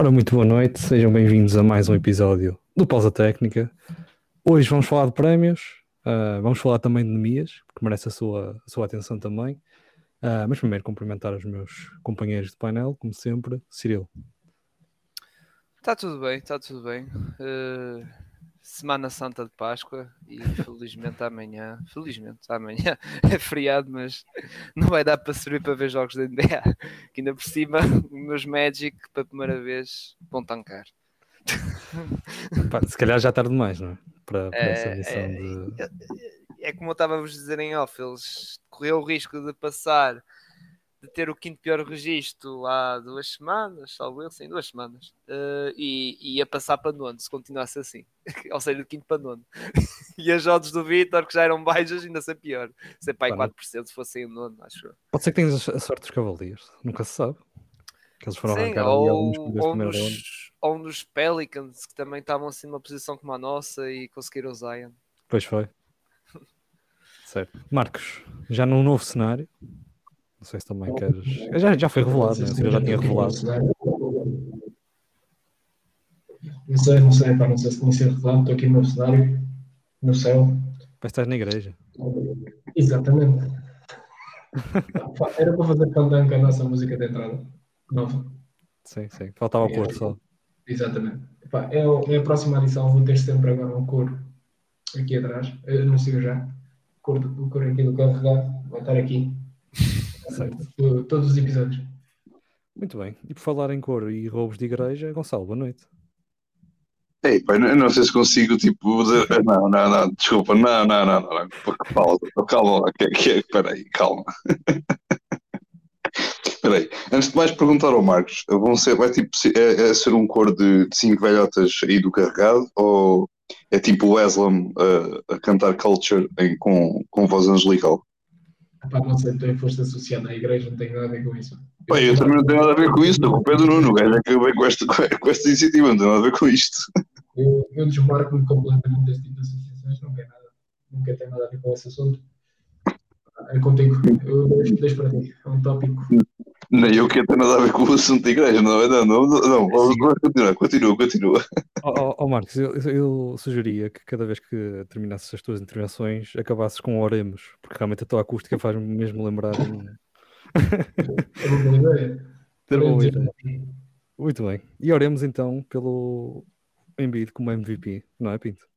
Ora, muito boa noite, sejam bem-vindos a mais um episódio do Pausa Técnica. Hoje vamos falar de prémios, uh, vamos falar também de Nemias, que merece a sua, a sua atenção também. Uh, mas primeiro cumprimentar os meus companheiros de painel, como sempre, Cirilo. Está tudo bem, está tudo bem. Uh, Semana Santa de Páscoa e felizmente amanhã, felizmente amanhã é feriado, mas não vai dar para servir para ver jogos da NBA. Que ainda por cima, os meus Magic, pela primeira vez, vão tancar. Pá, se calhar já tarde demais, não é? Para, para é, essa missão é, de. É, é como eu estava a vos dizer em off, eles correu o risco de passar de ter o quinto pior registro há duas semanas, salvo eu, sim, duas semanas, uh, e, e ia passar para nono se continuasse assim, ou seja, do quinto para nono. e as odds do Vitor, que já eram baixas, ainda ser pior, ser pai 4% se fossem o nono, acho Pode ser que tenhas a sorte dos Cavaliers, nunca se sabe. Que eles foram Sim, ou, ou, nos, ou nos Pelicans, que também estavam assim numa posição como a nossa e conseguiram o Zion. Pois foi. certo. Marcos, já num novo cenário, não sei se também queres. Já, já foi revelado, né? Eu já tinha revelado. Não sei, não sei, pá, não sei se tinha sido revelado. Estou aqui no cenário, no céu. Parece que estás na igreja. Exatamente. Era para fazer cantan com a nossa música de entrada. Nova. Sim, sim. Faltava o coro só. Exatamente. Epá, é, é, a próxima edição, vou ter sempre agora um coro aqui atrás. Eu não sei já. O coro, o coro aqui do carregado vai estar aqui. Certo. Todos os episódios. Muito bem. E por falar em cor e roubos de igreja, Gonçalo, boa noite. Ei, pai, não, não sei se consigo, tipo, dizer, não, não, não, desculpa, não, não, não, não, porque pausa, calma lá, que, que, peraí, calma. Peraí, antes de mais perguntar ao Marcos, vão ser, vai tipo, é, é ser um cor de, de cinco velhotas aí do carregado, ou é tipo o Weslam uh, a cantar Culture em, com, com voz angelical? Pá, não sei, tu foste associado à igreja, não tem nada a ver com isso. Pá, eu também não tenho nada a ver com isso, estou com o Pedro Nuno, o gajo é que veio com esta, com esta iniciativa, não tem nada a ver com isto. Eu, eu desmarco-me completamente deste tipo de associações, não quero nada, nunca tem nada a ver com esse assunto. É contigo, eu deixo, deixo para ti, é um tópico. Nem eu quero ter nada a ver com o assunto da igreja, não é? Não, não, não, vamos continuar, continua, continua. Ó oh, oh, Marcos, eu, eu, sugeria que cada vez que terminasses as tuas intervenções acabasses com oremos, porque realmente a tua acústica faz-me mesmo lembrar. É uma boa ideia. Ter uma boa ideia. Muito bem. E oremos então pelo Embiid como MVP, não é, Pinto?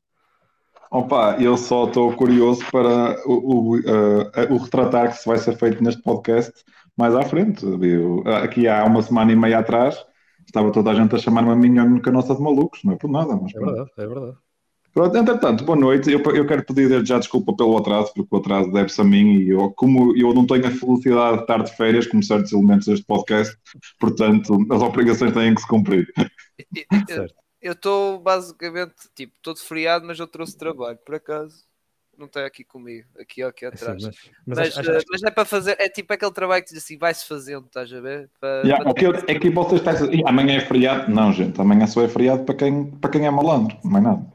Opa, eu só estou curioso para o, o, uh, o retratar que se vai ser feito neste podcast mais à frente. Eu, aqui há uma semana e meia atrás estava toda a gente a chamar-me a mim a nossa de malucos, não é por nada. Mas é verdade, é verdade. Pronto, entretanto, boa noite. Eu, eu quero pedir já desculpa pelo atraso, porque o atraso deve-se a mim e eu, como eu não tenho a felicidade de estar de férias, como certos elementos deste podcast, portanto, as obrigações têm que se cumprir. certo eu estou basicamente, tipo, todo feriado, mas eu trouxe trabalho, por acaso. Não está aqui comigo, aqui aqui atrás. Sim, mas, mas, mas, acho, mas, é para fazer, é tipo aquele trabalho que diz assim, vai-se fazendo, estás a ver? Para, yeah, para... Okay, é que vocês pensam, amanhã é feriado. Não, gente, amanhã só é feriado para quem, para quem é malandro, não é nada.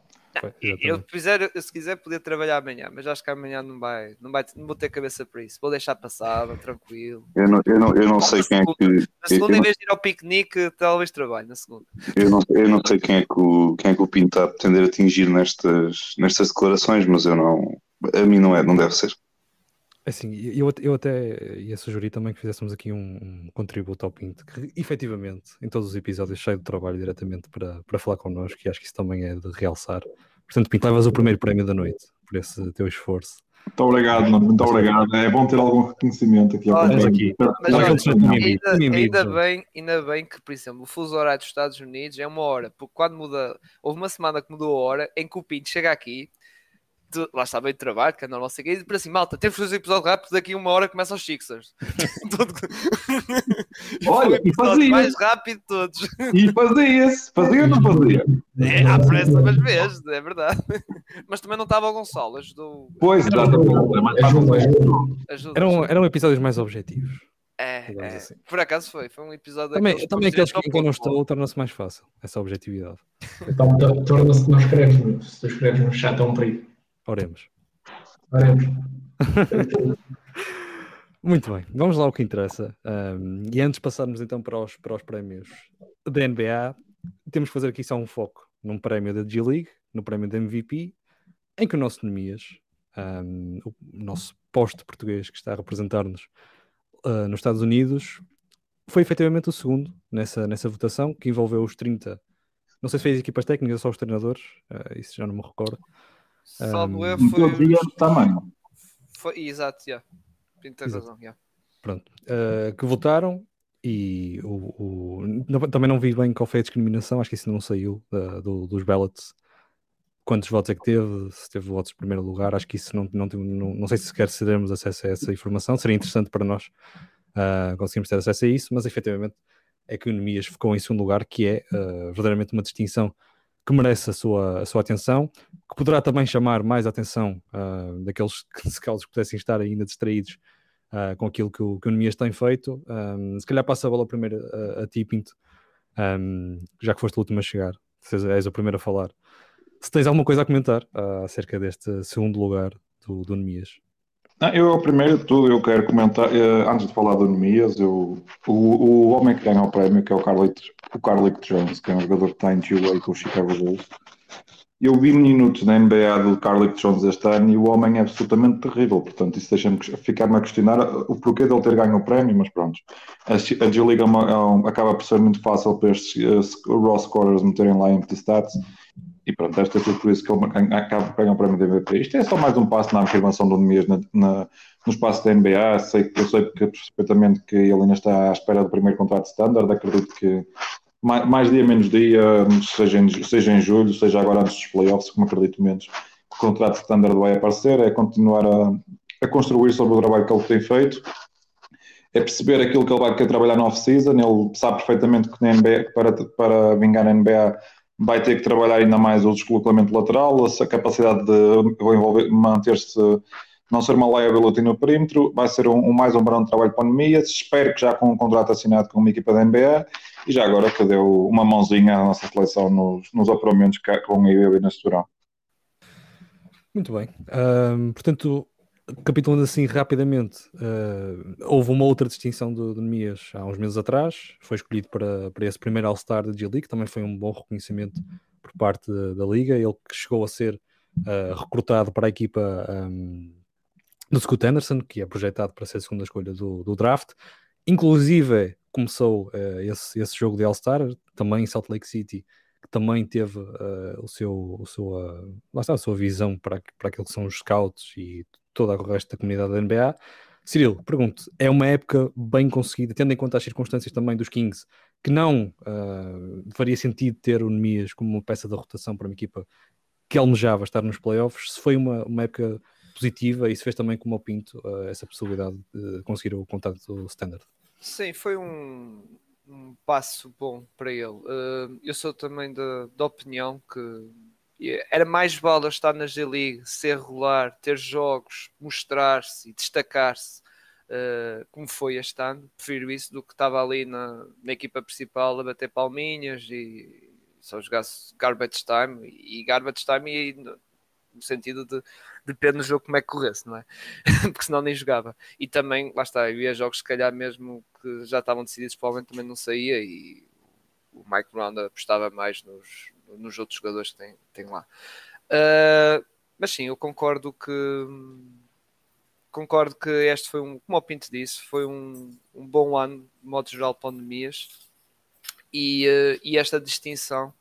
Eu, quiser, se quiser, poder trabalhar amanhã, mas acho que amanhã não vai, não vai, não vou ter cabeça para isso. Vou deixar passar, tranquilo. Eu não, eu não, eu não sei quem é que. Na segunda, em vez de ir ao piquenique, talvez trabalhe na segunda. Eu não, eu não sei quem é que o, quem é que o Pinto está a pretender atingir nestas, nestas declarações, mas eu não. A mim não é, não deve ser. Assim, eu, eu até ia sugerir também que fizéssemos aqui um, um contributo ao Pinto, que efetivamente em todos os episódios cheio de trabalho diretamente para, para falar connosco, e acho que isso também é de realçar. Portanto, Pinto, levas o primeiro prémio da noite por esse teu esforço. Muito obrigado, mano. Muito obrigado. É bom ter algum reconhecimento aqui. Olha, aqui. Mas, olha, ainda, ainda, bem, ainda bem que, por exemplo, o fuso horário dos Estados Unidos é uma hora, porque quando muda, houve uma semana que mudou a hora, em que o Pinto chega aqui tu, lá está bem de trabalho, que é normal seguir, e para assim, malta, temos que fazer um episódio rápido, daqui a uma hora começa os Sixers. Olha, e fazia. mais rápido todos. E fazia-se, fazia ou não fazia? É, à pressa, mas vezes, é verdade. Mas também não estava o Gonçalo, ajudou. Pois, exatamente. Eram, eram episódios mais objetivos. É, é. Assim. por acaso foi, foi um episódio Também, também aqueles que quem não estou torna-se mais fácil, essa objetividade. Então, torna-se, não escreves, se tu escreves no chat é um perigo. Oremos. Oremos. Muito bem, vamos lá ao que interessa. Um, e antes de passarmos então para os, para os prémios da NBA, temos que fazer aqui só um foco num prémio da G-League, no prémio da MVP, em que o nosso Nemias, um, o nosso posto português que está a representar-nos uh, nos Estados Unidos, foi efetivamente o segundo nessa, nessa votação, que envolveu os 30. Não sei se fez equipas técnicas ou só os treinadores, uh, isso já não me recordo. Salvo um, foi. Os... Também. Foi, exato, já. Yeah. Tens razão, yeah. Pronto. Uh, que votaram e o, o, também não vi bem qual foi a discriminação, acho que isso não saiu uh, do, dos ballots. Quantos votos é que teve? Se teve votos em primeiro lugar, acho que isso não, não, não, não sei se sequer se teremos acesso a essa informação, seria interessante para nós uh, conseguirmos ter acesso a isso, mas efetivamente é que o Nemias ficou em segundo lugar, que é uh, verdadeiramente uma distinção que merece a sua, a sua atenção, que poderá também chamar mais a atenção uh, daqueles que se caso pudessem estar ainda distraídos uh, com aquilo que o, que o Nemias tem feito. Um, se calhar passa a bola primeiro a, a ti, Pinto, um, já que foste o último a chegar, és o primeiro a falar. Se tens alguma coisa a comentar uh, acerca deste segundo lugar do, do Nemias. Não, eu, primeiro de tudo, eu quero comentar, uh, antes de falar do Nemias, o, o homem que ganha o prémio, que é o Carlito, o Jones, que é um jogador que está em GA com o Chicago Bulls, eu vi minutos na NBA do Carlick Jones este ano e o homem é absolutamente terrível. Portanto, isso deixa-me ficar-me a questionar o porquê de ele ter ganho o prémio, mas pronto. A, a G-League é é acaba por ser muito fácil para estes uh, raw scorers meterem lá empty stats e pronto, deve ter sido por isso que ele acaba ganhar o prémio de MVP. Isto é só mais um passo na afirmação do Nemias na, na, no espaço da NBA. Sei, eu sei perfeitamente que ele ainda está à espera do primeiro contrato standard. Acredito que mais, mais dia menos dia, seja em, seja em julho, seja agora antes dos playoffs, como acredito menos, que o contrato standard vai aparecer, é continuar a, a construir sobre o trabalho que ele tem feito, é perceber aquilo que ele vai querer trabalhar no off-season, ele sabe perfeitamente que na NBA, para, para vingar na NBA vai ter que trabalhar ainda mais o descolocamento lateral, a capacidade de manter-se, não ser uma liability no perímetro, vai ser um, um mais um verão de trabalho para a pandemia, espero que já com um contrato assinado com uma equipa da NBA, e já agora que deu uma mãozinha à nossa seleção nos, nos apuramentos que vão ir neste verão. Muito bem. Um, portanto, capitulando assim rapidamente, uh, houve uma outra distinção do, Nemias há uns meses atrás, foi escolhido para, para esse primeiro All-Star da G-League, também foi um bom reconhecimento por parte da, da Liga, ele que chegou a ser uh, recrutado para a equipa um, do Scott Anderson, que é projetado para ser a segunda escolha do, do draft, inclusive começou uh, esse, esse jogo de All-Star, também em Salt Lake City, que também teve uh, o seu, o seu uh, lá está, a sua visão para, para aquilo que são os scouts e toda o resto da comunidade da NBA. Cirilo, pergunto, é uma época bem conseguida, tendo em conta as circunstâncias também dos Kings, que não uh, faria sentido ter o Nemias como uma peça da rotação para uma equipa que almejava estar nos playoffs, se foi uma, uma época positiva e se fez também como o Pinto uh, essa possibilidade de conseguir o contato standard. Sim, foi um, um passo bom para ele. Uh, eu sou também da opinião que era mais vale estar na G-League, ser regular, ter jogos, mostrar-se e destacar-se uh, como foi este ano. Prefiro isso do que estava ali na, na equipa principal a bater palminhas e só jogasse garbage time e garbage time e no sentido de depende do jogo como é que corresse, não é? Porque senão nem jogava. E também, lá está, eu ia jogos se calhar mesmo que já estavam decididos, provavelmente também não saía e o Mike Brown apostava mais nos, nos outros jogadores que tem, tem lá. Uh, mas sim, eu concordo que concordo que este foi um, como o Pinto disse, foi um, um bom ano, de modo geral, pandemias e, uh, e esta distinção,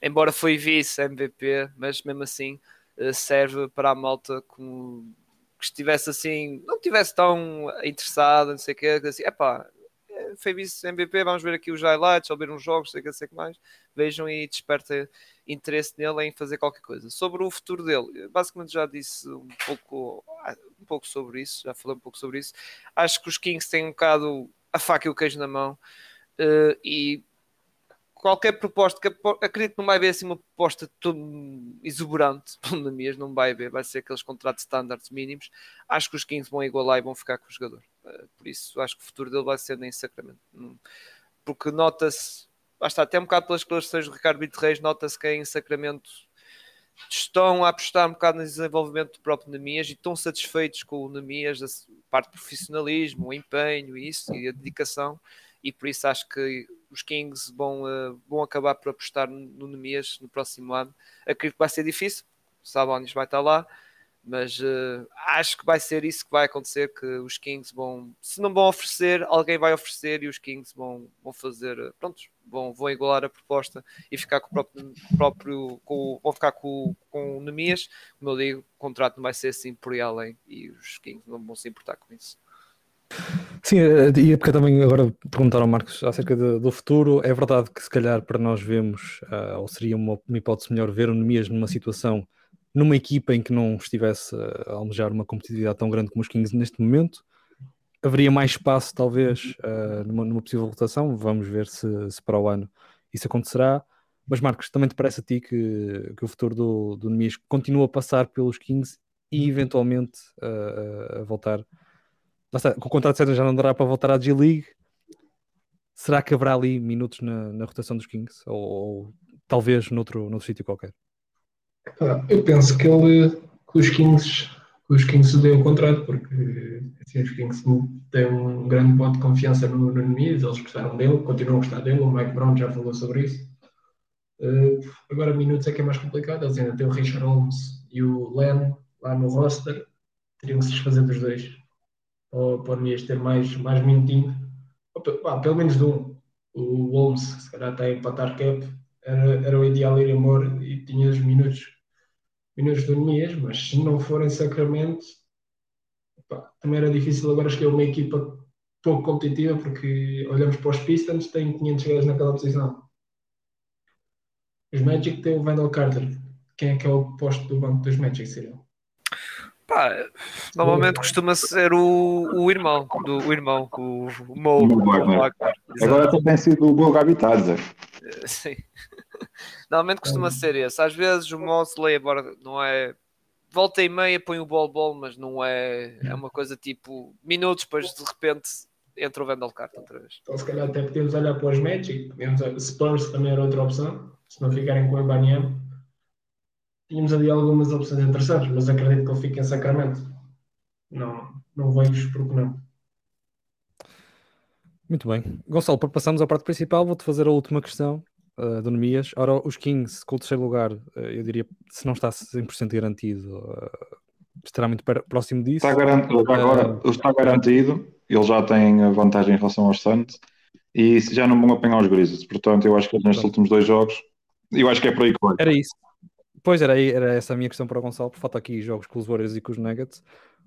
embora foi vice-MVP, mas mesmo assim eh, serve para a malta como que estivesse assim, não estivesse tão interessado, não sei o que, assim, epá, vice MVP, vamos ver aqui os highlights, ou ver uns jogos, sei que, sei que mais, vejam e desperta interesse nele em fazer qualquer coisa. Sobre o futuro dele, basicamente já disse um pouco, ah, um pouco sobre isso, já falei um pouco sobre isso. Acho que os Kings têm um bocado a faca e o queijo na mão uh, e qualquer proposta, que acredito que não vai haver assim uma proposta tão exuberante, pelo menos não vai haver, vai ser aqueles contratos standards mínimos. Acho que os 15 vão igualar e vão ficar com o jogador. Eh, por isso, acho que o futuro dele vai ser nem Sacramento. Porque nota-se, está até um bocado pelas declarações do Ricardo Brito Reis, nota-se que em Sacramento estão a apostar um bocado no desenvolvimento do próprio Nemias e estão satisfeitos com o Nemias, a parte de profissionalismo, o empenho e isso, e a dedicação, e por isso acho que os Kings vão, uh, vão acabar por apostar no Nemias no próximo ano. Acredito que vai ser difícil, o Sabonis vai estar lá, mas uh, acho que vai ser isso que vai acontecer, que os Kings vão, se não vão oferecer, alguém vai oferecer e os Kings vão, vão fazer, prontos, vão, vão igualar a proposta e ficar com o próprio, próprio com, vão ficar com, com o Nemias, como eu digo, o contrato não vai ser assim por aí além e os Kings não vão se importar com isso. Sim, eh, e porque também agora perguntaram ao Marcos acerca de, do futuro. É verdade que se calhar para nós vemos, uh, ou seria uma, uma hipótese melhor ver o Nemias numa situação numa equipa em que não estivesse a almejar uma competitividade tão grande como os Kings neste momento, haveria mais espaço, talvez, uh, numa, numa, possível rotação. Vamos ver se, se, para o ano isso acontecerá. Mas, Marcos, também te parece a ti que, que o futuro do, do continua a passar pelos Kings e eventualmente uh, a voltar. Com o contrato certo já não dará para voltar à G-League. Será que haverá ali minutos na, na rotação dos Kings? Ou, ou talvez noutro, noutro sítio qualquer? Eu penso que ele, os Kings, que os Kings deu o contrato, porque assim, os Kings têm um grande ponto de confiança no, Nemias, eles gostaram dele, continuam a gostar dele, o Mike Brown já falou sobre isso. Uh, agora, minutos é que é mais complicado, eles ainda têm o Richard Holmes e o Len lá no roster, teriam que se desfazer dos dois, ou Nemias ter mais, mais minutinho, ou, pelo menos de um. O Holmes, se calhar está a empatar cap, era, era o ideal ir embora e tinha os minutos, minutos do Nemias, mas se não forem Sacramento, também era difícil agora escolher uma equipa pouco competitiva, porque olhamos para os Pistons, têm 500 jogadores naquela posição. Os Magic têm o Wendell Carter. Quem é que é o posto do banco dos Magic, Cyril? Pá, normalmente costuma ser o, o irmão, do o irmão, o, o Mo. Agora tem sido o Boga Habitadza. Sim. Normalmente costuma ser esse. Às vezes o Mosley agora não é. Volta e meia põe o ball ball, mas não é. É uma coisa tipo minutos, depois de repente entra o Vendel Carta outra vez. Então se calhar até podíamos olhar para os Magic, podíamos, Spurs também era outra opção, se não ficarem com o Ibaniam. Tínhamos ali algumas opções interessantes, mas acredito que ele fique em Sacramento. Não, não vejo porque não. Muito bem. Gonçalo, para passarmos à parte principal, vou-te fazer a última questão uh, do Nemias. Ora, os Kings, com o terceiro lugar, uh, eu diria, se não está 100% garantido, uh, estará muito próximo disso. Está garantido, agora está garantido, ele já tem a vantagem em relação aos Suns e já não vão apanhar os Grizzlies. Portanto, eu acho que nestes últimos dois jogos, eu acho que é por aí que vai. Era isso. Pois era, era essa a minha questão para o Gonçalo, por falta aqui jogos com os Warriors e com os Nuggets.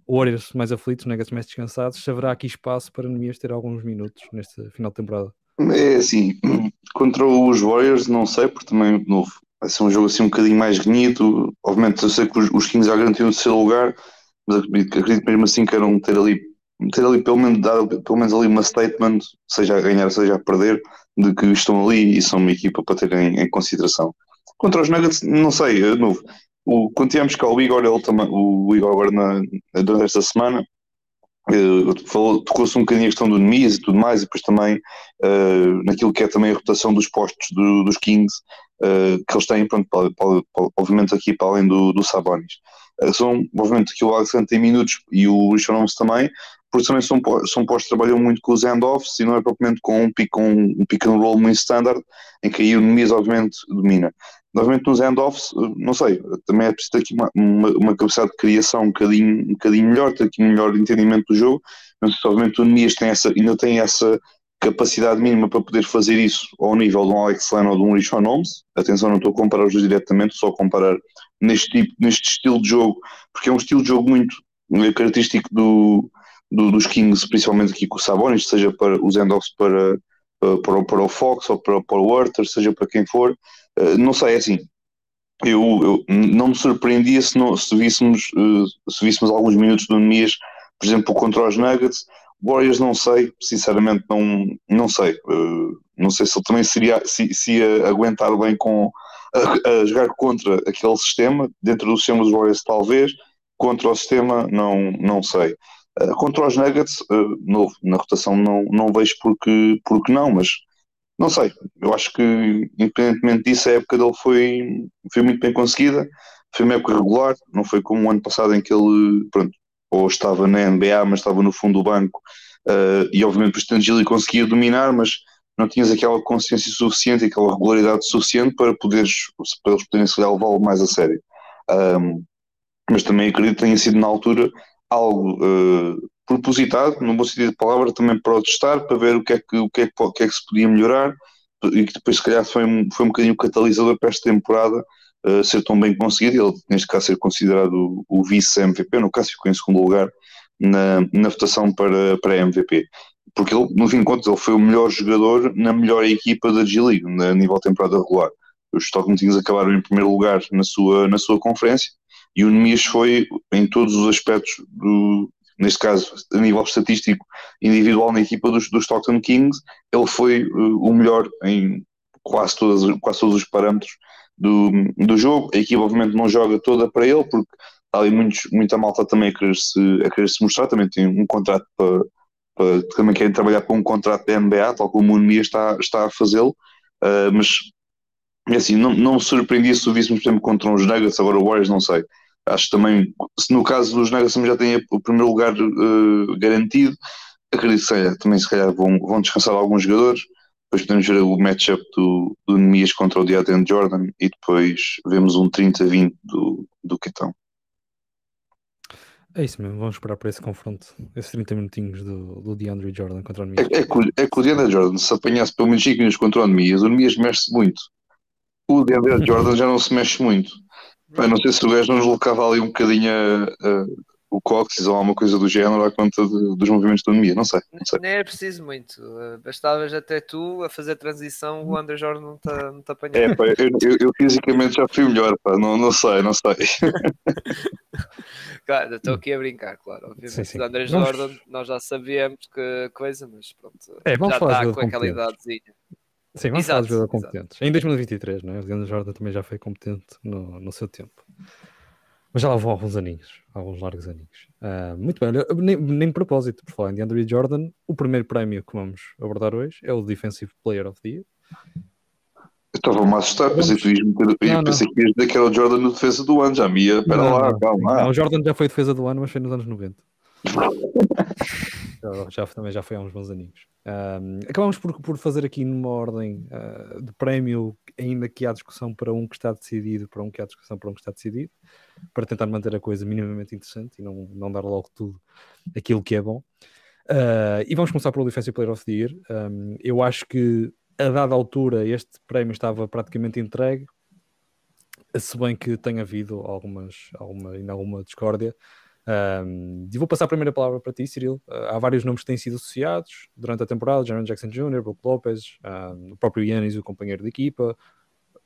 Warriors mais aflitos, Nuggets mais descansados, se haverá aqui espaço para Nemias ter alguns minutos neste final de temporada? É assim, contra os Warriors não sei, porque também de novo, vai ser um jogo assim um bocadinho mais renhido. Obviamente eu sei que os, os Kings já garantiram o seu lugar, mas acredito, acredito mesmo assim que queiram ter ali, ter ali pelo menos, dar, pelo menos ali uma statement, seja a ganhar, seja a perder, de que estão ali e são uma equipa para ter em, em consideração. Contra os Nuggets, não sei, de novo, o, tivemos cá o Igor, ele também, o Igor agora na, durante esta semana, uh, tocou-se um bocadinho a questão do Nemise e tudo mais, e depois também uh, naquilo que é também a rotação dos postos do, dos Kings, uh, que eles têm, pronto, para, para, para, obviamente aqui para além do, do Sabonis. são, obviamente, que o Alexandre tem minutos e o Richard também, porque também são, são postos que trabalham muito com os handoffs e não é propriamente com um pick, um, um pick and roll muito standard, em que aí o Nemise obviamente domina novamente nos handoffs, não sei, também é preciso ter aqui uma, uma, uma, capacidade de criação um bocadinho, um bocadinho melhor, ter aqui um melhor entendimento do jogo. Se obviamente o Nemias tem essa, ainda tem essa capacidade mínima para poder fazer isso ao nível de um Alex Len ou de um Richon Holmes. Atenção, não estou a comparar os dois diretamente, só a comparar neste, tipo, neste estilo de jogo, porque é um estilo de jogo muito característico do, do, dos Kings, principalmente aqui com o Sabonis, seja para os handoffs para, para, para, o Fox ou para, para o Werther, seja para quem for eh, não sei, é assim, eu, eu, não me surpreendia se, não, se, víssemos, uh, se víssemos alguns minutos do Nemias, por exemplo, contra os Nuggets. Warriors não sei, sinceramente não, não sei. Uh, não sei se ele também seria, se, se ia aguentar bem com a, a, jogar contra aquele sistema, dentro do sistema dos Warriors talvez, contra o sistema não, não sei. Uh, contra os Nuggets, novo, na rotação não, não vejo porque, porque não, mas não sei, eu acho que, independentemente disso, a época dele foi, foi muito bem conseguida, foi uma época regular, não foi como o ano passado em que ele, pronto, ou estava na NBA, mas estava no fundo do banco, uh, e obviamente o Stanley conseguia dominar, mas não tinhas aquela consciência suficiente aquela regularidade suficiente para, poderes, para eles poderem se levá-lo mais a sério. Um, mas também acredito que tenha sido na altura algo uh, propositado, no bom sentido de palavra, também para o testar, para ver o que é que, o que, é que, o que, é que se podia melhorar e que depois, se calhar, foi, um, foi um bocadinho catalisador para esta temporada uh, ser tão bem conseguido. Ele, neste caso, ser considerado o, vice-MVP, no caso, ficou em segundo lugar na, na votação para, para MVP. Porque ele, no fim de contas, ele foi o melhor jogador na melhor equipa da G-League, a nível temporada regular. Os Stockton Kings acabaram em primeiro lugar na sua, na sua conferência e o Nemias foi, em todos os aspectos, do, neste caso, a nível estatístico individual na equipa dos, dos Stockton Kings, ele foi uh, o melhor em quase, todas, quase todos os parâmetros do, do jogo. A equipa, obviamente, não joga toda para ele, porque está ali muitos, muita malta também a querer, se, querer se mostrar, também tem um contrato para, para também querem trabalhar com um contrato da NBA, tal como o Nemias está, está a fazê-lo, uh, mas assim, não, não me surpreendia se o víssemos, por exemplo, contra uns Nuggets, agora o Warriors, não sei. Acho também, se no caso dos Nuggets já têm o primeiro lugar uh, garantido, acredito que também se calhar vão, vão descansar alguns jogadores, depois podemos ver o matchup do, do Nemias contra o DeAndre Jordan e depois vemos um 30-20 do, do Quitão. É isso mesmo, vamos esperar para esse confronto, esses 30 minutinhos do, do DeAndre Jordan contra o Nemias. É, é, que, é que o DeAndre Jordan, se apanhasse pelo menos 5 minutos contra o Nemias, o Nemias mexe-se muito. O DeAndre Jordan já não se mexe muito. Bem, não sei se o gajo não deslocava ali um bocadinho o cóccix ou alguma coisa do género à conta de, dos movimentos da anemia, não sei, não sei. Nem é preciso muito, uh, bastavas até tu a fazer a transição, o André Jorge não te, não te apanhava. É, pá, eu, eu, eu, fisicamente já fui melhor, pá, não, não sei, não sei. claro, estou aqui a brincar, claro, obviamente. Sim, sim. O André Jordan, nós já sabíamos que coisa, mas pronto, é, já está com aquela idadezinha. Sim, vamos exato, falar de jogador competentes. Em 2023, não é? O Leandro Jordan também já foi competente no, no seu tempo. Mas já lá vão alguns aninhos, alguns largos aninhos. Uh, muito bem, nem, nem propósito, por falar em DeAndre Jordan, o primeiro prémio que vamos abordar hoje é o Defensive Player of the Year. Eu estava-me a assustar, pensei, que eu pensei que ias dizer que era o Jordan no defesa do ano, já me ia, espera lá, não, calma. Não, o Jordan já foi defesa do ano, mas foi nos anos 90. já, também já foi há uns bons aninhos. Um, acabamos por, por fazer aqui numa ordem uh, de prémio, ainda que há discussão para um que está decidido, para um que há discussão para um que está decidido, para tentar manter a coisa minimamente interessante e não, não dar logo tudo aquilo que é bom. Uh, e vamos começar pelo Defensive Player of the Year. Um, eu acho que a dada altura este prémio estava praticamente entregue, se bem que tem havido algumas, alguma, ainda alguma discórdia. Um, e vou passar a primeira palavra para ti, Cyril. Uh, há vários nomes que têm sido associados durante a temporada: Jaron Jackson Jr., Brook Lopez, um, o próprio Yannis, o companheiro de equipa,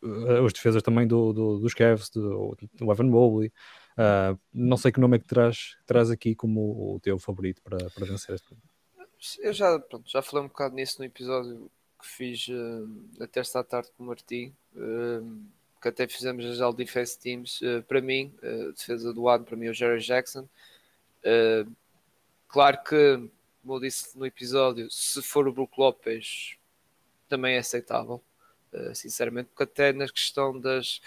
uh, os defesas também do, do, dos Cavs, do, do Evan Mobley. Uh, não sei que nome é que traz, traz aqui como o teu favorito para, para vencer este Eu já, pronto, já falei um bocado nisso no episódio que fiz uh, a terça tarde com o Martim. Uh, que até fizemos as All Defense Teams, uh, para mim, uh, defesa do ano, para mim, o Jerry Jackson. Claro que, como eu disse no episódio, se for o Brook Lopes, também é aceitável, sinceramente, porque até na questão das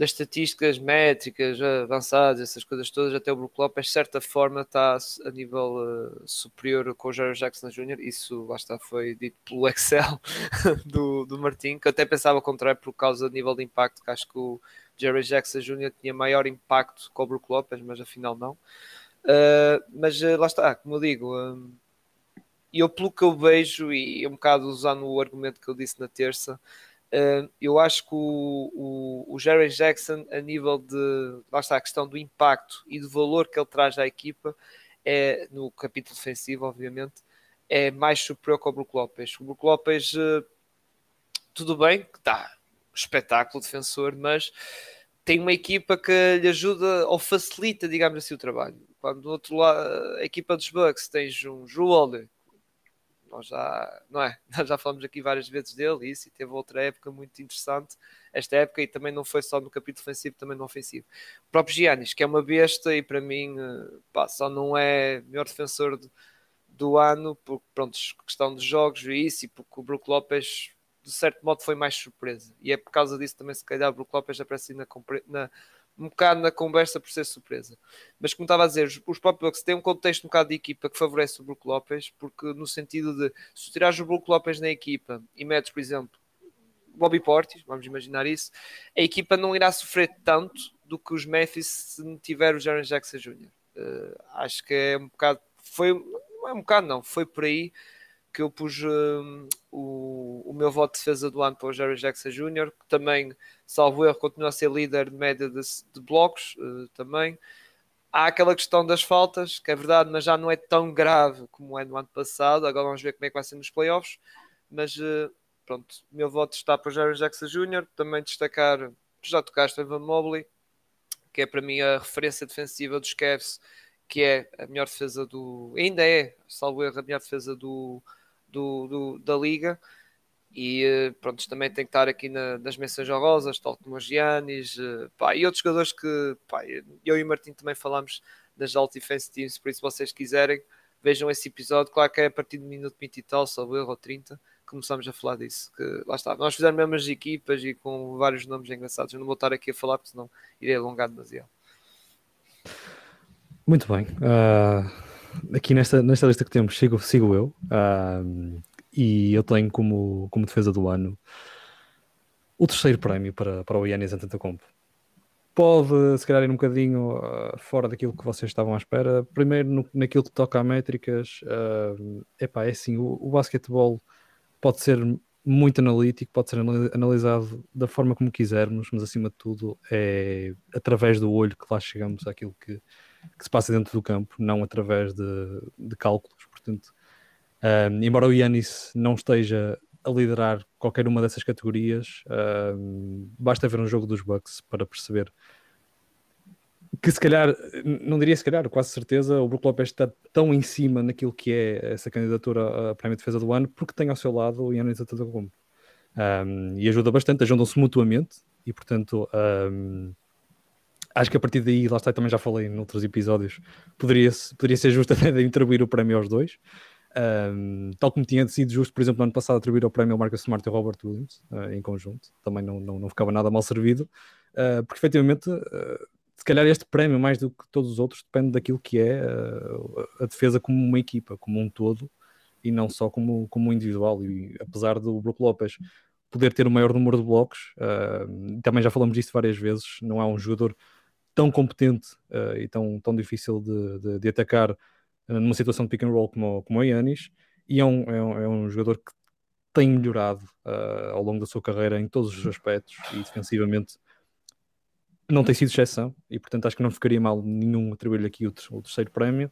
das estatísticas métricas avançadas, essas coisas todas, até o Brook Lopes, de certa forma, está a nível uh, superior com o Jerry Jackson Jr. Isso, lá está, foi dito pelo Excel do, do Martin, que até pensava contrário por causa do nível de impacto, que acho que o Jerry Jackson Jr. tinha maior impacto com o Brook Lopes, mas afinal não. Uh, mas uh, lá está, como eu digo, eu pelo que eu vejo, e um bocado usando o argumento que eu disse na terça, Uh, eu acho que o, o, o Jerry Jackson, a nível de lá está a questão do impacto e do valor que ele traz à equipa, é no capítulo defensivo, obviamente, é mais superior que o Brook Lopes. O Brook Lopes, uh, tudo bem, que está espetáculo defensor, mas tem uma equipa que lhe ajuda ou facilita, digamos assim, o trabalho. Quando do outro lado, a equipa dos Bucks tens um Holiday, nós já, não é? Nós já falamos aqui várias vezes dele isso, e teve outra época muito interessante, esta época, e também não foi só no capítulo ofensivo, também no ofensivo. O próprio Giannis, que é uma besta, e para mim eh, pá, só não é melhor defensor do, do ano, por pronto, questão dos jogos e isso, e porque o Brook Lopes de certo modo foi mais surpresa. E é por causa disso também, se calhar, o Brook Lopes aparece na, na, um bocado na conversa por ser surpresa. Mas como estava a dizer, os próprios Bucks têm um contexto um bocado de equipa que favorece o Brook Lopes, porque no sentido de se tirares o Brook Lopes na equipa e metes, por exemplo, Bobby Portis, vamos imaginar isso, a equipa não irá sofrer tanto do que os Memphis se tiver o Jaron Jackson Jr. Uh, acho que é um bocado, foi, não é um bocado não, foi por aí que eu pus uh, o, o meu voto de defesa do ano para o Jerry Jackson Jr., que também, salvo erro, continua a ser líder de média de, de blocos uh, também. Há aquela questão das faltas, que é verdade, mas já não é tão grave como é no ano passado. Agora vamos ver como é que vai ser nos playoffs. Mas uh, pronto, o meu voto está para o Jerry Jackson Jr. Também destacar, já tocaste Evan Mobley, que é para mim a referência defensiva dos Cavs, que é a melhor defesa do. Ainda é, salvo erro, a melhor defesa do, do, do, da liga. E eh, pronto, também tem que estar aqui na, nas menções honrosas, tal como o Giannis eh, e outros jogadores que pá, eu e o Martim também falamos das Alt Defense Teams, por isso se vocês quiserem vejam esse episódio, claro que é a partir do minuto 20 e tal, só erro ou 30 começamos a falar disso, que lá está, nós fizemos as equipas e com vários nomes engraçados, eu não vou estar aqui a falar porque senão irei alongar demasiado. Muito bem. Uh aqui nesta, nesta lista que temos, sigo, sigo eu, e eu tenho como, como defesa do ano o terceiro prémio para, para o Yannis Antetokounmpo. Pode, se calhar, ir um bocadinho uh, fora daquilo que vocês estavam à espera. Primeiro, no, naquilo que toca a métricas, uh, epá, é assim, o, o basquetebol pode ser muito analítico, pode ser analisado da forma como quisermos, mas acima de tudo é através do olho que lá chegamos àquilo que, que se passa dentro do campo, não através de, de cálculos. Portanto, um, embora o Yanis não esteja a liderar qualquer uma dessas categorias, um, basta ver um jogo dos Bucks para perceber que se calhar, não diria se calhar, quase certeza, o Brook Lopes está tão em cima naquilo que é essa candidatura a Prémio de Defesa do Ano, porque tem ao seu lado o Yannis Antetokounmpo. Um, e ajuda bastante, ajudam-se mutuamente, e portanto, um, acho que a partir daí, lá está, também já falei em outros episódios, poderia, poderia ser justo até atribuir o prémio aos dois. Um, tal como tinha sido justo, por exemplo, no ano passado atribuir o prémio ao Marcus Smart e ao Robert Williams uh, em conjunto, também não, não, não ficava nada mal servido, uh, porque efetivamente, uh, se calhar este prémio, mais do que todos os outros, depende daquilo que é a defesa como uma equipa, como um todo, e não só como, como um individual. E apesar do Brook Lopes poder ter o maior número de blocos, também já falamos disso várias vezes, não é um jogador tão competente uh, e tão, tão difícil de, de, de atacar uh, numa situação de pick and roll como, como o Yanis, e é um, é, um, é um jogador que tem melhorado uh, ao longo da sua carreira em todos os aspectos e defensivamente não tem sido exceção. E portanto acho que não ficaria mal nenhum atribuir-lhe aqui o, o, terceiro prémio.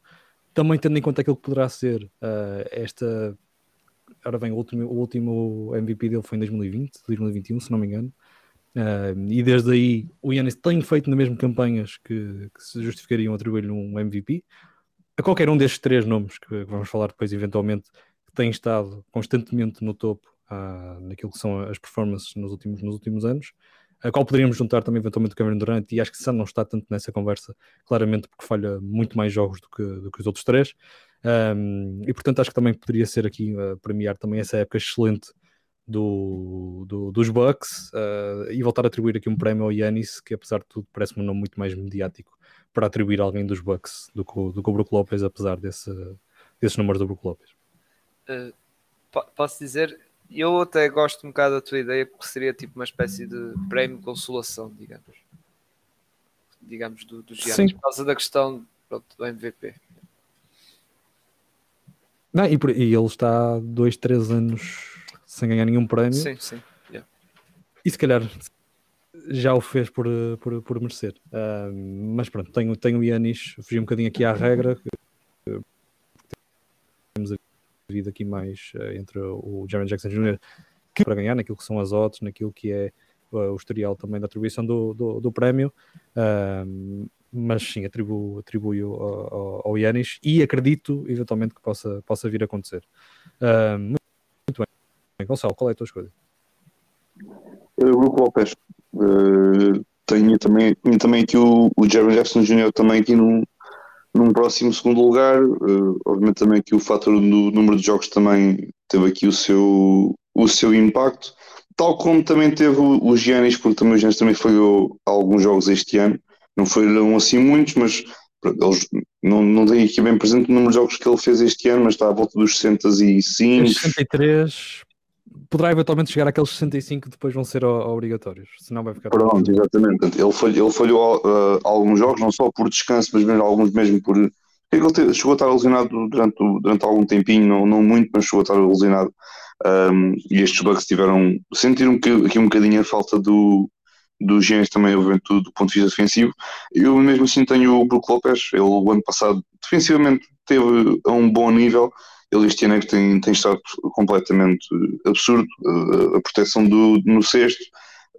Também tendo em conta aquilo que poderá ser uh, esta agora vem o último, o último MVP dele foi em 2020, 2021 se não me engano Uh, e desde aí o Yannis tem feito na mesma campanhas que, que se justificariam atribuir-lhe um MVP. A qualquer um destes três nomes que, que vamos falar depois, eventualmente, que tem estado constantemente no topo uh, naquilo que são as performances nos últimos, nos últimos anos, a qual poderíamos juntar também eventualmente o Cameron Durant, e acho que Sam não está tanto nessa conversa, claramente porque falha muito mais jogos do que, do que os outros três. Um, e portanto acho que também poderia ser aqui uh, premiar também essa época excelente do, do, dos Bucks uh, e voltar a atribuir aqui um prémio ao Yanis, que apesar de tudo parece-me um nome muito mais mediático para atribuir a alguém dos Bucks do que, do que o Brook Lopes, apesar desse, desses números do Brook Lopes. Uh, posso dizer, eu até gosto um bocado da tua ideia, porque seria tipo uma espécie de prémio de consolação, digamos. Digamos, do, do Giannis, por causa da questão pronto, do MVP. Não, e, por, e ele está dois, três anos sem ganhar nenhum prémio. Sim, sim. Yeah. E se calhar já o fez por, por, por merecer. Uh, mas pronto, tenho, tenho o Yanis, fugi um bocadinho aqui à regra. Que, temos a vida aqui mais uh, entre o Jaron Jackson Jr. Que, para ganhar naquilo que são as odds, naquilo que é uh, o historial também da atribuição do, do, do prémio. mas sim, atribuo, atribuo ao, ao Yanis e acredito eventualmente que possa, possa vir a acontecer. muito bem. Gonçalo, qual é a tua escolha? Uh, Brook Lopes. Uh, tenho também, tenho também aqui o, o Jerry Jackson Jr. também aqui num, num próximo segundo lugar. Uh, obviamente também que o fator do número de jogos também teve aqui o seu, o seu impacto. tal como também teve o Giannis, porque também o Giannis também falhou alguns jogos este ano, não foram assim muitos, mas eles não, não tenho aqui bem presente o número de jogos que ele fez este ano, mas está à volta dos 65. 63, poderá eventualmente chegar àqueles 65 que depois vão ser obrigatórios, senão vai ficar. Pronto, exatamente. Ele falhou, ele falhou uh, alguns jogos, não só por descanso, mas mesmo alguns mesmo por. Ele chegou a estar lesionado durante, durante algum tempinho, não, não muito, mas chegou a estar lesionado. Um, e estes bugs tiveram. sentiram aqui um bocadinho a falta do, do Gens também, obviamente, do ponto de vista defensivo. Eu mesmo assim tenho o Brook Lopes, ele o ano passado defensivamente teve a um bom nível, ele este ano é que tem, tem estado completamente absurdo, uh, a proteção do, no sexto,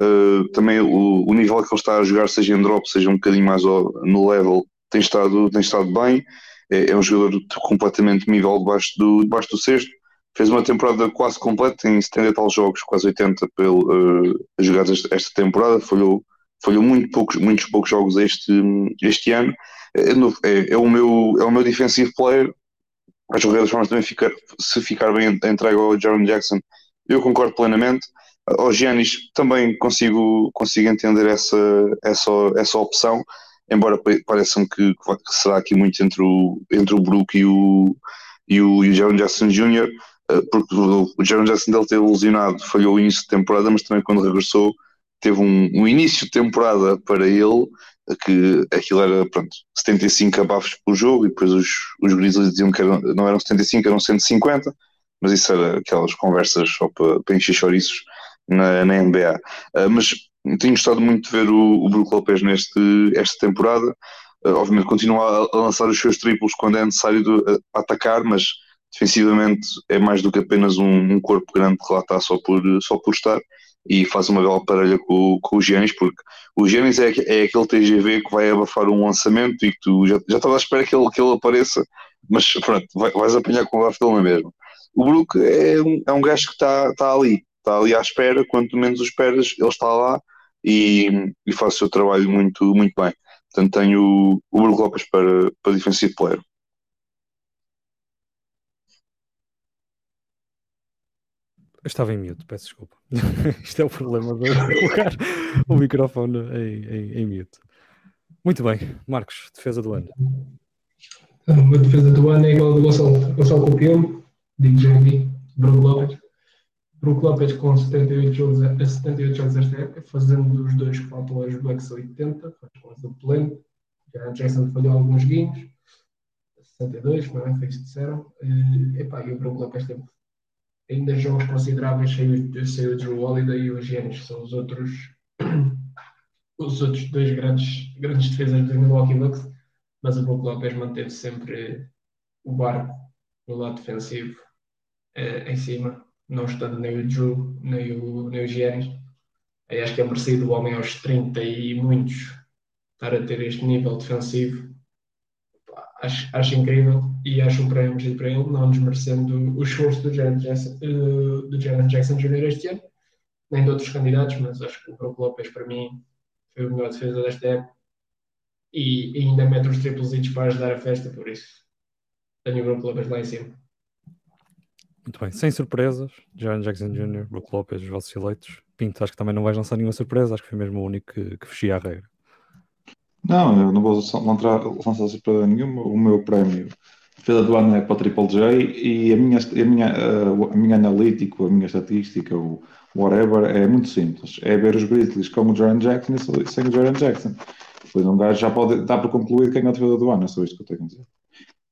uh, também o, o, nível que ele está a jogar, seja em drop, seja um bocadinho mais no level, tem estado, tem estado bem, é, é um jogador completamente nível debaixo do, debaixo do sexto, fez uma temporada quase completa, tem 70 tal jogos, quase 80 pelo, uh, jogados esta, temporada, falhou, falhou muito poucos, muitos poucos jogos este, este ano. É, é, é, o meu, é o meu defensive player. As jogadas formas também ficar, se ficar bem entregue ao Jaron Jackson, eu concordo plenamente. Ao Giannis também consigo, consigo entender essa, essa, essa opção, embora pareça-me que, que será aqui muito entre o, entre o Brook e o, e o, e o Jaron Jackson Jr. Eh, porque o Jaron Jackson dele teve lesionado, falhou o início de temporada, mas também quando regressou teve um, um início de temporada para ele que aquilo era pronto, 75 abafos por jogo e depois os, os Grizzlies diziam que eram, não eram 75, eram 150, mas isso era aquelas conversas só para, para encher chouriços na, na NBA. Uh, eh, mas tenho gostado muito de ver o, o Brook Lopez neste, esta temporada. Uh, obviamente continua a, lançar os seus triplos quando é necessário de, atacar, mas defensivamente é mais do que apenas um, um, corpo grande que lá está só por, só por estar e faz uma bela parelha com, com o Giannis, porque o Giannis é, é aquele TGV que vai abafar um lançamento e que tu já, já estás à espera que ele, que ele apareça, mas pronto, vai, vais apanhar com o bafo dele mesmo. O Brook é um, é um gajo que está, está ali, está ali à espera, quanto menos o esperas, ele está lá e, e faz o seu trabalho muito, muito bem. Portanto, tenho o, o Brook Lopes para, para defensive player. Eu estava em mute, peço desculpa. Isto é o problema de colocar o microfone em, em, em mute. Muito bem, Marcos, defesa do ano. A defesa do ano é igual do Gonçalo, Gonçalo Copião, digo já aqui, Bruno Lopes. Bruno Lopes com 78 jogos, a 78 jogos esta época, fazendo os dois que faltam aos Bucks 80, faz quase o pleno. Já Jackson falhou alguns guinhos, 62, não é? Foi isso que disseram. E, epá, e o Bruno Lopes teve ainda jogos consideráveis sem o Drew Holiday e o Giannis, são os outros os outros dois grandes, grandes defesas do Milwaukee Bucks, mas o Brook Lopez manteve sempre o barco no lado defensivo eh, em cima, não estando nem o Drew nem o, nem o Giannis. Eu acho que é merecido o homem aos 30 e muitos estar a ter este nível defensivo acho, acho incrível e acho um prémio merecido para ele, não desmerecendo o esforço do Jared Jackson, uh, do Jackson Jr. este ano, nem de outros candidatos, mas acho que o Brook Lopes para mim foi o melhor defesa desta época e, e ainda mete os triplos para ajudar a festa, por isso tenho o Brook Lopes lá em cima. Muito bem, sem surpresas, Jared Jackson Jr., Brook Lopes, os vossos eleitos. Pinto, acho que também não vais lançar nenhuma surpresa, acho que foi mesmo o único que, que fechia a regra. Não, eu não vou lançar, lançar surpresa nenhuma. O meu prémio defesa do ano é para o Triple J e a minha, a minha, a minha analítico, a minha estatística, o whatever, é muito simples. É ver os Grizzlies com o Jaron Jackson e sem o Jaron Jackson. Depois um gajo já pode dar para concluir quem é a defesa do ano, é só isto que eu tenho a dizer.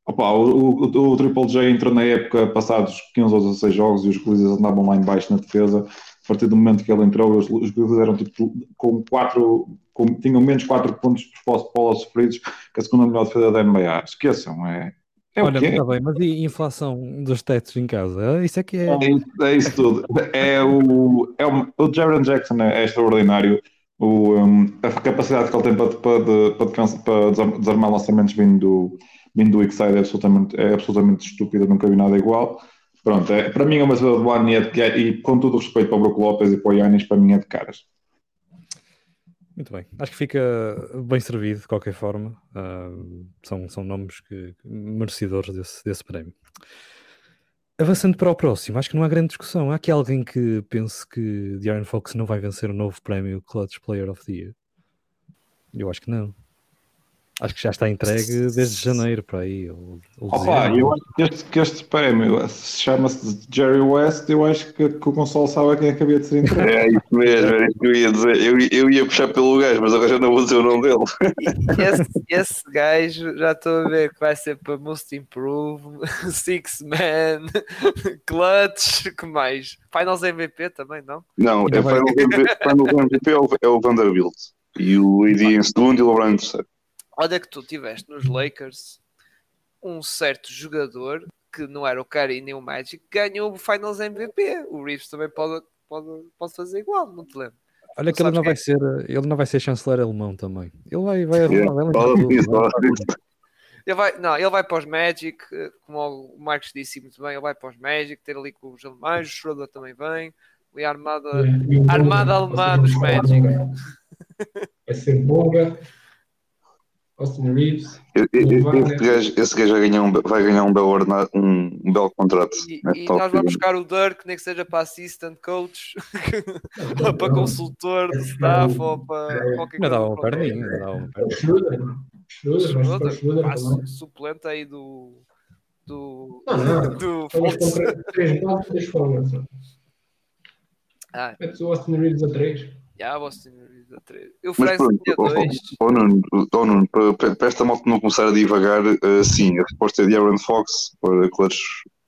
Opa, o, o, o, Triple J entrou na época passados 15 ou 16 jogos e os Grizzlies andavam lá em baixo na defesa. A partir do momento que ele entrou, os, os Grizzlies eram tipo com quatro com, tinham menos 4 pontos por posse bola sofridos que a segunda melhor defesa da NBA. Esqueçam, é. É Olha, está bem, mas e inflação dos tetos em casa? Isso é que é. É, isso, é isso tudo. É o, é o, o Jaron Jackson é extraordinário. O, um, a capacidade que ele tem para, para, para, para desarmar lançamentos vindo do, vindo do é absolutamente, é absolutamente estúpida, nunca vi nada igual. Pronto, é, para mim é uma cidade do ano e, é e com todo o respeito para o Brook Lopes e para o Yannis, para mim é de caras. Muito bem, acho que fica bem servido de qualquer forma. Uh, são, são nomes que, merecedores desse, desse prémio. Avançando para o próximo, acho que não há grande discussão. Há aqui alguém que pense que De'Aaron Fox não vai vencer o novo prémio Clutch Player of the Year? Eu acho que não. Acho que já está entregue desde janeiro para aí. Ou, ou Opa, eu acho que este, que este prémio chama-se Jerry West. Eu acho que, que o Gonçalo sabe a quem acabei de ser entregue. É isso mesmo, é isso que eu ia dizer. Eu, eu ia puxar pelo gajo, mas agora já não vou dizer o nome dele. Esse, esse gajo já estou a ver que vai ser para Most Improve, Six Man, Clutch, que mais? Finals MVP também, não? Não, é vai- Final MVP, Final MVP é o, é o Vanderbilt. E o AD em segundo e o LeBron em terceiro. Olha que tu tiveste nos Lakers um certo jogador que não era o Curry nem o Magic, ganhou o Finals MVP. O Reeves também pode, pode, pode fazer igual, não te lembro. Olha que ele não quem vai ser, ele não vai ser chanceler alemão também. Ele vai, vai Yeah, arrumar, tudo. Ele vai, não, ele vai para os Magic, eh, como o Marcos disse muito bem, ele vai para os Magic, ter ali com os alemães, o Schroeder também vem, ali a armada. E o Armada alemã dos Magic. Vai ser Bonga, Austin Reeves. E- e- Esse gajo, esse gajo vai ganhar um, vai ganhar um belo, um, um belo contrato. E, e nós vamos buscar o Dirk, nem que seja para assistant coach, ou para consultor de staff, ou para qualquer Ainda coisa. dava uma Pronto. perninha, ainda dava uma O perninha. Schroeder. Schroeder, vai ser o Schroeder, Schroeder pá, também. su- suplente aí do. do. Não, não. do contra três bancos, três formas. Ah, Metes o Austin Reeves a três. já, Boston Reeves a três. Eu Mas pronto, ó, Nuno, ó, Nuno, para, para- para esta malta não começar a divagar, eh, sim, a resposta é de Aaron Fox para Clutch.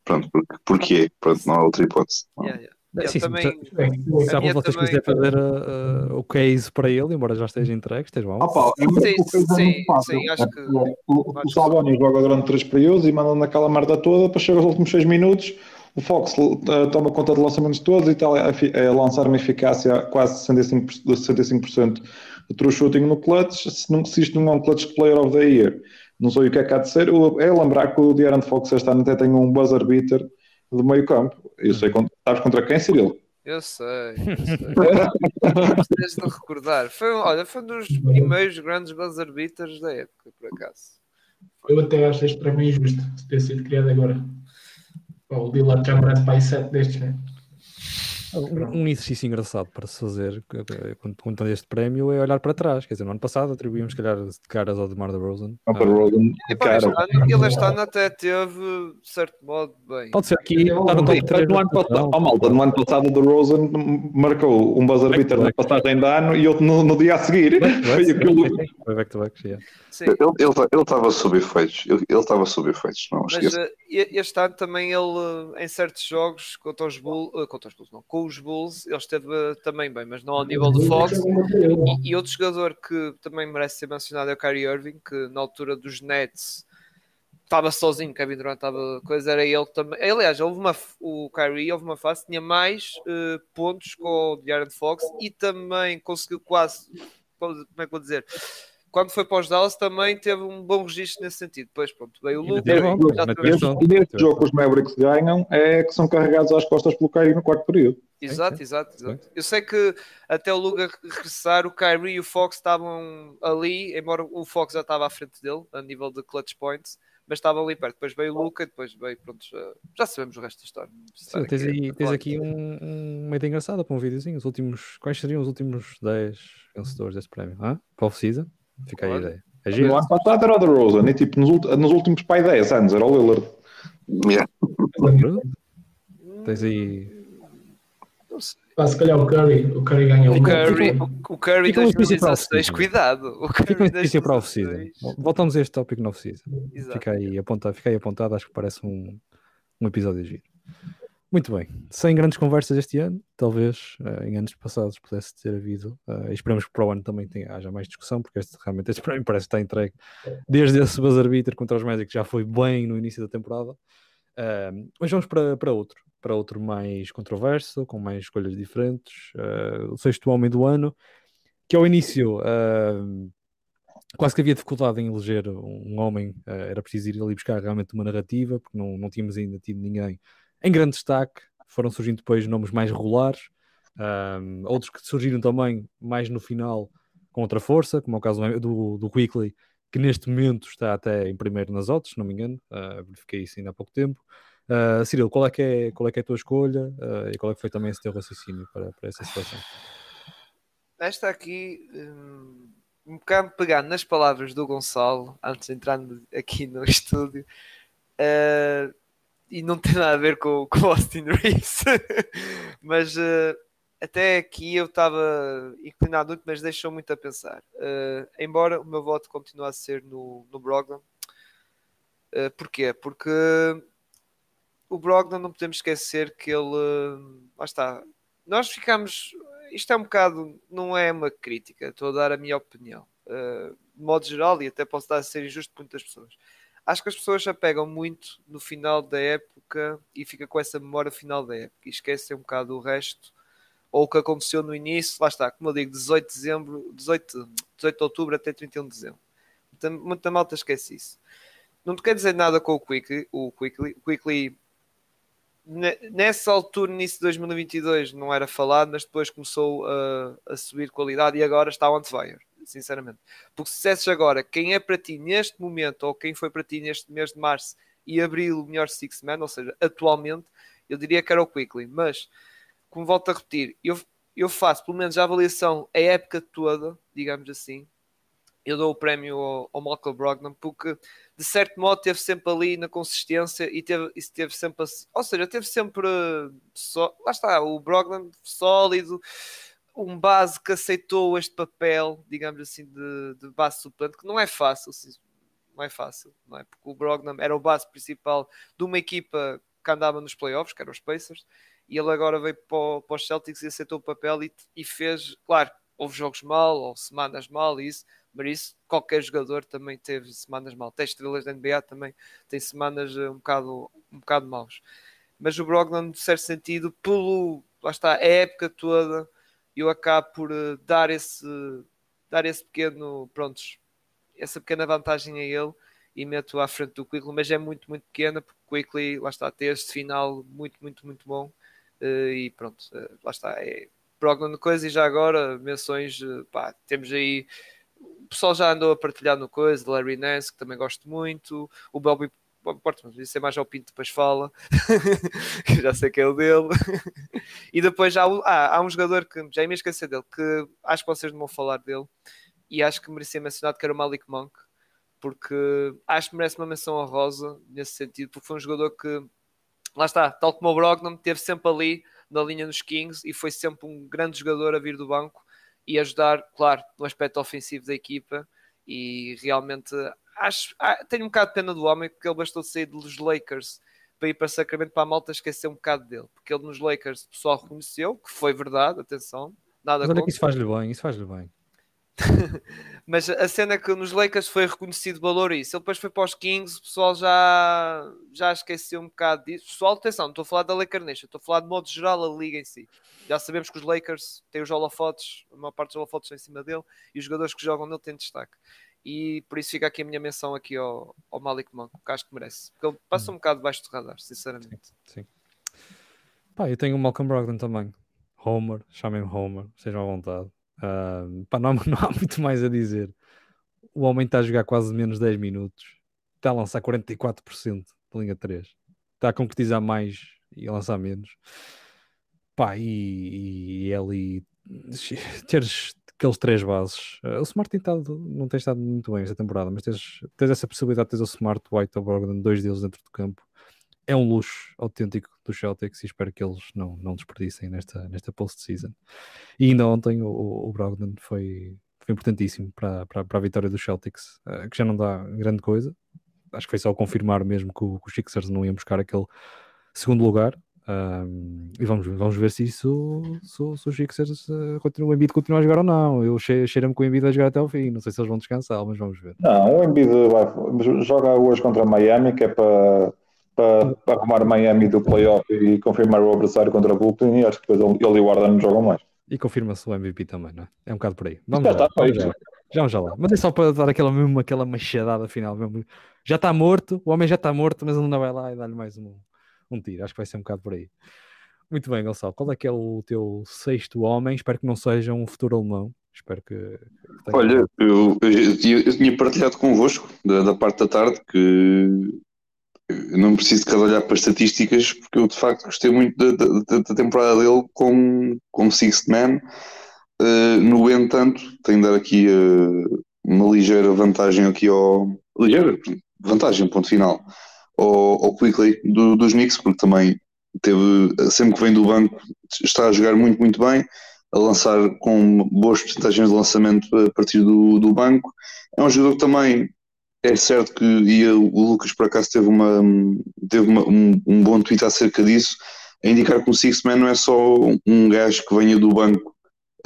Pronto, porque, porque Pronto, não há outra hipótese. Yeah, yeah. É, Eu sim, sim, também. se- Bem, Se A minha algum de vocês também- quiser fazer uh, uh, o case para ele, embora já esteja entregue, estejam lá. Opa, é muito, Sim, sim, fácil. sim, acho É que- porque o, o Salboni joga durante três períodos e manda naquela merda toda, depois chega aos últimos seis minutos, o Fox eh, toma conta de lançamentos todos e está a, a lançar uma eficácia quase 65%, de 65% de true shooting no clutch, se, não, se isto não é um clutch player of the year, não sei o que é que há de ser, O- é lembrar que o De'Aaron Fox este ano até tem um buzzer beater do meio campo, eu sei, contra- sabes contra quem, Cirilo? Eu sei, eu sei. De recordar. Foi, um- olha, foi um dos primeiros grandes buzzer beaters da época, por acaso. Eu até acho este para mim injusto, se ter sido criado agora. O Dillard já merece para aí sete destes, né? Um, um exercício engraçado para se fazer eh, quando quando tem este prémio é olhar para trás. Quer dizer, no ano passado atribuímos, se calhar, de caras ao DeMar DeRozan. Ah, Rosen, cara. este ano, ele este ano até teve, de certo modo, bem. Pode ser estar no top Sim, 3 no ano passado, oh, malta, no ano passado o DeRozan marcou um buzzer beater na passagem de ano e outro no, no dia a seguir. Foi aquilo. Foi back to back, yeah. Sim. Ele estava sob efeitos. Ele estava sob efeitos, não Mas eh, e- este ano também ele, em certos jogos, contra os Bulls, eh, contra os Bulls, não, com os Bulls, ele esteve eh, também bem, mas não ao nível do Fox. E, e outro jogador que também merece ser mencionado é o Kyrie Irving, que na altura dos Nets estava sozinho, Kevin Durant estava coisa, era ele também. Aliás, houve uma, o Kyrie houve uma fase, tinha mais eh, pontos com o De'Aaron Fox e também conseguiu quase, como é que eu vou dizer, quando foi para os Dallas também teve um bom registro nesse sentido. Depois, pronto, veio o bom. E neste jogo que os Mavericks ganham é que são carregados às costas pelo Kyrie no quarto período. Exato, sim. exato, exato. Eu sei que até o Luga regressar, o Kyrie e o Fox estavam ali, embora o Fox já estava à frente dele, a nível de clutch points, mas estavam ali perto. Depois veio o Luca, depois veio, pronto, já, já sabemos o resto da história. Sim, tens, aqui aí, tens aqui um, um uma ideia engraçada para um videozinho. Os últimos, quais seriam os últimos 10 vencedores deste prémio? Hã? Para a season? Fica aí a ideia. É giro. No ano passado era o DeRozan e tipo, nos, nos últimos pai 10 anos era o Lillard. Yeah. Tens aí. Pá, se calhar o Curry, o Curry ganha O. Curry, o, o Curry Fica um exercício para a 2016, off-season. cuidado. O Fica Curry exercício para a. 2016, Voltamos a este tópico na exato. Fica aí apontado, fica aí apontado, acho que parece um, um episódio giro. Muito bem, sem grandes conversas este ano, talvez eh, em anos passados pudesse ter havido, eh, e esperamos que para o ano também tenha, haja mais discussão, porque este, realmente este prémio parece que está entregue desde esse buzzer beater contra os Magic, que já foi bem no início da temporada. Eh, mas vamos para, para outro, para outro mais controverso, com mais escolhas diferentes, eh, o sexto homem do ano, que ao início eh, quase que havia dificuldade em eleger um homem, eh, era preciso ir ali buscar realmente uma narrativa, porque não, não tínhamos ainda tido ninguém em grande destaque. Foram surgindo depois nomes mais regulares, ahm, outros que surgiram também mais no final com outra força, como é o caso do, do Quickly, que neste momento está até em primeiro nas odds, se não me engano, ah, verifiquei isso ainda há pouco tempo. Uh, Cirilo, qual é, que é, qual é que é a tua escolha uh, e qual é que foi também esse teu raciocínio para, para essa situação? Esta aqui, um, um bocado pegando nas palavras do Gonçalo, antes de entrar aqui no estúdio, uh, e não tem nada a ver com, com Austin Reeves, mas uh, até aqui eu estava inclinado muito, mas deixou muito a pensar. Uh, embora o meu voto continue a ser no, no Brogdon. Uh, porquê? Porque o Brogdon não podemos esquecer que ele. Lá está. Nós ficamos. Isto é um bocado. Não é uma crítica, estou a dar a minha opinião. De modo geral, e até posso dar a ser injusto para muitas pessoas. Acho que as pessoas se apegam muito no final da época e fica com essa memória final da época e esquecem um bocado o resto ou o que aconteceu no início, lá está, como eu digo, 18 de dezembro, 18, 18 de outubro até 31 de dezembro. Muita, muita malta esquece isso. Não te quer dizer nada com o Quickly, o Quickly, Quickly nessa altura, início de 2022, não era falado, mas depois começou a, a subir qualidade e agora está on fire, sinceramente. Porque se dissesses agora quem é para ti neste momento, ou quem foi para ti neste mês de março e abril o melhor Six Man, ou seja, atualmente, eu diria que era o Quickly, mas como volto a repetir, eu, eu faço pelo menos a avaliação a época toda, digamos assim. Eu dou o prémio ao, ao Michael Brogdon porque, de certo modo, teve sempre ali na consistência e teve, e teve sempre, ou seja, teve sempre só, lá está, o Brogdon sólido, um base que aceitou este papel, digamos assim, de, de base suplente, que não é fácil, não é fácil, não é? Porque o Brogdon era o base principal de uma equipa que andava nos playoffs, que eram os Pacers, e ele agora veio para, para os Celtics e aceitou o papel e, e, fez, claro, houve jogos mal ou semanas mal e isso, mas isso qualquer jogador também teve semanas mal. Até estrelas da NBA também tem semanas eh, um bocado, um bocado maus. Mas o Brogdon, de certo sentido, pelo, lá está, a época toda, eu acabo por uh, dar esse dar esse pequeno, prontos, essa pequena vantagem a ele e meto à frente do Quickly, mas é muito, muito pequena, porque o Quickly, lá está, tem este final muito, muito, muito bom Uh, e pronto, uh, lá está. É Brogdon coisa e já agora menções, pá, temos aí o pessoal já andou a partilhar no coisa, Larry Nance, que também gosto muito, o Bobby Porto, mas isso é mais ao Pinto depois fala, que já sei que é o dele. e depois há, ah, há um jogador que já me esqueci dele, que acho que vocês não vão falar dele, e acho que merecia mencionado que era o Malik Monk, porque acho que merece uma menção honrosa nesse sentido, porque foi um jogador que lá está, tal como o Brogdon, teve sempre ali na linha dos Kings e foi sempre um grande jogador a vir do banco e ajudar, claro, no aspecto ofensivo da equipa. E realmente acho, ah, tenho um bocado de pena do homem porque ele bastou sair dos Lakers para ir para Sacramento para a malta esquecer um bocado dele, porque ele nos Lakers o pessoal reconheceu que foi verdade, atenção, nada Mas olha que isso faz-lhe bem, isso faz-lhe bem. Mas a cena é que nos Lakers foi reconhecido valor isso. Ele depois foi para os Kings, o pessoal já, já esqueceu um bocado disso. Pessoal, atenção, não estou a falar da Laker Nation, estou a falar de modo geral a liga em si. Já sabemos que os Lakers têm os holofotes, a maior parte dos holofotes estão em cima dele e os jogadores que jogam nele têm destaque. E por isso fica aqui a minha menção aqui ao, ao Malik Monk, que acho que merece. Porque ele passa hum. um bocado debaixo do radar, sinceramente. Sim. sim. Pá, eu tenho o Malcolm Brogdon também. Homer, chamem-me Homer, sejam à vontade. Uh, pá, não, não, há muito mais a dizer. O homem está a jogar quase menos 10 minutos, está a lançar 44% da linha 3, está a concretizar mais e a lançar menos. Pá, e, e ele teres aqueles três bases. Uh, o Smart tem estado, não tem estado muito bem esta temporada, mas tens, tens essa possibilidade de ter o Smart, White ou Brogdon, dois deles dentro do campo. É um luxo autêntico dos Celtics e espero que eles não, não desperdicem nesta, nesta post-season. E ainda ontem o, o Brogdon foi, foi importantíssimo para, para, para a vitória dos Celtics, uh, que já não dá grande coisa. Acho que foi só confirmar mesmo que, o, que os Sixers não iam buscar aquele segundo lugar. Um, e vamos, vamos ver se isso se, se os Sixers continuam, o Embiid continua a jogar ou não. Eu cheiro-me que o Embiid vai jogar até ao fim. Não sei se eles vão descansar, mas vamos ver. Não, o Embiid vai, joga hoje contra Miami, que é para para, para arrumar Miami do playoff e confirmar o adversário contra o Brooklyn e acho que depois ele e o Arden não jogam mais. E confirma-se o MVP também, não é? É um bocado por aí. Vamos já, já, vamos já, já, já lá. Mas é só para dar aquela, mesmo, aquela machadada final mesmo. Já está morto, o homem já está morto, mas ele ainda vai lá e dá-lhe mais um, um tiro. Acho que vai ser um bocado por aí. Muito bem, Gonçalo. Qual é que é o teu sexto homem? Espero que não seja um futuro alemão. Espero que. tenha... Olha, eu, eu, eu, tinha partilhado convosco da, da parte da tarde que não preciso de olhar para estatísticas, porque eu de facto gostei muito da, da, da temporada dele como, como Sixth Man. Uh, no entanto, tenho de dar aqui uh, uma ligeira vantagem aqui ao. ligeira vantagem, ponto final, ao, ao Quickly do, dos Knicks, porque também teve, sempre que vem do banco, está a jogar muito, muito bem, a lançar com boas porcentagens de lançamento a partir do, do banco. É um jogador que também é certo que e o Lucas por acaso teve, uma, teve uma, um, um bom tweet acerca disso, a indicar que o Six Man não é só um gajo que venha do banco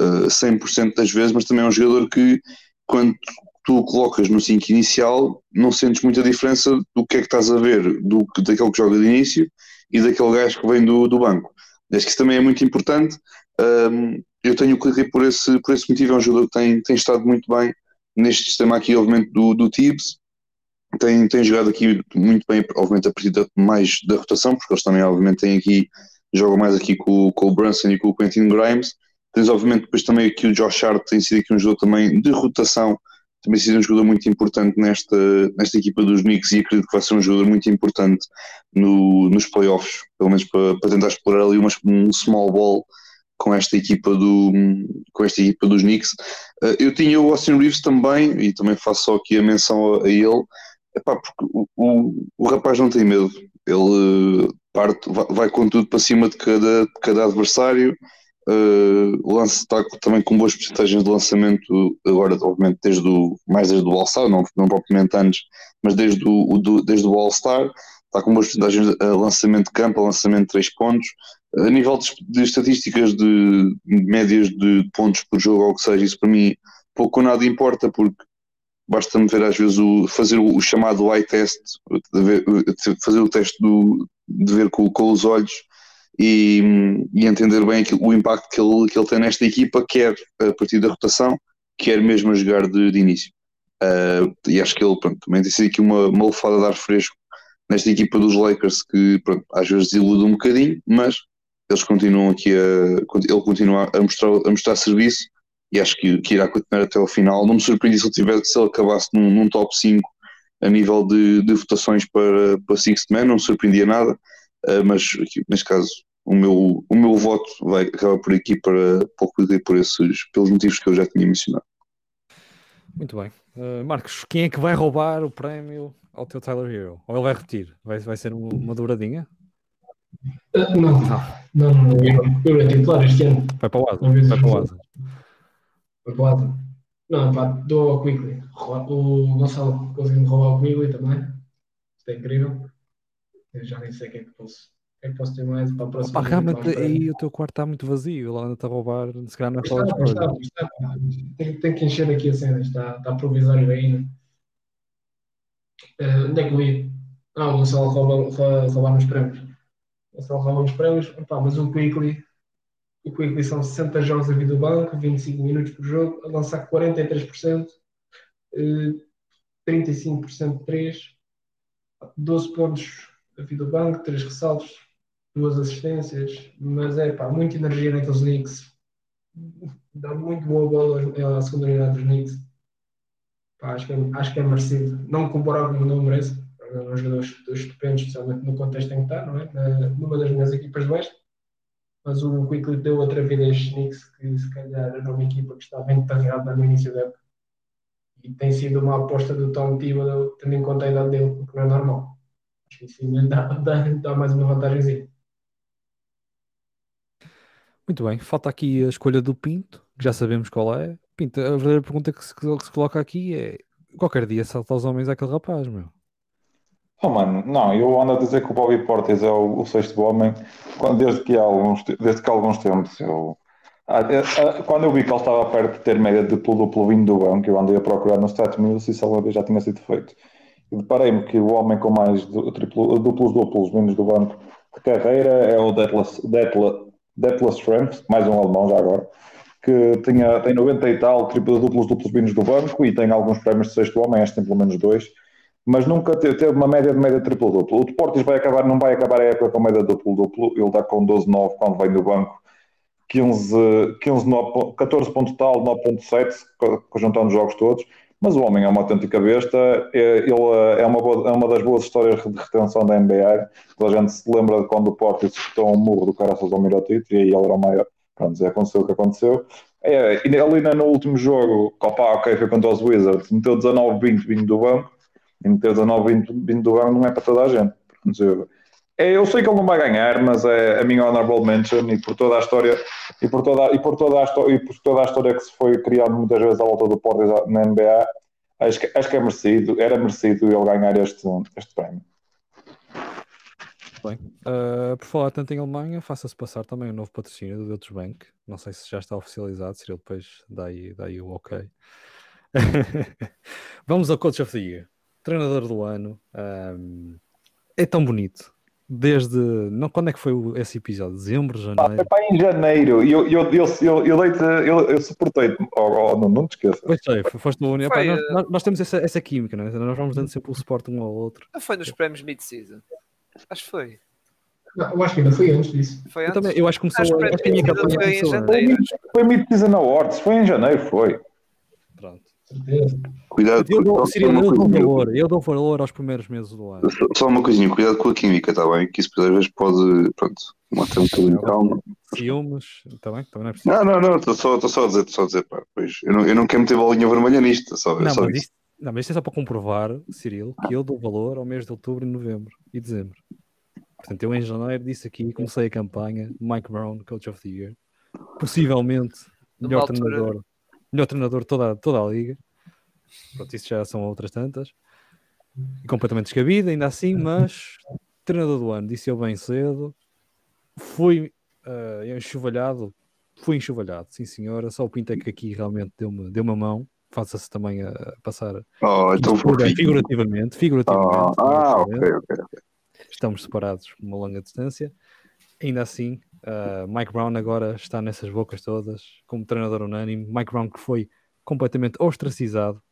uh, eh, 100% das vezes, mas também é um jogador que quando tu colocas no 5 inicial, não sentes muita diferença do que é que estás a ver do, daquele que joga de início e daquele gajo que vem do, do banco. Acho que isso também é muito importante. Um, eu tenho o clique por esse, por esse motivo, é um jogador que tem, tem estado muito bem neste sistema aqui, obviamente, do, do Tibbs. Tem, tem jogado aqui muito bem, obviamente, a partir mais da rotação, porque eles também, obviamente, têm aqui, jogam mais aqui com, com o Brunson e com o Quentin Grimes. Tens, obviamente, depois também aqui o Josh Hart, tem sido aqui um jogador também de rotação, também sido um jogador muito importante nesta, nesta equipa dos Knicks e acredito que vai ser um jogador muito importante no, nos playoffs, pelo menos para, para tentar explorar ali uma, um small ball com esta equipa, do, com esta equipa dos Knicks. Eh, eu tinha o Austin Reeves também, e também faço só aqui a menção a, a ele, Epá, porque o, o, o, rapaz não tem medo, ele parte, vai, vai com tudo para cima de cada, de cada adversário, Uh, lance está também com boas porcentagens de lançamento, agora, obviamente, desde o, mais desde o All-Star, não, não propriamente antes, mas desde o, o desde o All-Star, está com boas porcentagens de lançamento de campo, lançamento de 3 pontos. A nível de, de estatísticas de, de, médias de pontos por jogo, ou o que seja, isso para mim pouco ou nada importa, porque basta-me ver às vezes o, fazer o, o chamado eye test, fazer o teste do, de ver com, com os olhos e, e entender bem aquilo, o impacto que ele, que ele tem nesta equipa, quer a partir da rotação, quer mesmo a jogar de, de início. Uh, e acho que ele pronto, também tem sido aqui uma, uma de ar fresco nesta equipa dos Lakers que pronto, às vezes desilude um bocadinho, mas eles continuam aqui a ele continua a mostrar, a mostrar serviço e acho que, que irá continuar até ao final. Não me surpreendi se ele, tivesse, se ele acabasse num, num top 5 a nível de, de votações para, para Sixth Man, não me surpreendia nada. Uh, mas aqui, neste caso o meu, o meu voto vai acabar por aqui para, para o por esses, pelos motivos que eu já tinha mencionado. Muito bem. Uh, Marcos, quem é que vai roubar o prémio ao teu Tyler Hero? Ou ele vai repetir? Vai, vai ser uma douradinha? Uh, não. não, não, não, eu é titular este ano. Vai para o Asa. Vai para o Asa. Vai para o Asa. Não, pá, dou ao Quickly. O Gonçalo conseguiu roubar o Quickly também. Isto é incrível. Eu já nem sei o que é que posso, o que é que posso ter mais para a próxima. Opa, realmente aí o teu quarto está muito vazio, lá anda-te a roubar, se calhar não é está, está, está, tem, tem que encher aqui a cena, está, está provisório ainda. Uh, onde é que eu ia? Ah, o Gonçalo rouba, roubar nos prémios. O Gonçalo rouba nos prémios, Opa, mas o Quickly, o Quickly são 60 jogos a vida do banco, 25 minutos por jogo, a lançar 43%, uh, 35% de 3, 12 pontos aqui do banco, três ressaltos, duas assistências, mas é pá, muita energia naqueles Knicks. Dá muito boa bola à segunda unidade dos Knicks. Pá, acho, que é, acho que é merecido. Não comparar como não merece. É um jogador estupendo, especialmente no contexto em que está, não é? Na, numa das minhas equipas do Oeste. Mas o Quickly deu outra vida a estes Knicks, que se calhar era uma equipa que estava bem determinada no início da época. E tem sido uma aposta do Tom Thibodeau, tendo em conta a idade dele, o que não é normal. Sim, dá, dá, dá mais uma vantagemzinha. Muito bem, falta aqui a escolha do Pinto, que já sabemos qual é. Pinto, a verdadeira pergunta que se, que se coloca aqui é: qualquer dia salta aos homens aquele rapaz, meu. Oh, mano, não, eu ando a dizer que o Bobby Portes é o, o sexto homem desde que há alguns, desde que há alguns tempos. Eu, é, ah, quando eu vi que ele estava perto de ter média de duplo duplo vindo do banco, eu andei a procurar no StatMuse e se alguma vez já tinha sido feito e deparei-me que o homem com mais triplo, duplos duplos vindos do banco de carreira é o Detlef, Detlef, Strength, mais um alemão já agora, que tinha, tem 90 e tal triplo, duplos duplos vindos do banco e tem alguns prémios de sexto homem, este tem pelo menos dois, mas nunca teve, uma média de média triplo duplo. O Deportes vai acabar, não vai acabar a época com média duplo duplo, ele dá com 12,9 quando vem do banco. 15, 15 9, 14 pontos tal, 9.7, conjuntando os jogos todos Mas o homem é uma autêntica besta. É, ele é uma, boa, é uma das boas histórias de retenção da NBA. Toda a gente se lembra de quando o Porto escutou um murro do Caraças ao Mirotic e aí ele era o maior. Pronto, já aconteceu o que aconteceu. É, e ali no último jogo, opa, ok, foi contra os Wizards, meteu 19-20 vindo do banco. E meter 19-20 vindo do banco não é para toda a gente. Portanto, é, eu sei que ele não vai ganhar, mas é a minha honorable mention e por toda a história e por toda, e por toda, a, e por toda a história que se foi criando muitas vezes à volta do Porto na NBA, acho que, acho que é merecido, era merecido ele ganhar este, este prémio. Bem, uh, por falar tanto em Alemanha, faça-se passar também o um novo patrocínio do Deutsche Bank. Não sei se já está oficializado, se ele depois dá aí, dá aí o ok. Vamos ao Coach of the Year. Treinador do ano. Um, é tão bonito desde. Não, quando é que foi esse episódio? Dezembro, janeiro? Ah, foi em janeiro. E eu, eu, eu, eu, eu, eu, eu, eu suportei-te. Oh, oh, não, não te esqueças. Pois sei, foste o único. Foi, nós, nós, temos essa, essa química, não é? Nós vamos dando sempre o suporte um ao outro. Foi nos prémios mid-season. Acho que foi. Não, eu acho que ainda foi antes disso. Foi antes? Eu, também, eu acho que começou. Acho, acho que a minha campanha foi em janeiro. Foi mid-season awards. Foi em janeiro, foi. Pronto. Cuidado eu dou, Siri, eu dou valor, eu dou valor aos primeiros meses do ano. Só uma coisinha, cuidado com a química, está bem? Que isso às vezes pode, pronto, matar um bocadinho de calma. Filmes, está bem? Também não é preciso. Não, não, não, estou só, só a dizer, só a dizer, pá, pois, eu não, eu não quero meter bolinha vermelha nisto, só, não, só mas isto, não, mas isto é só para comprovar, Cirilo, que eu dou valor ao mês de outubro, novembro e dezembro. Portanto, eu em janeiro disse aqui, comecei a campanha, Mike Brown, Coach of the Year, possivelmente melhor treinador, melhor treinador toda, toda a liga. Pronto, isso já são outras tantas. E completamente descabido, ainda assim, mas treinador do ano, disse eu bem cedo. Fui uh, enxovalhado, fui enxovalhado, sim senhora. Só o Pinto é que aqui realmente deu-me deu uma mão. Faça-se também a passar oh, então figurativamente. figurativamente oh, ah, ok, ok. Estamos separados por uma longa distância. Ainda assim, uh, Mike Brown agora está nessas bocas todas, como treinador unânime. Mike Brown que foi completamente ostracizado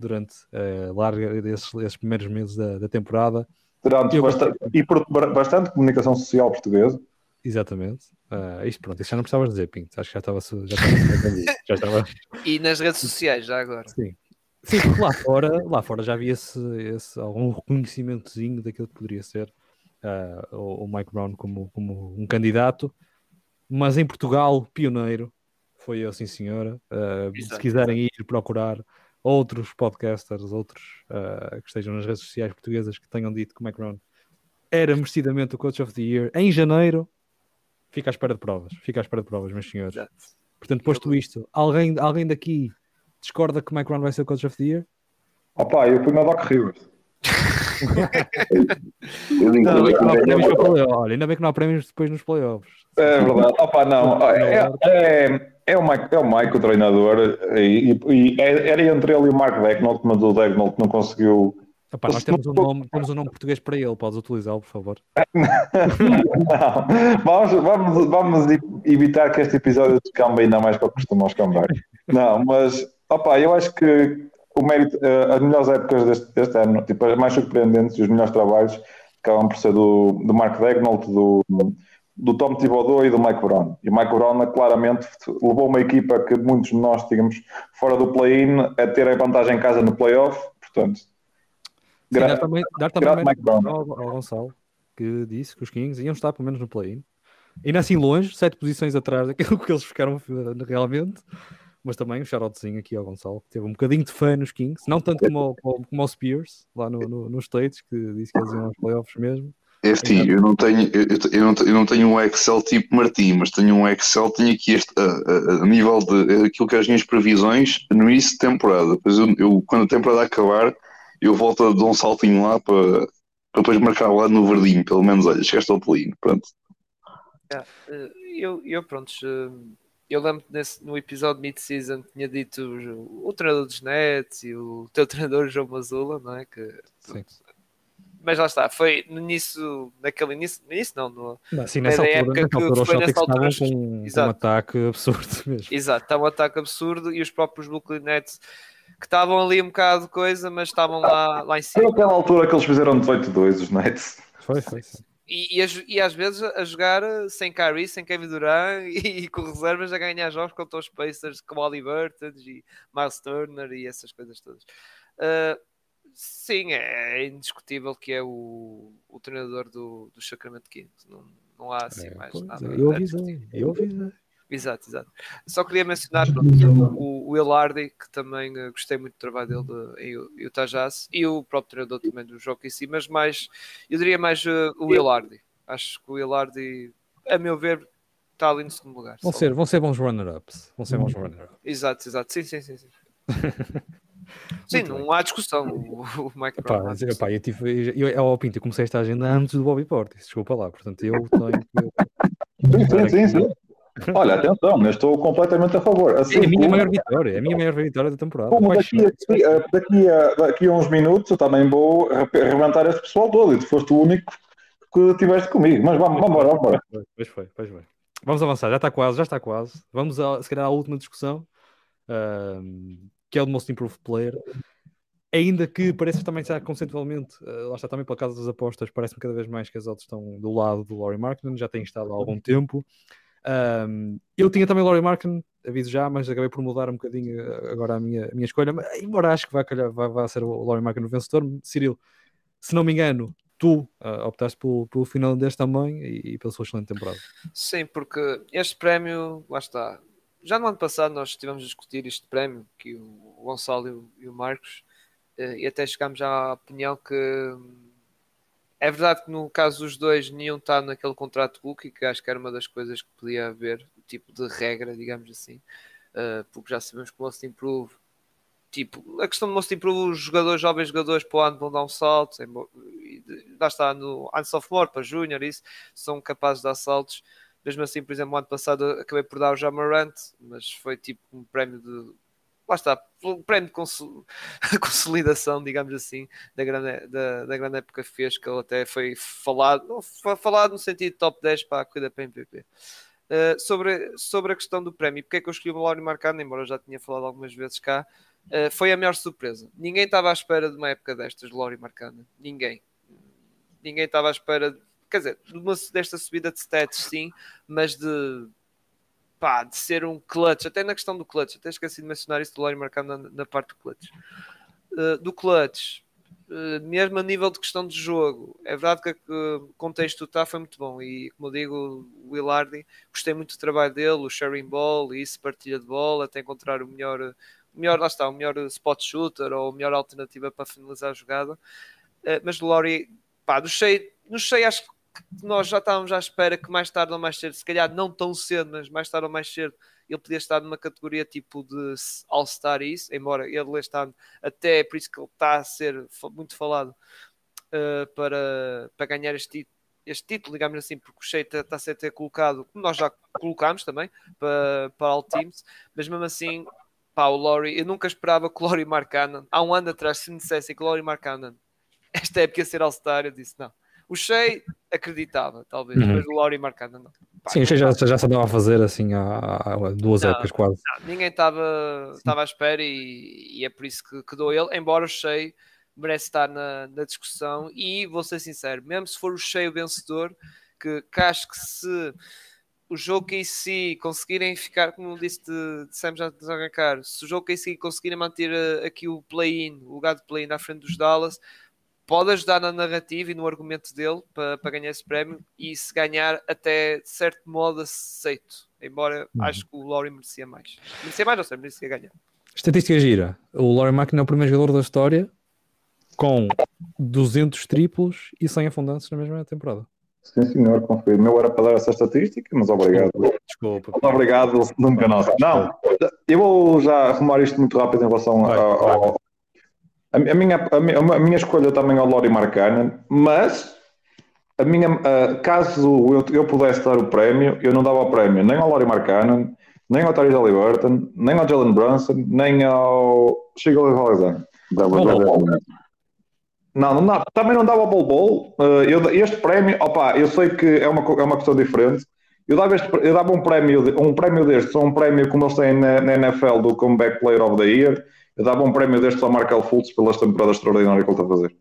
durante uh, larga desses, esses primeiros meses da, da temporada. Durante eu, bastante, e por bastante comunicação social portuguesa. Exatamente. Uh, isto pronto, isto já não precisavas dizer, Pinto. Acho que já estava já estava, já estava... E nas redes sociais, já agora. Sim. Sim, porque lá fora, lá fora já havia esse, esse, algum reconhecimentozinho daquilo que poderia ser uh, o, o, Mike Brown como, como um candidato, mas em Portugal, pioneiro, foi eu, sim senhora. Uh, se quiserem ir procurar outros podcasters, outros uh, que estejam nas redes sociais portuguesas que tenham dito que o McRown era merecidamente o Coach of the Year em janeiro, fica à espera de provas. Fica à espera de provas, meus senhores. Exato. Portanto, posto isto, alguém, alguém daqui discorda que o McRown vai ser o Coach of the Year? Opa, eu fui no Doc Rivers. ainda, bem que não há prémios Olha, ainda bem que não há prémios depois nos playoffs. É verdade. Opa, não. É, é, é o Mike, é o, Mike, o treinador, e, e, e era entre ele e o Mark Decknold, mas o Decknold não conseguiu. Epá, nós temos um, nome, temos um nome português para ele, podes utilizá-lo, por favor. não, vamos, vamos, vamos evitar que este episódio se cambe ainda mais para costumar os comebacks. Não, mas opa, eu acho que o mérito, uh, as melhores épocas deste, deste ano, tipo, as mais surpreendentes e os melhores trabalhos acabam por ser do, do Mark Decknold, do do Tom Thibodeau e do Mike Brown. E o Mike Brown claramente levou uma equipa que muitos de nós tínhamos fora do play-in a ter a vantagem em casa no play-off, portanto. Sim, dar também, dar também Mike Brown. Ao, ao Gonçalo, que disse que os Kings iam estar pelo menos no play-in. Ainda assim longe, sete posições atrás daquilo que eles ficaram realmente. Mas também um shoutoutinho aqui ao Gonçalo, que teve um bocadinho de fã nos Kings, não tanto como, como, como aos Spears, lá no, no, nos States, que disse que eles iam aos playoffs mesmo. É assim, eu não tenho, eu, eu, não, eu não tenho um Excel tipo Martim, mas tenho um Excel, tenho aqui este, a, a, a nível de aquilo que é as minhas previsões no início de temporada. Depois eu, eu, quando a temporada acabar, eu volto a dar um saltinho lá para, para depois marcar lá no verdinho, pelo menos, olha, chegaste ao pelinho, pronto. É, eu, eu pronto, eu lembro nesse, no episódio mid-season tinha dito o, o, treinador dos Nets e o teu treinador João Mazula, não é? Que, Sim mas lá está, foi no início, naquele início, no início não, no, não sim, nessa altura, época nessa altura, que foi nessa altura com, com, um ataque absurdo mesmo. Exato, estava um ataque absurdo e os próprios Brooklyn Nets que estavam ali um bocado de coisa, mas estavam lá, lá em cima. Foi aquela altura que eles fizeram 18-2 os Nets. Foi, foi. Sim. E, e, e, às vezes a jogar sem Kyrie, sem Kevin Durant e, e, com reservas a ganhar jogos contra os Pacers com Oli Burton e Miles Turner e essas coisas todas. Uh, sim, é, é, indiscutível que é o, o treinador do, do Sacramento Kings. Não, não há assim é, mais nada. Eu avisei, eu avisei. Exato, exato. Só queria mencionar o, o Elardi, que também uh, gostei muito do trabalho dele de, em Utah Jazz, e o próprio treinador também do jogo em si, mas mais, eu diria mais uh, o Elardi. Acho que o Elardi, a meu ver, está ali no segundo lugar. Vão, ser, vão ser bons runner-ups. Vão ser bons runner-ups. Exato, exato. Sim, sim, sim. sim. Sim, não bem. há discussão. O, o Mike epá, Brown. Epá, eu tive, eu, eu, Pinto, eu comecei esta agenda antes do Bobby Portis, desculpa lá, portanto eu tenho. sim, sim, sim. Olha, atenção, mas estou completamente a favor. Assim, é a minha como... maior vitória, é a minha maior vitória da temporada. Como daqui a, daqui, a, daqui a uns minutos eu também vou arrebentar esse pessoal todo e tu foste o único que tiveste comigo. Mas vamos, vamos embora, vamos embora. Pois foi, pois foi. Vamos avançar, já está quase, já está quase. Vamos a, se calhar à última discussão, uh, que é o Most Improved Player. Ainda que pareça também estar conceitualmente, uh, lá está também pela casa das apostas, parece-me cada vez mais que as outras estão do lado do Laurie Markman, já tem estado há algum tempo. Um, eu tinha também Laurie Markin, aviso já, mas acabei por mudar um bocadinho eh, agora a minha, a minha escolha. Mas, embora acho que vai, calhar, vai, vai ser o Laurie Markin o vencedor, Cyril, se não me engano, tu uh, optaste pelo, pelo finlandês também e, e pela sua excelente temporada. Sim, porque este prémio, lá está. Já no ano passado nós estivemos a discutir este prémio, que o Gonçalo e o Marcos, uh, e até chegámos à opinião que é verdade que no caso dos dois, nenhum está naquele contrato rookie, que acho que era uma das coisas que podia haver, tipo de regra, digamos assim, uh, porque já sabemos que o Most Improve, tipo, a questão do Most Improve, os jogadores, jovens jogadores para o ano vão dar um salto, lá está no ano sophomore, para júnior, isso, são capazes de dar saltos. Mesmo assim, por exemplo, ano passado acabei por dar o Jamarant, mas foi tipo um prémio de lá está, um prémio de consolidação, digamos assim, da grande, da, da grande época que fez, que ele até foi falado, foi falado no sentido top 10 para a corrida para MVP. Uh, sobre, sobre a questão do prémio, porque é que eu escolhi o Laurie Marcano, embora eu já tinha falado algumas vezes cá, uh, foi a maior surpresa. Ninguém estava à espera de uma época destas de Laurie Marcano, ninguém. Ninguém estava à espera, de, quer dizer, uma, desta subida de stats, sim, mas de pá, de ser um clutch, até na questão do clutch, até esqueci de mencionar isso do Laurie marcando na, na, parte do clutch. Uh, do clutch, uh, mesmo a nível de questão de jogo, é verdade que o contexto está foi muito bom e, como eu digo, o Willardi, gostei muito do trabalho dele, o sharing ball isso, partilha de bola, até encontrar o melhor, melhor, lá está, o melhor spot shooter ou a melhor alternativa para finalizar a jogada. Uh, mas o Laurie, pá, do cheio, no cheio acho que nós já estávamos à espera que mais tarde ou mais cedo, se calhar não tão cedo, mas mais tarde ou mais cedo, ele podia estar numa categoria tipo de All-Star isso, embora ele ano, até é por isso que ele está a ser muito falado uh, para, para ganhar este, este título, digamos assim, porque o Shea está, está a ser até colocado, como nós já colocámos também, para, para All Teams, mas mesmo assim, pá, o Laurie, eu nunca esperava que o Laurie Markkanen, há um ano atrás, se me dissessem que o Laurie Markkanen esta época ia ser All-Star, eu disse não o Shea acreditava, talvez, uhum. mas o Laurie Marcano não. Pá, Sim, o Shea já, já se andava a fazer assim há, há duas não, épocas quase. Não, ninguém estava à espera e, e, é por isso que, que dou ele, embora o Shea merece estar na, na, discussão e vou ser sincero, mesmo se for o Shea o vencedor, que, que acho que se o jogo que em si conseguirem ficar, como disse, dissemos já de arrancar, se o jogo que em si conseguirem manter eh, aqui o play-in, o lugar de play-in à frente dos Dallas, pode ajudar na narrativa e no argumento dele para, para ganhar esse prémio e se ganhar até de certo modo aceito. Embora uhum. acho que o Laurie merecia mais. Merecia mais, ou seja, merecia ganhar. Estatística gira. O Laurie Markin é o primeiro jogador da história com 200 triplos e 100 afundantes na mesma temporada. Sim, senhor, confirmo. Eu era para dar essa estatística, mas obrigado. Desculpa. Muito obrigado, nunca nossa. Não, eu vou já arrumar isto muito rápido em relação vai, ao, vai. A, minha, a, minha, a minha escolha também é o Lori Markkanen, mas a minha, uh, caso eu, eu pudesse dar o prémio, eu não dava o prémio nem ao Lori Markkanen, nem ao Tyrese Halliburton, nem ao Jalen Brunson, nem ao Shigold Alexander. Não, não dá. Também não dava ao Bol Bol. Uh, eu, este prémio, opa, eu sei que é uma, é uma questão diferente. Eu dava, este, eu dava um prémio, um prémio destes, ou um prémio como eles têm na, na NFL do Comeback Player of the Year eu dava um prémio deste ao Markel Fultz pela temporada extraordinária que ele está a fazer.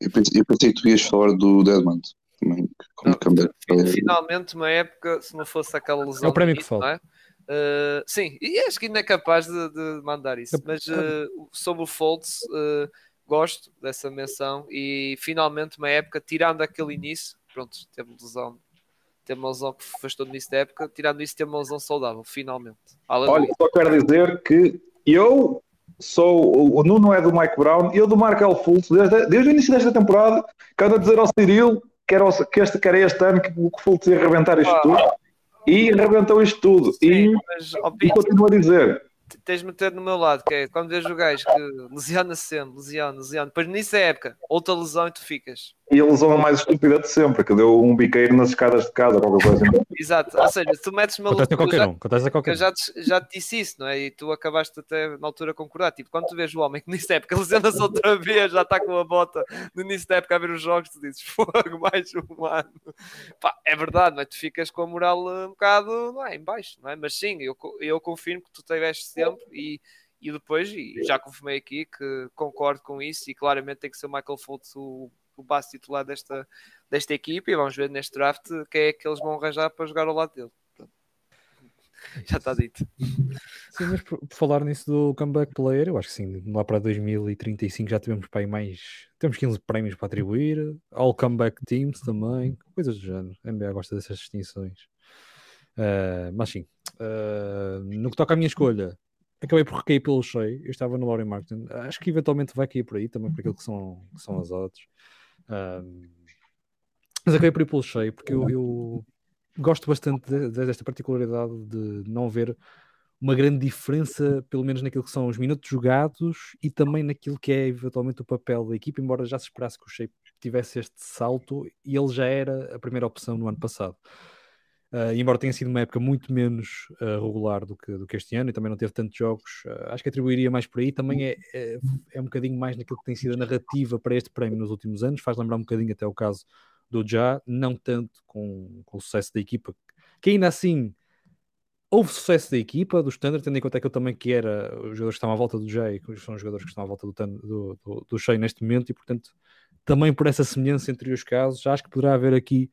Eu pensei, eu pensei que tu ias falar do Deadman. também. Como comeback. Finalmente, uma época, se não fosse aquela lesão. É o prémio do que falta. é? Uh, sim, e acho que ainda é capaz de, de mandar isso. Mas uh, sobre o Foltz, uh, gosto dessa menção e finalmente uma época, tirando aquele início, pronto, teve lesão, teve uma lesão que fez todo o início da época, tirando isso, teve uma lesão saudável, finalmente. Aleluia. Olha, só quero dizer que eu sou. O Nuno é do Mike Brown e eu do Markel Fultz desde, desde o início desta temporada. Quero dizer ao Cirilo que era, que este, que era este ano que o Fultz ia arrebentar isto Ah. tudo e arrebentou isto tudo. Sim, E, mas e continuo a dizer. tens de meter no meu lado, que é quando vejo o gajo que lesiona sempre, lesiona, lesiona, depois nisso é época, outra lesão e tu ficas. E a lesão mais estúpida de sempre, que deu um biqueiro nas escadas de casa, qualquer coisa. assim. Exato, ou seja, tu metes uma Acontece a qualquer já- um. Acontece a que qualquer eu um. já te, já te disse isso, não é? E tu acabaste até na altura a concordar. Tipo, quando tu vês o homem que nisso da época lesiona-se outra vez, já está com a bota no início da época a ver os jogos, tu dizes fogo, mais um ano. Pá, é verdade, é? Tu ficas com a moral eh, um bocado não é, em baixo, não é? Mas sim, eu, eu confirmo que tu tiveste sempre e, e depois, e já confirmei aqui que concordo com isso e claramente tem que ser o Michael Fultz o, o base titular desta, desta equipe e vamos ver neste draft quem é que eles vão arranjar para jogar ao lado dele. Já está dito. Sim, mas por, por falar nisso do comeback player, eu acho que sim, lá para 2035 já tivemos para mais. Temos 15 prémios para atribuir, All Comeback Teams também, coisas do género. A NBA gosta dessas distinções. Ah, mas sim, ah, no que toca à minha escolha, acabei por recair pelo cheio. Eu estava no Laurie Martin, acho que eventualmente vai cair por aí também, por aquilo que são, que são as odds. Ah, mas acabei por ir pelo cheio, porque eu, eu gosto bastante de- de- desta particularidade de não ver uma grande diferença, pelo menos naquilo que são os minutos jogados e também naquilo que é eventualmente o papel da equipa, embora já se esperasse que o Shape tivesse este salto e ele já era a primeira opção no ano passado. E embora tenha sido uma época muito menos ah, regular do que, do que este ano e também não teve tantos jogos, ah, acho que atribuiria mais por aí. Também é, é, é um bocadinho mais naquilo que tem sido a narrativa para este prémio nos últimos anos, faz lembrar um bocadinho até o caso do Já, não tanto com, com o sucesso da equipa, que ainda assim houve sucesso da equipa, do Standard, tendo em conta que eu também que era os jogadores que estão à volta do Jay, que são os jogadores que estão à volta do, do, do, do Shea neste momento, e portanto, também por essa semelhança entre os casos, acho que poderá haver aqui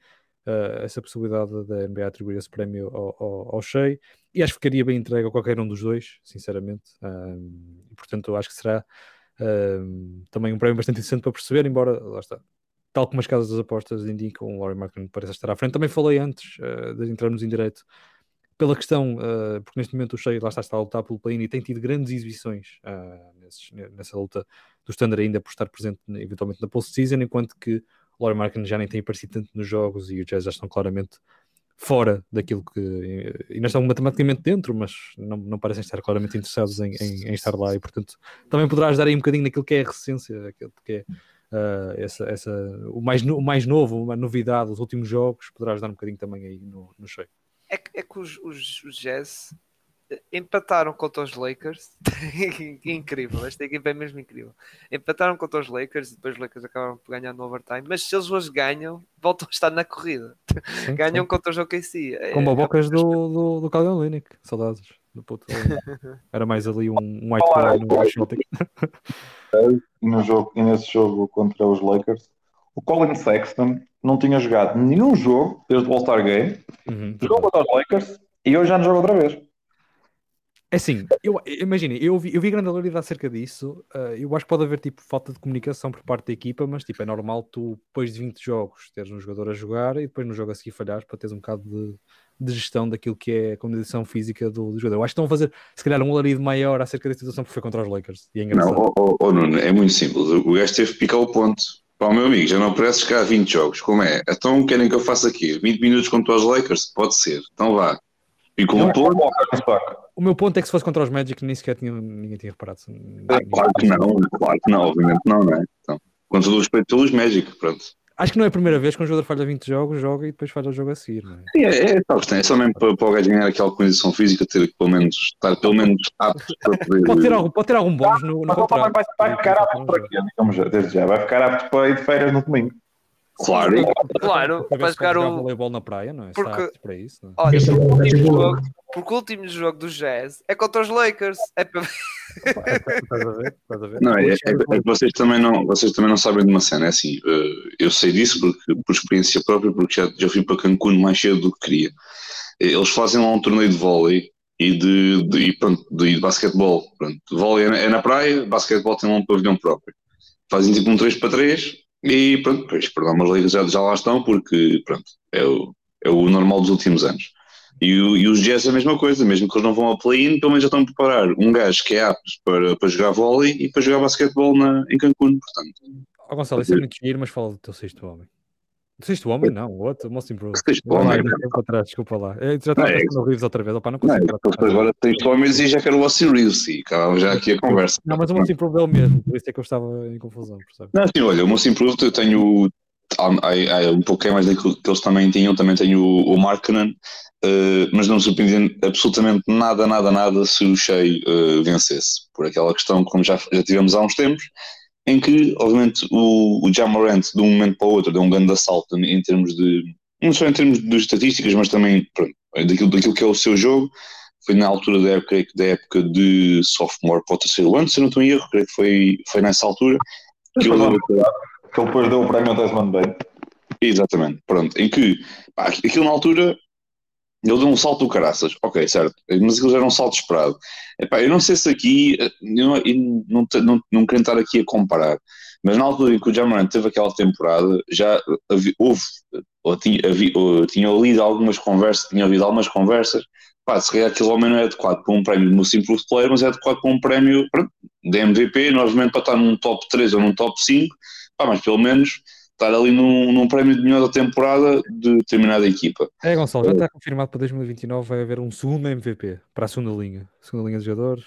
uh, essa possibilidade da NBA atribuir esse prémio ao, ao, ao Shea, e acho que ficaria bem entregue a qualquer um dos dois, sinceramente, um, e portanto, acho que será um, também um prémio bastante interessante para perceber, embora, lá está, tal como as casas das apostas indicam, o Laurie Martin parece estar à frente. Também falei antes uh, de entrarmos em direito pela questão, uh, porque neste momento o Shea lá está, está a lutar pelo play-in e tem tido grandes exibições nesses, nessa luta do standard ainda por estar presente eventualmente na post-season, enquanto que Laurie Martin já nem tem aparecido tanto nos jogos e os Jazz já estão claramente fora daquilo que e ainda estão matematicamente dentro, mas não, não parecem estar claramente interessados em, em, em, estar lá e portanto também poderá ajudar aí um bocadinho naquilo que é a recência, que é Uh, essa, essa, o, mais, o mais novo, uma novidade, os últimos jogos, poderá ajudar um bocadinho também aí no, no cheio. É que, é que os, os, os Jazz empataram contra os Lakers. incrível, esta equipa é mesmo incrível. Empataram contra os Lakers e depois os Lakers acabaram por ganhar no overtime. Mas se eles hoje ganham, voltam a estar na corrida. Sim, ganham sim. contra os OKC. Com bobocas é, do, do, do Calvin Linick, saudades. Do puto Era mais ali um, um white no Washington. no jogo, e nesse jogo contra os Lakers, o Colin Sexton não tinha jogado nenhum jogo desde o All-Star Game, uhum. jogou contra os Lakers e hoje já não joga outra vez. É assim, eu, imagine, eu vi, eu vi grande alaridade acerca disso. Uh, eu acho que pode haver tipo falta de comunicação por parte da equipa, mas tipo, é normal tu, depois de 20 jogos, teres um jogador a jogar e depois no jogo a seguir falhares para teres um bocado de, de gestão daquilo que é a condição física do, do, jogador. Eu acho que estão a fazer, se calhar, um alarido maior acerca da situação porque foi contra os Lakers. E é não, oh, oh, oh, Nuno, é muito simples. O gajo teve que picar o ponto. Para o meu amigo, já não parece jogar 20 jogos. Como é? Então querem que eu faça aqui 20 minutos contra os Lakers? Pode ser. Então vá. Pica um ponto. O meu ponto é que se fosse contra os Magic nem sequer tinha, ninguém tinha reparado. Ah, claro que não, claro que não, obviamente não, não é? Então, com todo o respeito pelos Magic, pronto. Acho que não é a primeira vez que um jogador falha 20 jogos, joga e depois falha o jogo a seguir, não é? Sim, é, é, é, é só mesmo para, para o gajo ganhar aquela condição física, ter que pelo menos estar pelo menos apto para poder. pode, ter algum, pode ter algum bónus no, no contrato. Vai, vai ficar apto para quê? Digamos, desde já, vai ficar apto para ir de férias no domingo. Claro. Claro, Para vai jogar o. voleibol na praia, não é? Porque- Está para isso, não é? Olha, é porque o, último jogo, porque o último jogo do Jazz é contra os Lakers. É para Estás a ver? Estás a ver? Não, é, é- é que vocês também não, vocês também não sabem de uma cena, é assim, eh, eu sei disso porque, por experiência própria, porque já, já fui para Cancún mais cedo do que queria. Eh, Eles fazem lá um torneio de vôlei e de, de, e pronto, de, de basquetebol. Pronto, vôlei é na, é na praia, basquetebol tem lá um pavilhão próprio. Fazem tipo um 3 para 3 e pronto, depois, perdão, mas ligas já, já lá estão porque, pronto, é o, é o normal dos últimos anos. E, o- e os Jazz é a mesma coisa, mesmo que eles não vão a play-in, pelo menos já estão a preparar um gajo que é apto para, para jogar vôlei e para jogar basquetebol na, em Cancún, portanto. Ó Gonçalo, isso é muito giro, mas fala do teu sexto homem. Sexto homem, não, o outro, o Most Improved. Sexto lá, homem. tempo atrás, desculpa lá. Eu já estava Não, é pensando no Reeves outra vez, opá, não Não, é, consigo. porque depois agora tens homens e já quero o Austin Reeves e acabava já aqui a conversa. Não, mas o Most Improved é o mesmo, por isso é que eu estava em confusão, percebe? Não, assim, olha, o Most Improved eu tenho um pouquinho mais daquilo que eles também tinham, também tenho o, o Markkanen, eh, mas não me surpreendia absolutamente nada, nada, nada se o Shea eh, vencesse, por aquela questão como já, já tivemos há uns tempos, em que, obviamente, o, o Jamorant de um momento para o outro deu um grande assalto em, termos de, não só em termos de estatísticas, mas também pronto, daquilo, daquilo que é o seu jogo, foi na altura da época, da época de sophomore para o terceiro ano, se eu não estou em erro, creio que foi, foi nessa altura que lá. Que ele depois deu o prémio ao Desmond Bain. Exatamente, pronto. Em que, pá, aquilo na altura, ele deu um salto do caraças, ok, certo, mas aquilo já era um salto esperado. Epá, eu não sei se aqui, eu não, eu não, não, não quero estar aqui a comparar, mas na altura em que o Jamarant teve aquela temporada, já havia, houve, ou tinha, havia, ou tinha lido algumas conversas, tinha ouvido algumas conversas, pá, se calhar aquele homem não é adequado para um prémio Most Improved Player, mas é adequado para um prémio de MVP, novamente para estar num top 3 ou num top 5, pá, mas pelo menos estar ali num, num prémio de melhor da temporada de determinada equipa. É, Gonçalo, já está confirmado para 2029 vai haver um segundo MVP para a segunda linha. Segunda linha de jogadores.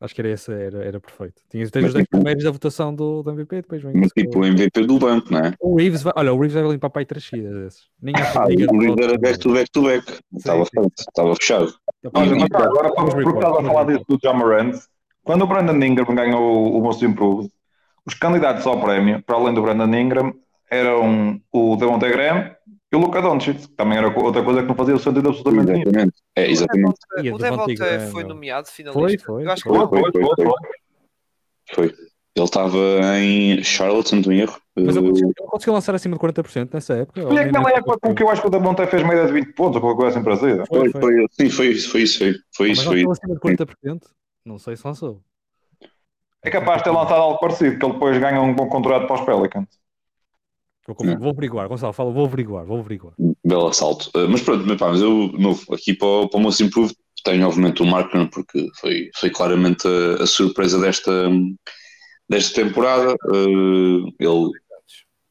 Acho que era essa, era, era perfeito. Tinhas tens os 10 tipo- primeiros da votação do, do MVP, depois vem Mas tipo o MVP do banco, não é? o Reeves vai, olha, o Reeves vai limpar para aí três seguidas desses. Nem Ah, o volta. era back to back to back. Estava estava fechado. Olha, mas agora, Vamos porque estás a falar disso do Jamarant, quando o Brandon Ingram ganhou o Most Improved, os candidatos ao prémio, para além do Brandon Ingram, eram o Devontae Graham e o Luca Doncic, que também era outra coisa que não fazia sentido absolutamente nenhum. Exatamente. É, exatamente. O Graham, foi nomeado finalista. Foi, foi, Eu acho que foi. não. Foi, foi, foi, foi. foi. Foi. Ele estava em Charlotte, se não erro. Mas eu Uh, consegui, eu consegui lançar acima de 40% nessa época. Foi aquela nessa época com que eu acho que o Devontae fez média de 20 pontos, ou qualquer coisa assim parecida. Foi, foi. foi, sim, foi isso, foi isso, foi, foi Mas isso, foi isso. acima de 40%. Não sei se lançou. É capaz de ter lançado algo parecido, que ele depois ganha um bom contrato para os Pelicans. Vou, confirmar, vou averiguar, Gonçalo, fala, vou averiguar, vou averiguar. Belo assalto. Uh, mas pronto, mas, pá, mas eu, novo, aqui para, o- para o Most Improved, tenho obviamente o Markman, porque foi, foi claramente a, a surpresa desta, desta temporada. Uh, ele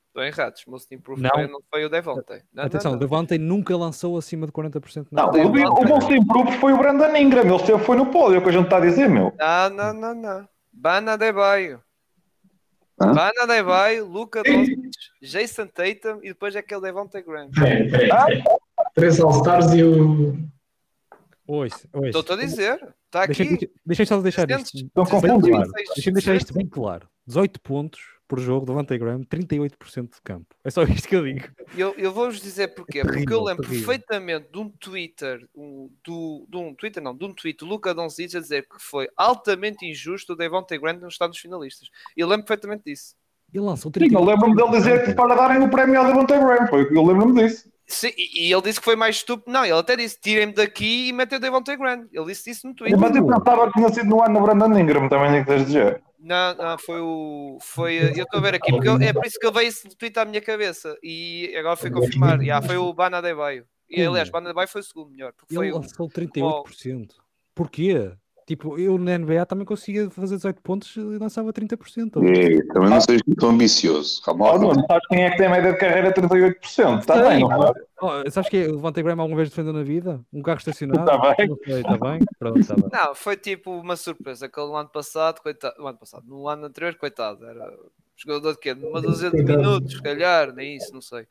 Estão errados. Most Improved Não. Não foi o Devontae. Não, Atenção, não, o não. Devontae nunca lançou acima de 40% Não, na o, o Most Improved foi o Brandon Ingram, ele foi no pódio, é o que a gente está a dizer, meu. Não, não, não, não. Bana Debaio. Hã? Bana Debaio, Luca Doncic, Jason Tatum e depois é aquele Devontae Graham. Peraí, peraí. Três All-Stars e o. Oi, oi. Estou-te a dizer. Está aqui. Deixa- deixa- Deixa-me só deixar isto. Deixa-me deixar isto bem claro. 18 pontos por jogo do Devontae Graham, 38% de campo. É só isto que eu digo. Eu, eu vou-vos dizer porquê. Porque terrível, eu lembro terrível. perfeitamente de um Twitter, um, do, de um Twitter não, de um tweet do Luca Doncic a dizer que foi altamente injusto o Devontae Graham não estar nos finalistas. Eu lembro perfeitamente disso. Ele lançou Sim, eu 38%. lembro-me dele dizer que para darem o prémio ao Devontae Graham, foi eu lembro-me disso. Sim, e, ele disse que foi mais estúpido. Não, ele até disse: tirem-me daqui e metem o Devontae Graham. Ele disse isso no Twitter. Mas eu pensava que tinha sido no ano do Brandon Ingram, também tinha que dizer. Não, não, foi o. Foi, eu estou a ver aqui, porque eu- é por isso que eu veio esse tweet à minha cabeça e agora foi confirmar. Já, foi o Bana Debaio. E aliás, Bana Debaio foi o segundo melhor. Porque foi Ele o, lançou 38%. Porquê? Tipo, eu na NBA também conseguia fazer 18 pontos e lançava 30%. é, também não seja tão ambicioso. Calma Oh, lá. Nuno, sabes quem é que tem a média de carreira 38%? Está bem, não é? Oh, sabes que é? o Devontae Graham alguma vez defendeu na vida? Um carro estacionado? Tá bem. Não sei, tá bem? Pronto, tá bem. Não, foi tipo uma surpresa. Aquele no ano passado, coitado. No ano passado, no ano anterior, coitado. Era jogador de quê? De Uma dúzia de minutos, se calhar, nem isso, não sei.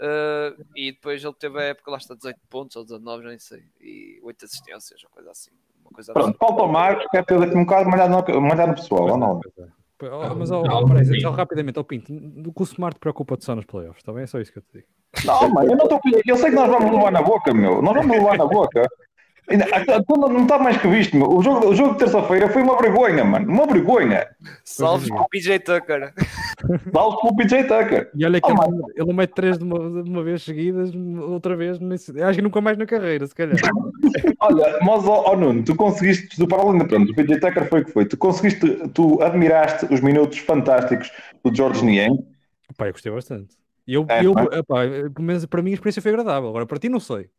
Uh, e depois ele teve a época, lá está 18 pontos ou 19, já nem sei. E 8 assistências, ou coisa assim. Uma coisa Pronto, falta o Marcos, quer ter daqui um bocado malhar no, malhar no pessoal, ou não? Pois é. Oh, mas oh, peraí, só rapidamente, ao oh, Pinto, do que o Smart preocupa-te só nos playoffs, está bem? É só isso que eu te digo. Não, mas eu não estou. Eu sei que nós vamos levar na boca, meu. Nós vamos levar na boca. Não está mais que visto, meu. O jogo, o jogo de terça-feira foi uma vergonha, mano. Uma vergonha. Salve o PJ Tucker. Salve o PJ Tucker. E olha que oh, ele, mete três de uma, de uma vez seguidas, outra vez, acho que nunca mais na carreira, se calhar. olha, mas, ó oh, Nuno, tu conseguiste, tu para além de pronto, o PJ Tucker foi o que foi. Tu conseguiste, tu admiraste os minutos fantásticos do George Niang. Pai, eu gostei bastante. E eu, é, eu, epá, para mim a experiência foi agradável. Agora, para ti, não sei.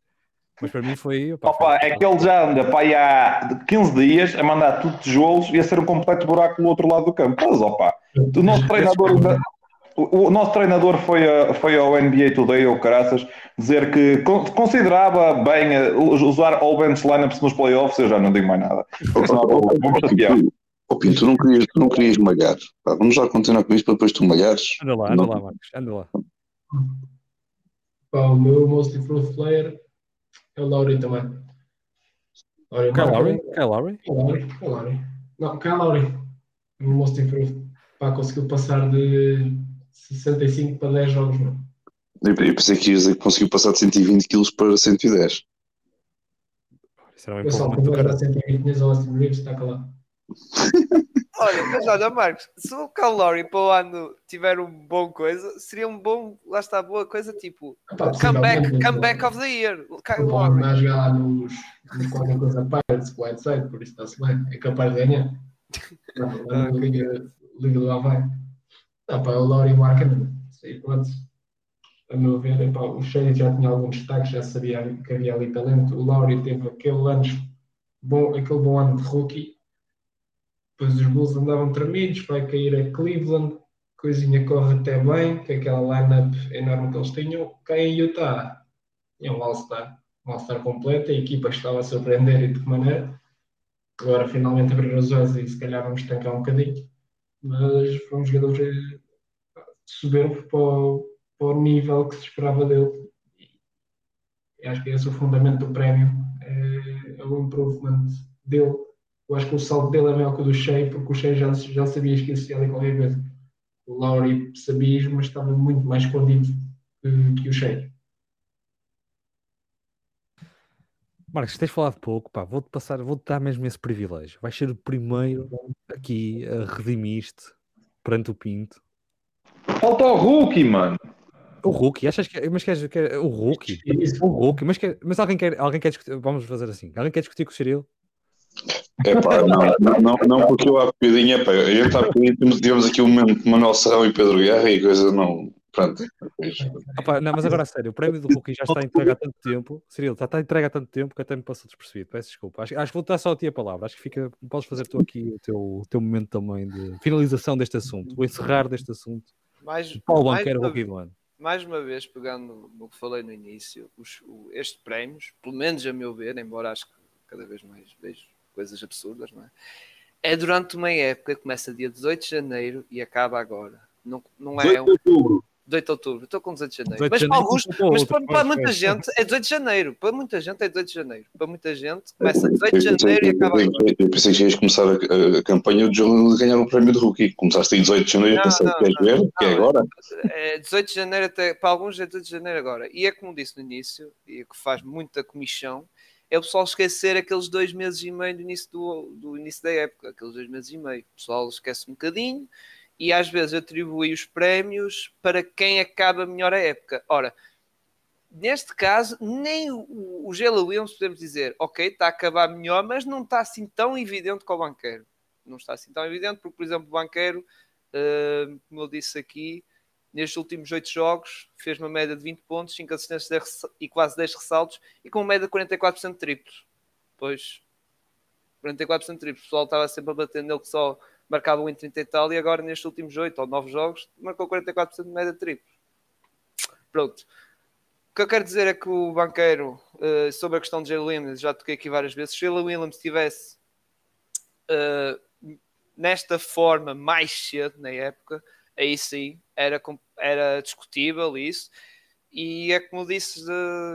Mas para mim foi. Opa, opa, foi... é que ele já anda pá, há 15 dias a mandar tudo tijolos e a ser um completo buraco no outro lado do campo. Mas opa, o nosso treinador. O, nosso treinador foi, a, foi ao NBA Today, ou caraças, dizer que considerava bem usar all bench lineups nos playoffs. Eu já não digo mais nada. Vamos. Ô Pinto, tu não querias, tu não querias malhar. Pá, vamos já continuar com isto para depois tu malhares. Anda lá, anda não. lá, Marcos, anda lá. Pá, o meu most improved player é o Laurie também. Laurie Kyle Lowry? Kyle Lowry? Kyle Lowry. Não, Kyle Lowry. O most improved. Pá, conseguiu passar de 65 para 10 jogos, mano. Eu pensei que ia dizer que conseguiu passar de 120 kg para 110. Isso era um eu só conversa 120 kg ao Austin Reeves, está calado. Olha, mas olha, Marcos, se o Calori para o ano tiver um bom coisa, seria um bom, lá está, boa coisa, tipo, Epá, comeback, comeback of the year. Lowry. Vai jogar lá nos, nos qualquer coisa Pirates, Whiteside, por isso está-se bem, é capaz de ganhar. Liga, Liga do Havaí. Não, pá, o Lowry marca, sei pronto. A meu ver, epá, o Shea já tinha alguns destaques, já sabia que havia ali talento. O Lowry teve aquele ano bom, aquele bom ano de rookie depois os Bulls andavam tremidos, vai cair a Cleveland, coisinha corre até bem, que aquela lineup enorme que eles tinham, cai em Utah. É um All-Star, um All-Star completo, a equipa estava a surpreender e de que maneira. Agora finalmente abrir os olhos e se calhar vamos tancar um bocadinho. Mas foi um jogador soberbo para o, para o nível que se esperava dele. E acho que esse é o fundamento do prémio, é, é o improvement dele eu acho que o salto dele é maior que o do Shea, porque o Shea já, já sabias que existia ali qualquer coisa. O Lowry sabias, mas estava muito mais escondido que, que o Shea. Marcos, tens falado pouco, pá, vou-te passar, vou-te dar mesmo esse privilégio. Vais ser o primeiro aqui a redimir-te perante o Pinto. Falta o Hulk, mano. O Hulk, achas que. Mas queres. Quer, o Hulk? O Hulk, mas, quer, mas alguém quer, alguém quer discutir. Vamos fazer assim. Alguém quer discutir com o Cirilo? É pá, não, não, não, porque eu há bocadinho, é pá, eu estava temos, tivemos aqui um momento de Manuel Serrão e Pedro Guerra e a coisa não. Pronto. Opa, não, mas agora a sério, o prémio do Hulk já está entregue há tanto tempo, Cirilo, está, está entregue há tanto tempo que até me passou despercebido. Peço desculpa. Acho, acho que vou dar só a ti a palavra. Acho que fica, podes fazer tu aqui o teu, o teu momento também de finalização deste assunto, o encerrar deste assunto. Mais, Paulo Banqueiro, Hulk do ano. Mais uma vez, pegando no que falei no início, os, estes prémios, pelo menos a meu ver, embora acho que cada vez mais vejo coisas absurdas, não é? É durante uma época, começa dia 18 de janeiro e acaba agora. Não, não é 18 de outubro. 18 de outubro, estou com 18 de janeiro. 18 mas para alguns, mas para, para muita gente é 18 de janeiro. Para muita gente é 18 de janeiro. Para muita gente começa 18 de janeiro e acaba agora. Eu pensei que ias começar a, a campanha de de ganhar um prémio de rookie. Começaste em 18 de janeiro e pensei, queres ver? que é agora? É 18 de janeiro até, para alguns é 18 de janeiro agora. E é como disse no início, e que faz muita comissão, é o pessoal esquecer aqueles dois meses e meio do início, do, do início da época, aqueles dois meses e meio. O pessoal esquece um bocadinho e às vezes atribui os prémios para quem acaba melhor a época. Ora, neste caso, nem o, o Gela Williams podemos dizer, ok, está a acabar melhor, mas não está assim tão evidente como o banqueiro. Não está assim tão evidente, porque, por exemplo, o banqueiro, uh, como eu disse aqui, nestes últimos 8 jogos, fez uma média de 20 pontos, 5 assistências e quase 10 ressaltos e com uma média de 44% de triplos. Pois, 44% de triplos. O pessoal estava sempre a bater nele que só marcava 1 em 30 e tal, e agora nestes últimos 8 ou 9 jogos marcou 44% de média de triplos. Pronto. O que eu quero dizer é que o banqueiro, uh, sobre a questão de Jalen Williams, já toquei aqui várias vezes, se Jalen Williams estivesse uh, nesta forma mais cedo na época, aí sim era, era discutível isso. E é como disse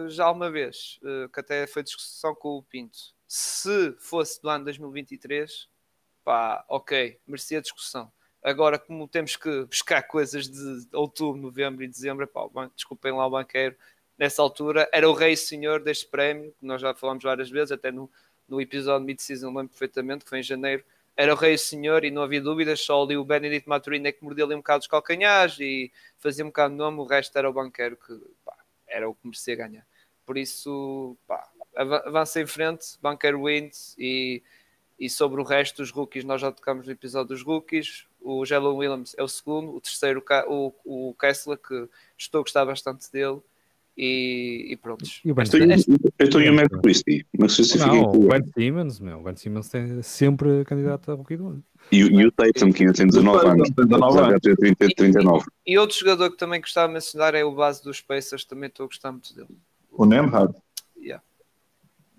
já uma vez, eh, que até foi discussão com o Pinto. Se fosse do ano 2023, pá, ok, merecia discussão. Agora, como temos que buscar coisas de outubro, novembro e dezembro, pá, desculpem lá o banqueiro, nessa altura era o rei senhor deste prémio, que nós já falamos várias vezes, até no, no episódio mid-season lembro perfeitamente, que foi em janeiro, era o rei e senhor e não havia dúvidas, só ali o Benedict Maturini é que mordeu ali um bocado os calcanhares e fazia um bocado de nome, o resto era o banqueiro que pá, era o que merecia ganhar. Por isso, pá, avança em frente, banqueiro wins e, e sobre o resto dos rookies, nós já tocamos no episódio dos rookies, o Jalen Williams é o segundo, o terceiro o, o Kessler, que estou a gostar bastante dele, e, e pronto. E eu estou em o Matt Christie. Mas se não, o Ben Simmons, meu. O Ben Simmons tem sempre candidato a rookie do ano. E, e o Tatum, que ainda tem 19 anos. 30, 39. E, e outro jogador que também gostava de mencionar é o base dos Pacers. Também estou a gostar muito dele. O Nemhard. Yeah.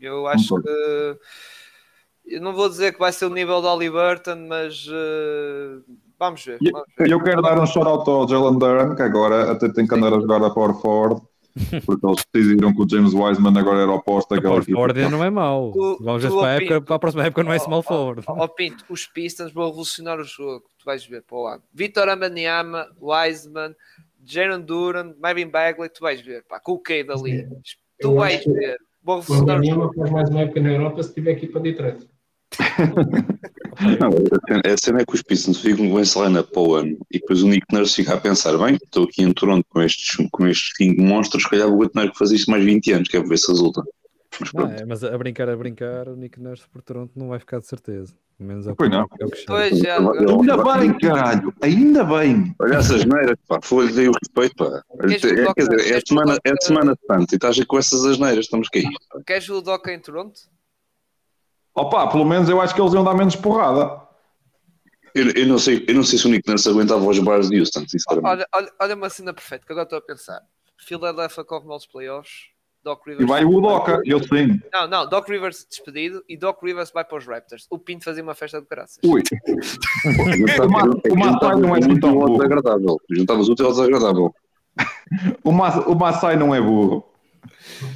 Eu acho que. Eu não vou dizer que vai ser o nível da Burton, mas uh, vamos ver. Vamos ver. Eu quero dar um shout-out ao Jalen Duran, que agora até tem que andar a jogar a Power Forward porque eles decidiram que o James Wiseman agora era oposto daquela equipa. Ford não é mau. Vamos ver para, época, para a próxima época não é small forward. Ó oh, Pinto, os Pistons vão revolucionar o jogo. Tu vais ver para o lado. Vitor Amaniama, Wiseman, Jaron Duran, Marvin Bagley, tu vais ver. Pá, com o Cade ali. Tu vais ver. Vão revolucionar o jogo. faz mais uma época na Europa se tiver equipa de trás. Não, a cena é que os Pistons ficam com esse line para o ano e depois o Nick Nurse fica a pensar: bem, estou aqui em Toronto com estes, com estes cinco monstros, se calhar vou ter que fazer isto mais 20 anos, quero ver se resulta. Mas, não, é, mas a brincar, a brincar, o Nick Nurse por Toronto não vai ficar de certeza. Pelo menos é o que, não. É o que pois é, Ainda bem, caralho, ainda bem. Olha essas asneiras, pá, foi dei o respeito, pá. É, quer dizer, é semana, é semana santa e estás com essas asneiras, estamos aqui. Queres o Doca em Toronto? Opa, pelo menos eu acho que eles iam dar menos porrada. Eu, eu, não, sei, eu não sei se o Nick Nurse aguentava os bars de Houston, sinceramente. Olha, olha, olha uma cena perfeita que agora estou a pensar. Philadelphia corre mal os playoffs. Doc Rivers. E vai o Doca, eu sim. Não, não, Doc Rivers despedido e Doc Rivers vai para os Raptors. O Pinto fazia uma festa de graças. Ui. o Massai não é assim tão burro. Desagradável. Juntavas útil ao desagradável. o Massai não é burro.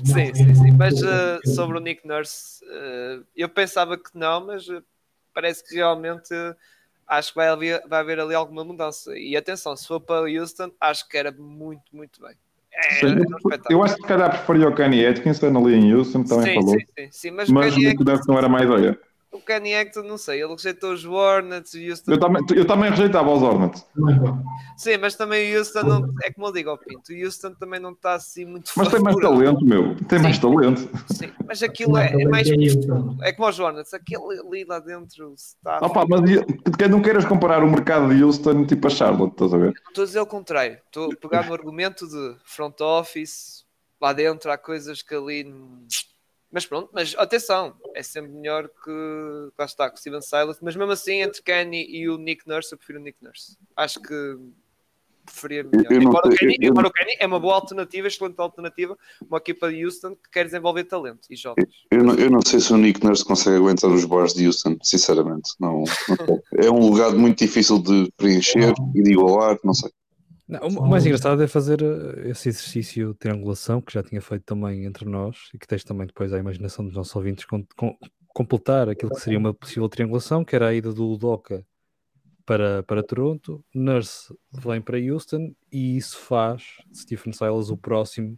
Sim, sim, sim. Mas uh, sobre o Nick Nurse, uh, eu pensava que não, mas uh, parece que realmente acho que vai haver, vai haver ali alguma mudança. E atenção, se for para Houston, acho que era muito, muito bem. É, sim, eu acho que se calhar preferia o Kenny Atkinson ali em Houston, também sim, falou. Sim, sim, sim, mas, mas o Nick Nurse não era mais ideia. O Kenny Acton, não sei, ele rejeitou os Hornets e Houston. Eu também, eu também rejeitava os Hornets. Sim, mas também o Houston não. É como eu digo ao Pinto, o Houston também não está assim muito Mas tem mais talento, meu. Tem sim. mais talento. Sim, mas aquilo é, é mais. É como os Hornets, aquele ali lá dentro está. Opa, mas não queiras comparar o mercado de Houston tipo a Charlotte, estás a ver? Estou a dizer o contrário. Estou a pegar no argumento de front office, lá dentro há coisas que ali. Mas pronto, mas atenção, é sempre melhor que lá está com o Steven Silas, mas mesmo assim, entre Kenny e o Nick Nurse, eu prefiro o Nick Nurse. Acho que preferia melhor. Embora, o Kenny, embora o Kenny é uma boa alternativa, excelente alternativa, uma equipa de Houston que quer desenvolver talento e jovens. Eu não, eu não sei se o Nick Nurse consegue aguentar os bars de Houston, sinceramente. Não, não é um lugar muito difícil de preencher e de igualar, não sei. Não, o mais engraçado é fazer eh, esse exercício de triangulação que já tinha feito também entre nós e que tens também depois a imaginação dos nossos ouvintes com, com, completar aquilo que seria uma possível triangulação, que era a ida do Udoca para, para Toronto, Nurse vem para Houston e isso faz Stephen Silas o próximo.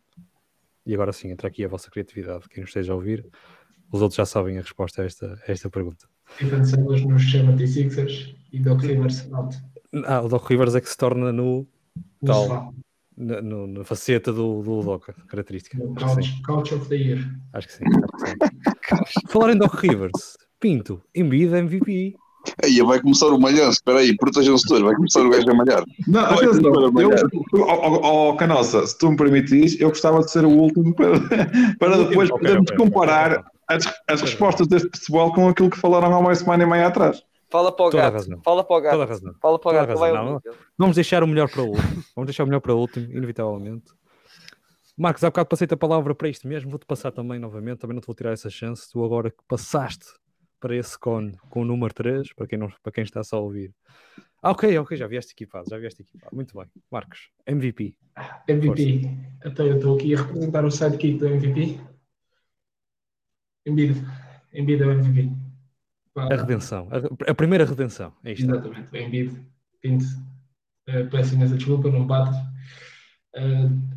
E agora sim, entra aqui a vossa criatividade, quem nos esteja a ouvir. Os outros já sabem a resposta a esta, a esta pergunta. Stephen Silas nos chama de Sixers e Doc Rivers out. Ah, o Doc Rivers é que se torna no tal na, no, na faceta do, do Udoca, característica. Couch, couch of the Year. Acho que sim. Acho que sim. Falar em Doc Rivers, Pinto, Embiid MVP. Aí vai começar o malhanço, espera aí, protejam-se todos, vai começar o gajo a malhar. Não, atenção, eu, oh, Canossa, se tu me permitires, eu gostava de ser o último para, para depois okay, podermos okay, comparar okay, as, as respostas deste pessoal com aquilo que falaram há uma semana e meia atrás. Fala para o Toda gato. Fala para o gato. Toda razão. Fala para o gato. Vai não, vamos deixar o melhor para o último. Vamos deixar o melhor para o último, inevitavelmente. Marcos, há bocado passei a palavra para isto mesmo. Vou-te passar também novamente. Também não te vou tirar essa chance. Tu agora que passaste para esse cone com o número 3, para quem, não, para quem está só a ouvir. Ah, ok, ok, já vieste equipado, já vieste equipado. Muito bem. Marcos, MVP. MVP. Até então, eu estou aqui a representar o sidekick do MVP. Embiid. Embiid é o MVP. A redenção, a, primeira redenção. É isto. Exatamente, o Embiid. Pinto, uh, peço imensa desculpa, não bates. Uh,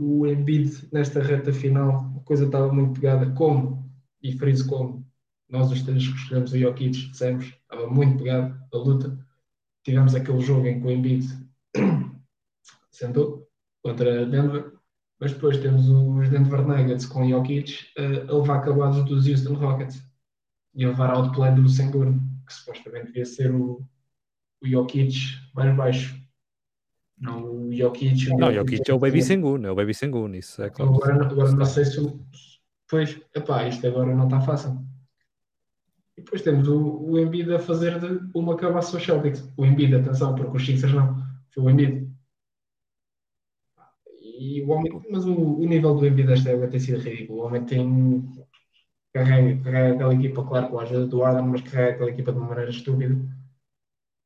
o Embiid nesta reta final, a coisa estava muito pegada, como, e friso como, nós os três que escolhemos o Jokic, dissemos, estava muito pegado a luta. Tivemos aquele jogo em que o Embiid sentou contra Denver, mas depois temos os Denver Nuggets com o Jokic a levar acabados dos Houston Rockets e levar outplay do Sengun, que supostamente devia ser o, o Jokic mais baixo. Não o Jokic. O não, o Jokic é o Baby Sengun, é o Baby Sengun, isso é claro. Agora, agora não sei se. Pois, epá, isto agora não está fácil. E depois temos o, o Embiid a fazer de uma cabaça ao Celtics. O Embiid, atenção, porque os Sixers não. Foi o Embiid. E o homem, mas o, o nível do Embiid desta época tem sido ridículo. O homem tem. Carrega, carrega aquela equipa, claro, com a ajuda do Adam, mas carrega aquela equipa de uma maneira estúpida.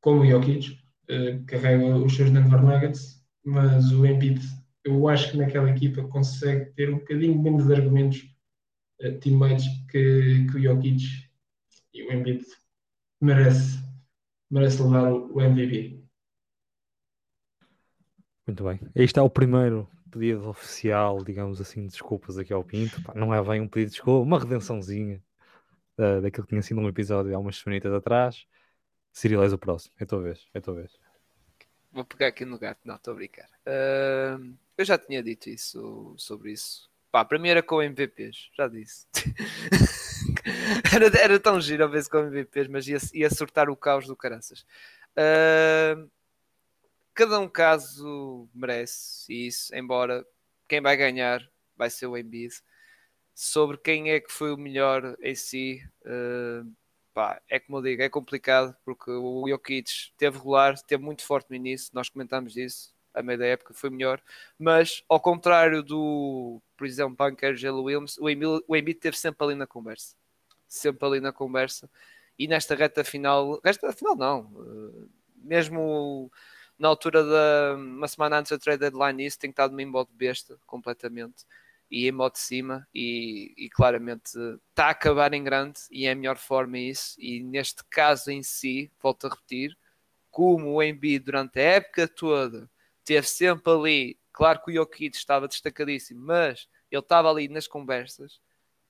Como o Jokic, uh, carrega os seus Denver Nuggets, mas o Embiid, eu acho que naquela equipa consegue ter um bocadinho menos argumentos uh, teammates que, que o Jokic e o Embiid merece, merece levar o MVP. Muito bem. Este é o primeiro pedido oficial, digamos assim, de desculpas aqui ao Pinto. Pá, não é bem um pedido de desculpa, uma redençãozinha uh, daquilo que tinha sido um episódio há umas semanitas atrás. Cyril, és o próximo. É a tua vez. É a tua vez. Vou pegar aqui no gato. Não, estou a brincar. Uh, eu já tinha dito isso sobre isso. Pá, para mim era com MVPs, já disse. era, era tão giro a vez com MVPs, mas ia, ia sortar o caos do caraças. Uh, cada um caso merece isso, embora quem vai ganhar vai ser o Embiid. Sobre quem é que foi o melhor em si, uh, pá, é como eu digo, é complicado porque o Jokic teve regular, teve muito forte no início, nós comentámos isso, a meio da época foi melhor, mas ao contrário do, por exemplo, Bunker Gelo Williams, o Embiid, o Embiid teve sempre ali na conversa, sempre ali na conversa, e nesta reta final, reta final não, uh, mesmo na altura da uma semana antes da trade deadline isso tem estado em modo besta completamente e em modo de cima e, e claramente está a acabar em grande e é a melhor forma isso. E neste caso em si, volto a repetir como o Embiid durante a época toda teve sempre ali, claro que o Jokic estava destacadíssimo, mas ele estava ali nas conversas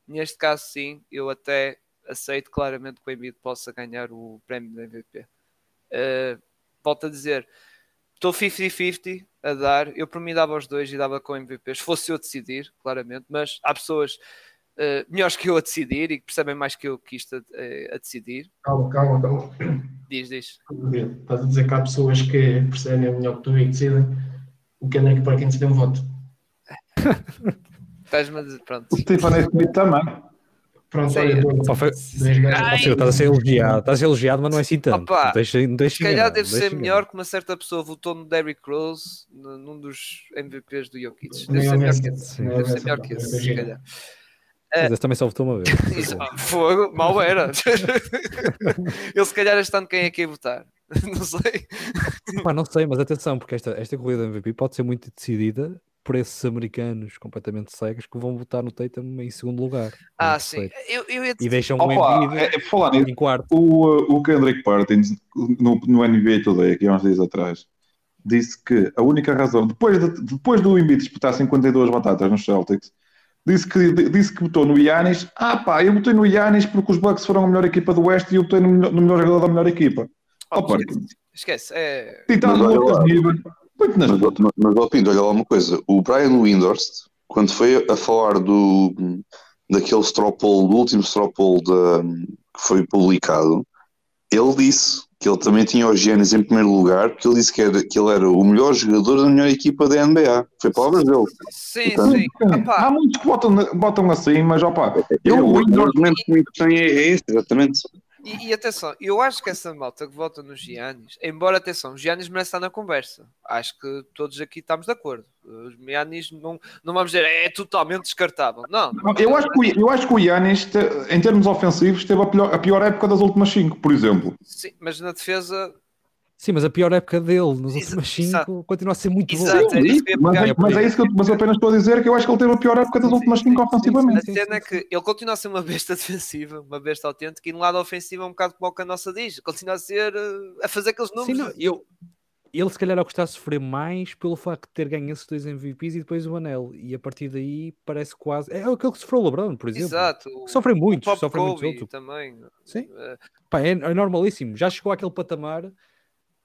neste caso sim, eu até aceito claramente que o Embiid possa ganhar o prémio de MVP uh, volto a dizer estou 50-50 a dar. Eu, por mim, dava os dois e dava com MVPs. Fosse eu decidir, claramente, mas há pessoas uh, melhores que eu a decidir e que percebem mais que eu que isto a, eh, a, decidir. Calma, calma, calma. Diz, diz. Estás a dizer que há pessoas que percebem melhor que tu e que decidem. O que é que para quem decide um voto? Estás-me a dizer, pronto. O Stephen também. Pronto, olha, Só foi... estás a ser elogiado, estás a ser elogiado, mas não é assim tanto. Opa, deixa, deixa se calhar deve ser melhor que uma certa pessoa votou no Derrick Rose, num dos MVPs do Jokic. Deve ser melhor que esse. Deve ser melhor que esse, se calhar. Mas esse também só votou uma vez. Fogo, mal era. Ele se calhar este ano quem é que ia votar? Não sei. Pá, não sei, mas atenção, porque esta, esta corrida MVP pode ser muito decidida por esses americanos completamente cegos que vão votar no Tatum em segundo lugar. Ah, sim. Eu, eu ia... E deixam o Embiid é, é, falar em quarto. O, o Kendrick Perkins, no, no NBA Today, aqui há uns dias atrás, disse que a única razão, depois, de, depois do Embiid disputar 52 batatas nos Celtics, disse que, disse que votou no Yannis. Ah pá, eu votei no Yannis porque os Bucks foram a melhor equipa do Oeste e eu votei no, no melhor jogador da melhor equipa. Oh, oh, esquece, esquece. É... Então, Muito mas, mas, mas Pinto, olha lá uma coisa. O Brian Windhorst, quando foi a falar do, daquele stropole, do último stropole que foi publicado, ele disse que ele também tinha os Giannis em primeiro lugar, porque ele disse que, era, que ele era o melhor jogador da melhor equipa da NBA. Foi palavras dele. Sim, então, sim. Há muitos que botam, botam assim, mas opa, eu, o argumento que tem é, é esse, exatamente. E, e, atenção, eu acho que essa malta que vota nos Giannis, embora atenção, os Giannis merece estar na conversa. Acho que todos aqui estamos de acordo. Os Giannis não, não vamos dizer é totalmente descartável. Não. Eu acho que, eu acho que o Giannis, em termos ofensivos, teve a pior, a pior época das últimas 5, por exemplo. Sim, mas na defesa Sim, mas a pior época dele nos últimos exato. 5 continua a ser muito Exato, boa. é eu ia Mas, é, mas é isso que eu, mas apenas estou a dizer que eu acho que ele teve a pior época das últimas cinco A ofensivamente. sim, cena é sim. que ele continua a ser uma besta defensiva, uma besta autêntica, e no lado ofensivo é um bocado como o que a nossa diz. Continua a ser eh, a fazer aqueles Sim, números. não, eu, ele se calhar é o que está a sofrer mais pelo facto de ter ganho esses dois MVPs e depois o anel. E a partir daí parece quase. É aquele que sofreu o LeBron, por exemplo. Exato. Que Sofre O muitos, Pop sofre outros. também. Sim. Eh, Pá, é, é normalíssimo. Já chegou àquele patamar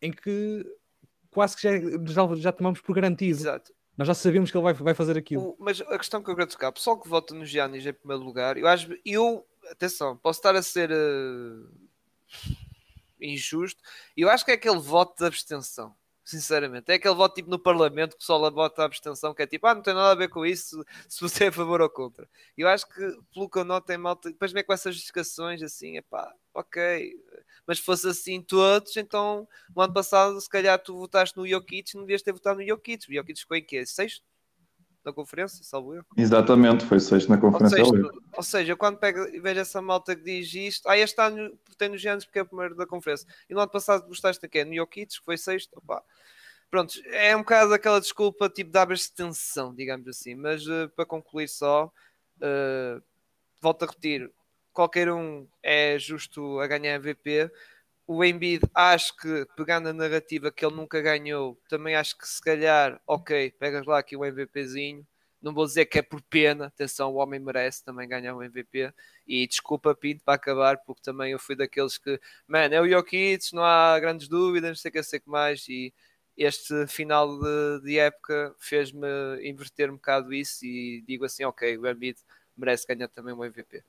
em que quase que já, já, já tomamos por garantido. Exato. Nós já sabemos que ele vai, vai fazer aquilo. O- mas a questão que eu quero tocar, o pessoal que vota no Giannis em primeiro lugar, eu acho, eu, atenção, posso estar a ser eh, injusto, eu acho que é aquele voto de abstenção, sinceramente, é aquele voto tipo no Parlamento que só lá vota a abstenção, que é tipo, ah, não tem nada a ver com isso, se você é a favor ou contra. Eu acho que, pelo que eu noto em malta, depois vem com essas justificações assim, é pá, ok, mas se fosse assim todos, então no ano passado, se calhar tu votaste no Jokic, não devias ter votado no Jokic, o Jokic ficou em quê? Sexto? Na conferência, salvo eu. Exatamente, foi sexto na Ou conferência. seja, ali. ou seja, quando pego e vejo essa malta que diz isto, ah, este ano tem nos Giannis porque é o primeiro da conferência. E no ano passado gostaste de quê? No Jokic, que foi sexto, opá. Pronto, é um bocado aquela desculpa tipo de abstenção, digamos assim. Mas eh, para concluir só, eh, volto a repetir, qualquer um é justo a ganhar MVP. O Embiid, acho que pegando a narrativa que ele nunca ganhou, também acho que se calhar, ok, pegas lá aqui o MVPzinho. Não vou dizer que é por pena, atenção, o homem merece também ganhar um MVP. E desculpa, Pinto, para acabar, porque também eu fui daqueles que, mano, é o Jokic, não há grandes dúvidas, não sei o que, sei que mais. E este final de, de época fez-me inverter um bocado isso e digo assim, ok, o Embiid merece ganhar também um MVP.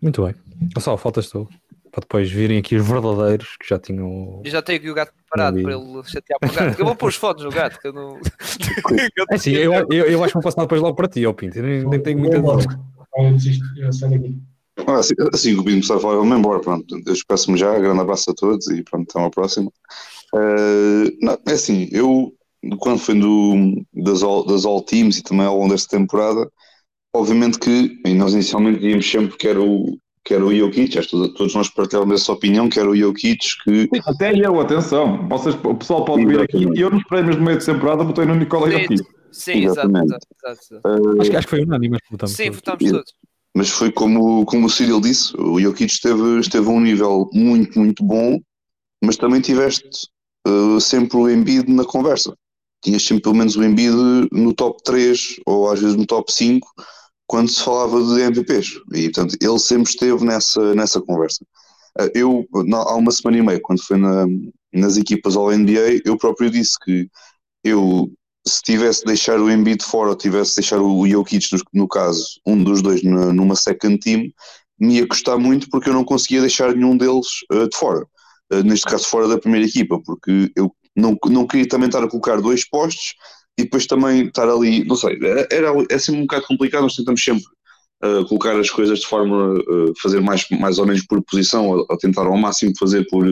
Muito bem. Só faltas tu. Para depois virem aqui os verdadeiros que já tinham. Eu já tenho aqui o gato preparado para ele chatear para o gato. Eu vou pôr os fotos no gato, que eu não. É assim, eu, eu, eu acho que vou passar depois logo para ti, ó Pinto. Eu nem, nem tenho muita dúvida. Ah, Eu desisto, eu saio daqui. Ah, assim, assim que o Bino começar a falar, eu vou embora. Pronto, eu despeço-me já. Grande abraço a todos e pronto, até uma próxima. Eh, não, é assim, eu, quando foi do, das, all, das All Teams e também ao longo desta temporada, obviamente que e nós inicialmente víamos sempre que era o, que era o Jokic, todos, todos nós partilhávamos essa opinião, que era o Jokic que Sim, Até eu, atenção, vocês, o pessoal pode vir aqui. Exatamente. Eu nos prémios de meio de temporada botei no Nicola Sim, Jokic. Sim, exato, Exatamente. exato, exato, exato. Acho, que- acho que foi unânime, mas votamos. Sim, todos. votamos todos. Mas foi como, como o Cyril disse, o Jokic esteve, esteve a um nível muito, muito bom, mas também tiveste uh, sempre o Embiid na conversa. Tinhas sempre pelo menos o Embiid no top 3 ou às vezes no top 5 quando se falava de MVPs. E portanto ele sempre esteve nessa, nessa conversa. Uh, eu, há uma semana e meia, quando foi na- nas equipas ao NBA, eu próprio disse que eu se tivesse de deixar o Embiid fora ou tivesse de deixar o Jokic, no, no caso, um dos dois na- numa second team, me ia custar muito porque eu não conseguia deixar nenhum deles uh, de fora. Uh, neste caso, fora da primeira equipa, porque eu não, não queria também estar a colocar dois postos e depois também estar ali, não sei, era, é sempre um bocado complicado, nós tentamos sempre uh, colocar as coisas de forma uh, fazer mais, mais ou menos por posição, ou, tentar ao máximo fazer por,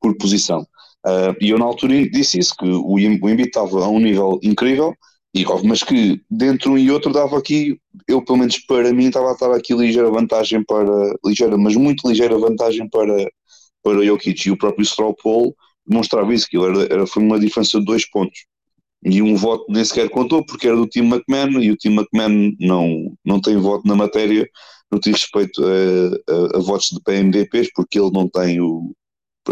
por posição. Uh, e eu na altura disse isso, que o, o Embiid estava a um nível incrível, e, mas que dentro um e outro dava aqui, eu pelo menos para mim estava a dar aqui ligeira vantagem para, ligeira, mas muito ligeira vantagem para, para o Jokic, e o próprio Straw Poll demonstrava isso, que era, era, foi uma diferença de dois pontos. E um voto nem sequer contou, porque era do time McMahon, e o time McMahon não, não tem voto na matéria no que diz respeito a, a, a votos de PMVPs, porque ele não tem o,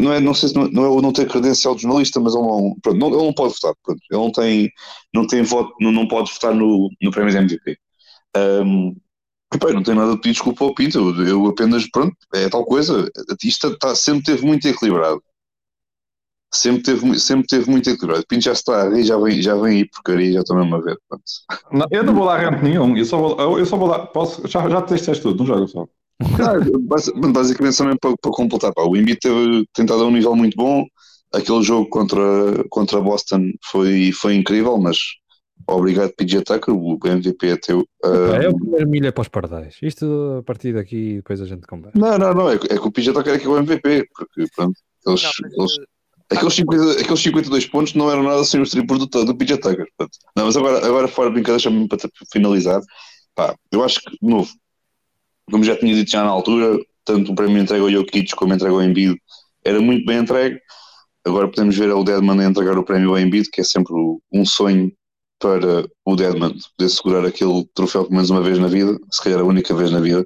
não é, não sei se não, não é o não ter credencial de jornalista, mas ele não, pronto, não, ele não pode votar, pronto, ele não tem, não tem voto, não, não pode votar no, no prémio de MVP. Um, eu não tenho nada a pedir desculpa ao Pinto, eu, eu apenas, pronto, é tal coisa, isto está, sempre teve muito equilibrado. Sempre teve, sempre teve muito equilibrado. Pinto já está aí, já vem, já vem aí porcaria, já estou mesmo a ver. Não, eu não vou dar rente nenhum, eu só vou, eu- eu só vou dar. Posso, já, já testei tudo, não joga só. Ah, basi- basicamente também para, para completar, pá, o Embiid teve tentado a um nível muito bom. Aquele jogo contra, contra Boston foi, foi incrível, mas obrigado PJ Tucker, o MVP é teu. Ah, É o primeiro milha para os pardais. Isto a partir daqui depois a gente conversa. não, não, não, é, que- é que o PJ Tucker é que é o MVP, porque pronto, eles, Não, mas, eles- eh, aqueles, 50, aqueles 52 pontos não eram nada sem os triplos do, do PJ Tucker. Portanto. Não, mas agora, agora fora de brincadeira, deixa-me para finalizar. Pá, eu acho que, de novo, como já tinha dito já na altura, tanto o prémio entregue ao Jokic como entregue ao Embiid era muito bem entregue. agora podemos ver o Deadman a entregar o prémio ao Embiid, que é sempre um sonho para o Deadman poder segurar aquele troféu pelo menos uma vez na vida, se calhar a única vez na vida.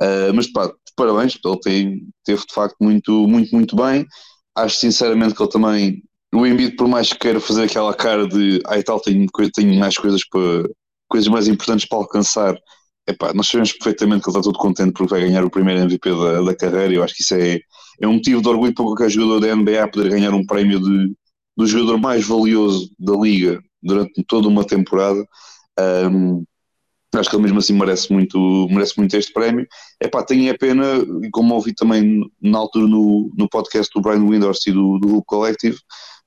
Uh, mas pá, parabéns, ele tem, teve de facto muito, muito, muito bem. Acho sinceramente que ele também, o Embiid, por mais que queira fazer aquela cara de ai tal, tenho, tenho mais coisas para coisas mais importantes para alcançar. Epá, nós sabemos perfeitamente que ele está todo contente porque vai ganhar o primeiro MVP da, da carreira. Eu acho que isso é, é um motivo de orgulho para qualquer jogador da NBA poder ganhar um prémio de, do jogador mais valioso da liga durante toda uma temporada. Um, acho que ele mesmo assim merece muito, merece muito este prémio. É pá, tenho a pena, e como ouvi também na altura no, no podcast do Brian Windhorst e do, do Collective,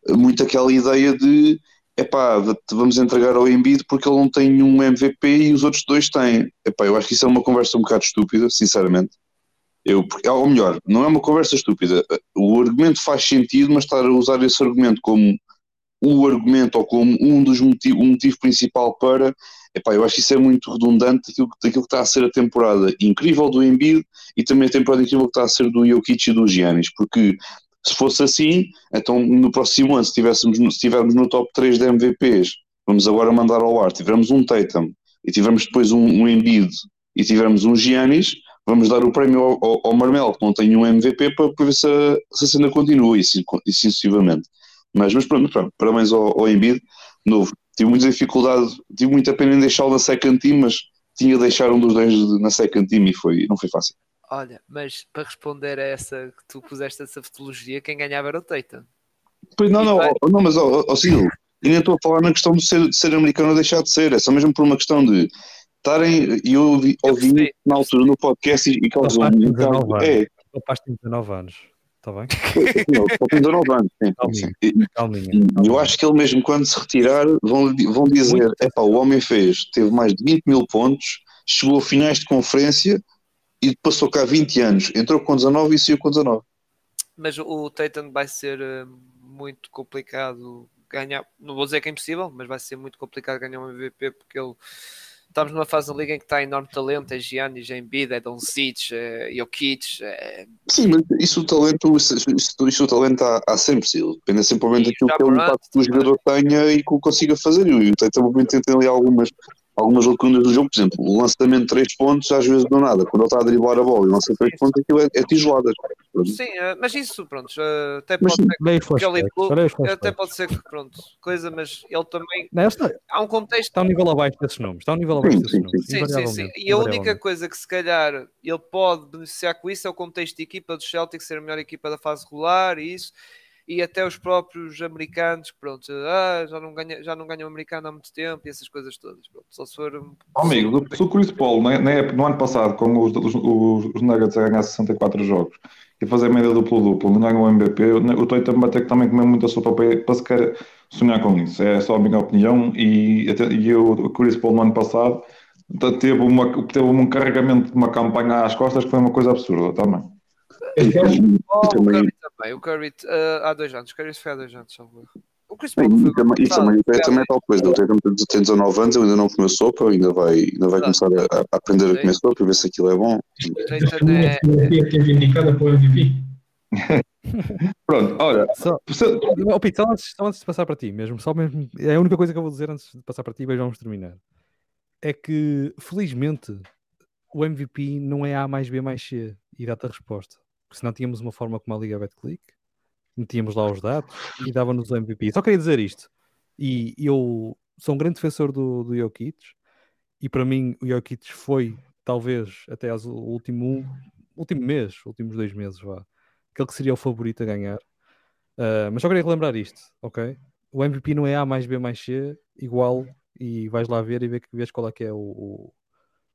muito aquela ideia de epá, vamos entregar ao Embiid porque ele não tem nenhum MVP e os outros dois têm. Epá, eu acho que isso é uma conversa um bocado estúpida, sinceramente. Eu, ou melhor, não é uma conversa estúpida. O argumento faz sentido, mas estar a usar esse argumento como o argumento ou como um dos motivos, um motivo principal para, epá, eu acho que isso é muito redundante daquilo, daquilo que está a ser a temporada incrível do Embiid e também a temporada incrível que está a ser do Jokic e do Giannis, porque se fosse assim, então no próximo ano, se, tivéssemos, se estivermos no top 3 de MVPs, vamos agora mandar ao ar, tivermos um Tatum e tivermos depois um, um Embiid e tivermos um Giannis, vamos dar o prémio ao, ao, ao Marmel, que não tem um MVP, para, para ver se a, se a cena continua e, e sucessivamente. Mas, mas pronto, pronto, parabéns ao, ao Embiid, novo. Tive muita dificuldade, tive muita pena em deixá-lo na second team, mas tinha de deixar um dos dois na second team e foi, não foi fácil. Olha, mas para responder a essa que tu puseste essa fotologia, quem ganhava era o Tatum. Pois não, não, vai... não, mas ó, ó, Ciro, e nem estou a falar na questão de ser, de ser americano ou deixar de ser, é só mesmo por uma questão de estarem, e eu ouvi, ouvi na altura no podcast e, e causou um É. O rapaz tem 19 anos, está bem? Não, tem 19 anos, sim. Calminha. Calminha, calminha. Eu acho que ele mesmo quando se retirar vão, vão dizer, é pá, o homem fez, teve mais de 20 mil pontos, chegou a finais de conferência e passou cá 20 anos, entrou com 19 e saiu com 19. Mas o Tatum vai ser eh, muito complicado ganhar, não vou dizer que é impossível, mas vai ser muito complicado ganhar um MVP porque ele estamos numa fase da liga em que está enorme talento, é Giannis, é Embiid, é Doncic, é Jokic, é... Sim, mas isso o talento, isso, isso, isso o talento há, há sempre, sim. depende sempre daquilo que é o impacto que o jogador tenha e que o consiga fazer, e o Tatum tem ali algumas algumas lacunas do jogo, por exemplo, o lançamento de 3 pontos, às vezes do nada, quando ele está a driblar a bola e lança 3 pontos, aquilo é, é tijoladas. Sim, eh, mas isso, pronto, até pode ser que ele clube, até pode ser que, pronto, coisa, mas ele também. Não, está, há um contexto. Está um nível abaixo desses nomes, está um nível abaixo sim, desses sim, nomes. Sim, sim, sim. E a única coisa que se calhar ele pode beneficiar com isso é o contexto de equipa do Celtic ser a melhor equipa da fase regular e isso e até os próprios americanos, pronto, ah, já, não ganha, já não ganham americano há muito tempo e essas coisas todas. Pronto, só se for. amigo, se o Chris Paul no ano passado, com os, os, os, Nuggets a ganhar 64 jogos e fazer média duplo-duplo, não ganham o MVP, o Tatum vai ter que também comer muita sopa para, para sequer sonhar com isso. É só a minha opinião. E, e o Chris Paul no ano passado teve, uma, teve um carregamento de uma campanha às costas que foi uma coisa absurda também. Oh, também também. O Curry uh, há dois anos. O Curry foi há dois anos, salvo O Chris Paul e, também, e também, é, também é tal coisa. Ele tem, tem 19 anos, ainda não comeu sopa, ainda vai, ainda vai começar a, a aprender a comer sopa para ver se aquilo é bom. É... Para o MVP. Pronto, olha. Só, oh, Pete, só antes, só antes de passar para ti mesmo, só mesmo, é a única coisa que eu vou dizer antes de passar para ti e vamos terminar. É que, felizmente, o MVP não é A mais B mais C e dá-te a resposta porque senão tínhamos uma forma como a Liga BetClick, metíamos lá os dados e dava-nos o MVP. Só queria dizer isto. E eu sou um grande defensor do, do Jokic e para mim o Jokic foi, talvez, até o último, último mês, últimos dois meses, vá, aquele que seria o favorito a ganhar. Uh, mas só queria relembrar isto, ok? O MVP não é A mais B mais C igual e vais lá ver e ver vês qual é que é o, o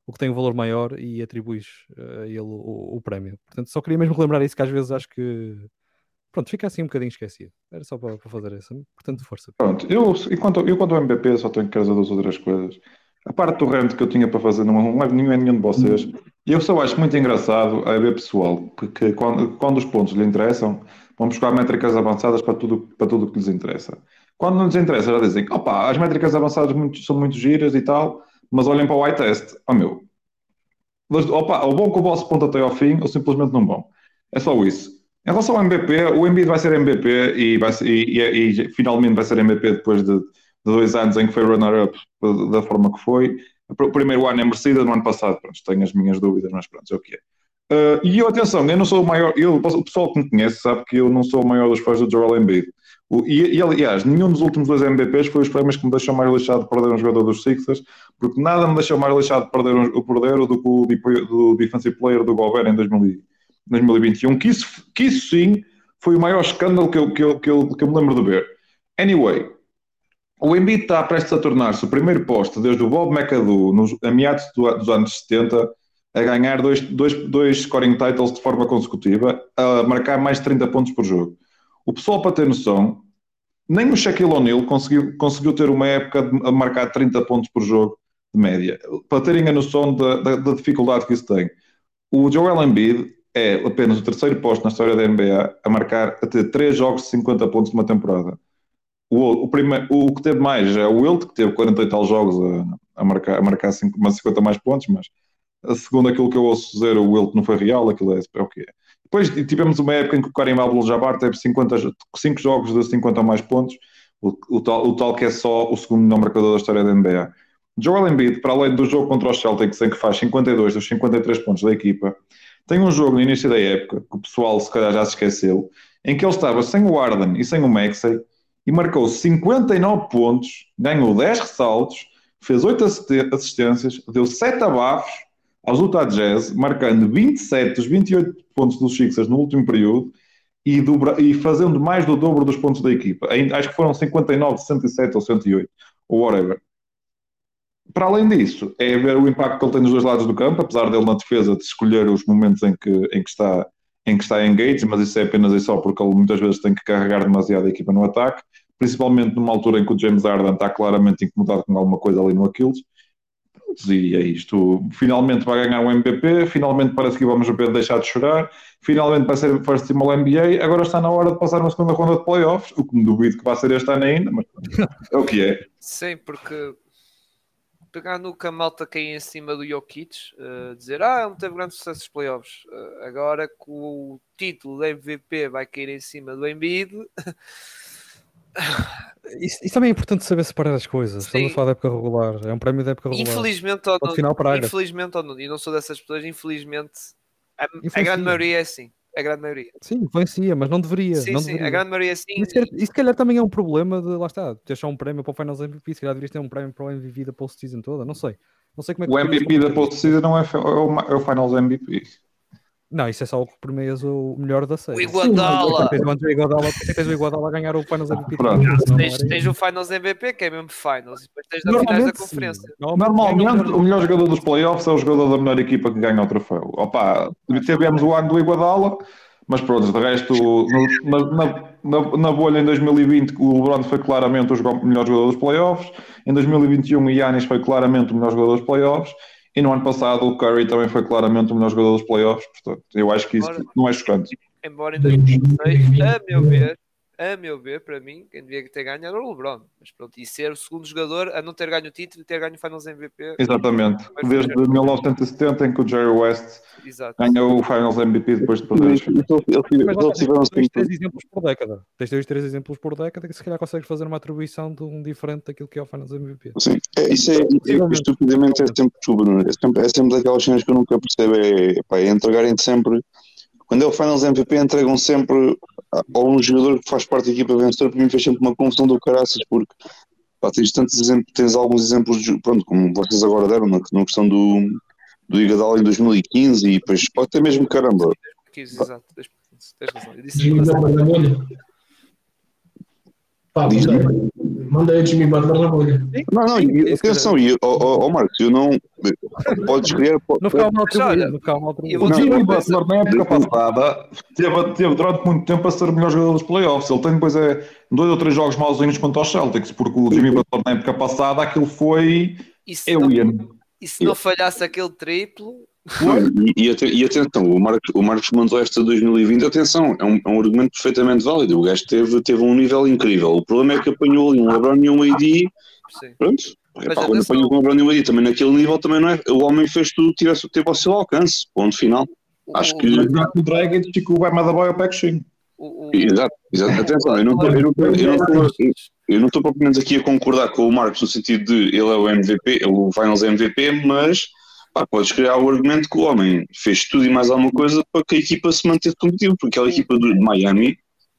o que tem um valor maior e atribuis a ele o, o, prémio. Portanto, só queria mesmo relembrar isso, que às vezes acho que pronto, fica assim um bocadinho esquecido. Era só para, para fazer isso. Portanto, força. Pronto, eu, enquanto, eu quanto ao MVP só tenho que dizer duas outras coisas. A parte do rente que eu tinha para fazer não, não é nenhum, nenhum de vocês. E eu só acho muito engraçado a ver pessoal, porque quando, quando os pontos lhe interessam, vão buscar métricas avançadas para tudo para tudo que lhes interessa. Quando não lhes interessa, já dizem, opa, as métricas avançadas muito, são muito giras e tal, mas olhem para o eye test. Oh meu, opa, ou bom que o vosso ponto até ao fim, ou simplesmente não bom. É só isso. Em relação ao MVP, o Embiid vai ser MVP e, vai ser, e, e, e finalmente vai ser MVP depois de, de, dois anos em que foi runner-up da forma que foi. O primeiro ano é merecido, no ano passado, pronto, tenho as minhas dúvidas, mas pronto, é o que é. Uh, e eu, atenção, eu não sou o maior, eu, o pessoal que me conhece sabe que eu não sou o maior dos fãs do Joel Embiid. E, e, aliás, nenhum dos últimos dois MVPs foi os prémios que me deixou mais lixado de perder um jogador dos Sixers, porque nada me deixou mais lixado de perder o perder do que o do Defensive Player do Gobert em 2000, 2021, que isso, que isso sim foi o maior escândalo que eu, que, eu, que, eu, que eu me lembro de ver. Anyway, o Embiid está prestes a tornar-se o primeiro posto desde o Bob McAdoo, nos, a meados do, dos anos 70, a ganhar dois, dois, dois scoring titles de forma consecutiva, a marcar mais de 30 pontos por jogo. O pessoal, para ter noção, nem o Shaquille O'Neal conseguiu, conseguiu ter uma época de, marcar 30 pontos por jogo de média. Para terem a noção da, da, da dificuldade que isso tem. O Joel Embiid é apenas o terceiro posto na história da NBA a marcar a ter 3 jogos de 50 pontos numa temporada. O, o, primeiro, o que teve mais é o Wilt, que teve 40 e tal jogos a, a marcar, a marcar 5, 50 mais pontos, mas segundo aquilo que eu ouço dizer, o Wilt não foi real, aquilo é, é o que é. Depois tivemos uma época em que o Karim Abdul-Jabbar teve 50, 5 jogos de 50 ou mais pontos, o, o, tal, o tal que é só o segundo melhor marcador da história da NBA. Joel Embiid, para além do jogo contra os Celtics, em que faz 52 dos 53 pontos da equipa, tem um jogo no início da época, que o pessoal se calhar já se esqueceu, em que ele estava sem o Arden e sem o Maxey, e marcou 59 pontos, ganhou 10 ressaltos, fez 8 assistências, deu 7 abafos, aos Utah Jazz, marcando 27 dos 28 pontos dos Sixers no último período e, dobra, e fazendo mais do dobro dos pontos da equipa. Acho que foram 59, 107 ou 108, ou whatever. Para além disso, é ver o impacto que ele tem nos dois lados do campo, apesar dele na defesa de escolher os momentos em que, em que está em que está engage, mas isso é apenas e só porque ele muitas vezes tem que carregar demasiado a equipa no ataque, principalmente numa altura em que o James Harden está claramente incomodado com alguma coisa ali no Aquiles, e é isto. Finalmente vai ganhar um MVP, finalmente parece que vamos deixar de chorar, finalmente vai ser First Team All NBA. Agora está na hora de passar uma segunda ronda de playoffs, o que me duvido que vai ser este ano ainda, mas é o que é. Sim, porque pegar no que a malta cair em cima do Jokic, uh, dizer ah, não teve grande sucesso nos playoffs. Uh, agora que o título de MVP vai cair em cima do Embiid. Isso, isso, também é importante saber separar as coisas. Sim. Estamos a falar da época regular. É um prémio da época regular. Infelizmente ou não, final infelizmente ou não, e não sou dessas pessoas, infelizmente a, a, grande maioria é assim. A grande maioria. Sim, influencia, mas não deveria. Sim, não sim, deveria. a grande maioria sim. Isso, e... se calhar também é um problema de, lá está, ter só um prémio para o Finals MVP, se calhar deverias ter um prémio para o MVP da post-season toda, não sei. Não sei como é que o MVP da post-season não é, é, o, é o Finals MVP. Não, isso é só o que primeias o melhor da série. O Iguadala! Tens o Iguadala, tens o Iguadala a ganhar o Finals MVP. tens, tens o Finals MVP, que é mesmo Finals, e depois tens da finais da conferência. Normalmente, o melhor jogador dos playoffs é o jogador da melhor equipa que ganha o troféu. Opa, tivemos o ano do Iguadala, mas pronto, de resto, no, na, na, na, bolha em 2020, o LeBron foi claramente o melhor jogador dos playoffs. Em 2021, o Yannis foi claramente o melhor jogador dos playoffs. E no ano passado o Curry também foi claramente o melhor jogador dos playoffs, portanto, eu acho que isso embora, não é chocante. Embora em 2016, a meu ver, a meu ver, para mim, quem devia ter ganho era o LeBron. Mas pronto, e ser o segundo jogador a não ter ganho o título e ter ganho o Finals MVP. Exatamente. Desde 1970 em que o Jerry West Exato. ganhou o Finals MVP depois de perder. Eles tiveram três exemplos por década. Tens dois, três exemplos por década que se calhar consegues fazer uma atribuição de um diferente daquilo que é o Finals MVP. Sim, é, isso é, é estupidamente é sempre chuva, é sempre, é sempre daquelas cenas que eu nunca percebo, é, pá, é entregarem-te sempre quando é o Finals MVP, entregam sempre a um jogador que faz parte da equipa vencedora. Para mim, fez sempre uma confusão do caraças, porque pá, tens tantos exemplos, tens alguns exemplos, de, pronto, como vocês agora deram, na, na questão do, do Igadal em 2015, e depois pode ter mesmo caramba. 15, exato, tens razão. Eu disse Pá, manda aí Jimmy Butler na bolha. Não, não, e, atenção, e, oh, oh, Marcos, eu não. Podes criar. Não atribuído. Não ficava mal atribuído. O Jimmy Butler, na época passada, teve, teve durante muito tempo a ser o melhor jogador dos playoffs. Ele tem depois é, dois ou três jogos mauzinhos contra os Celtics, porque o Jimmy Butler, na época passada, aquilo foi. Alien. E se não falhasse aquele triplo, e, e, e, atenção, o Marcos, o Marcos mandou esta 2020, atenção, é um, é um argumento perfeitamente válido. O gajo teve, teve um nível incrível. O problema é que apanhou ali um LeBron e um AD. Sim. Pronto. Epá, quando apanhou um LeBron e um AD também naquele nível, também não é. O homem fez tudo, tivesse, teve ao seu alcance. Ponto final. Acho que. O e com o Bamadaboy ao pé Exato, exato. Atenção, eu não estou- eu não estou- eu não estou- eu não estou propriamente aqui a concordar com o Marcos no sentido de ele é o MVP, o Finals MVP, mas pá, podes criar o argumento que o homem fez tudo e mais alguma coisa para que a equipa se manteve competitiva, porque aquela equipa de Miami,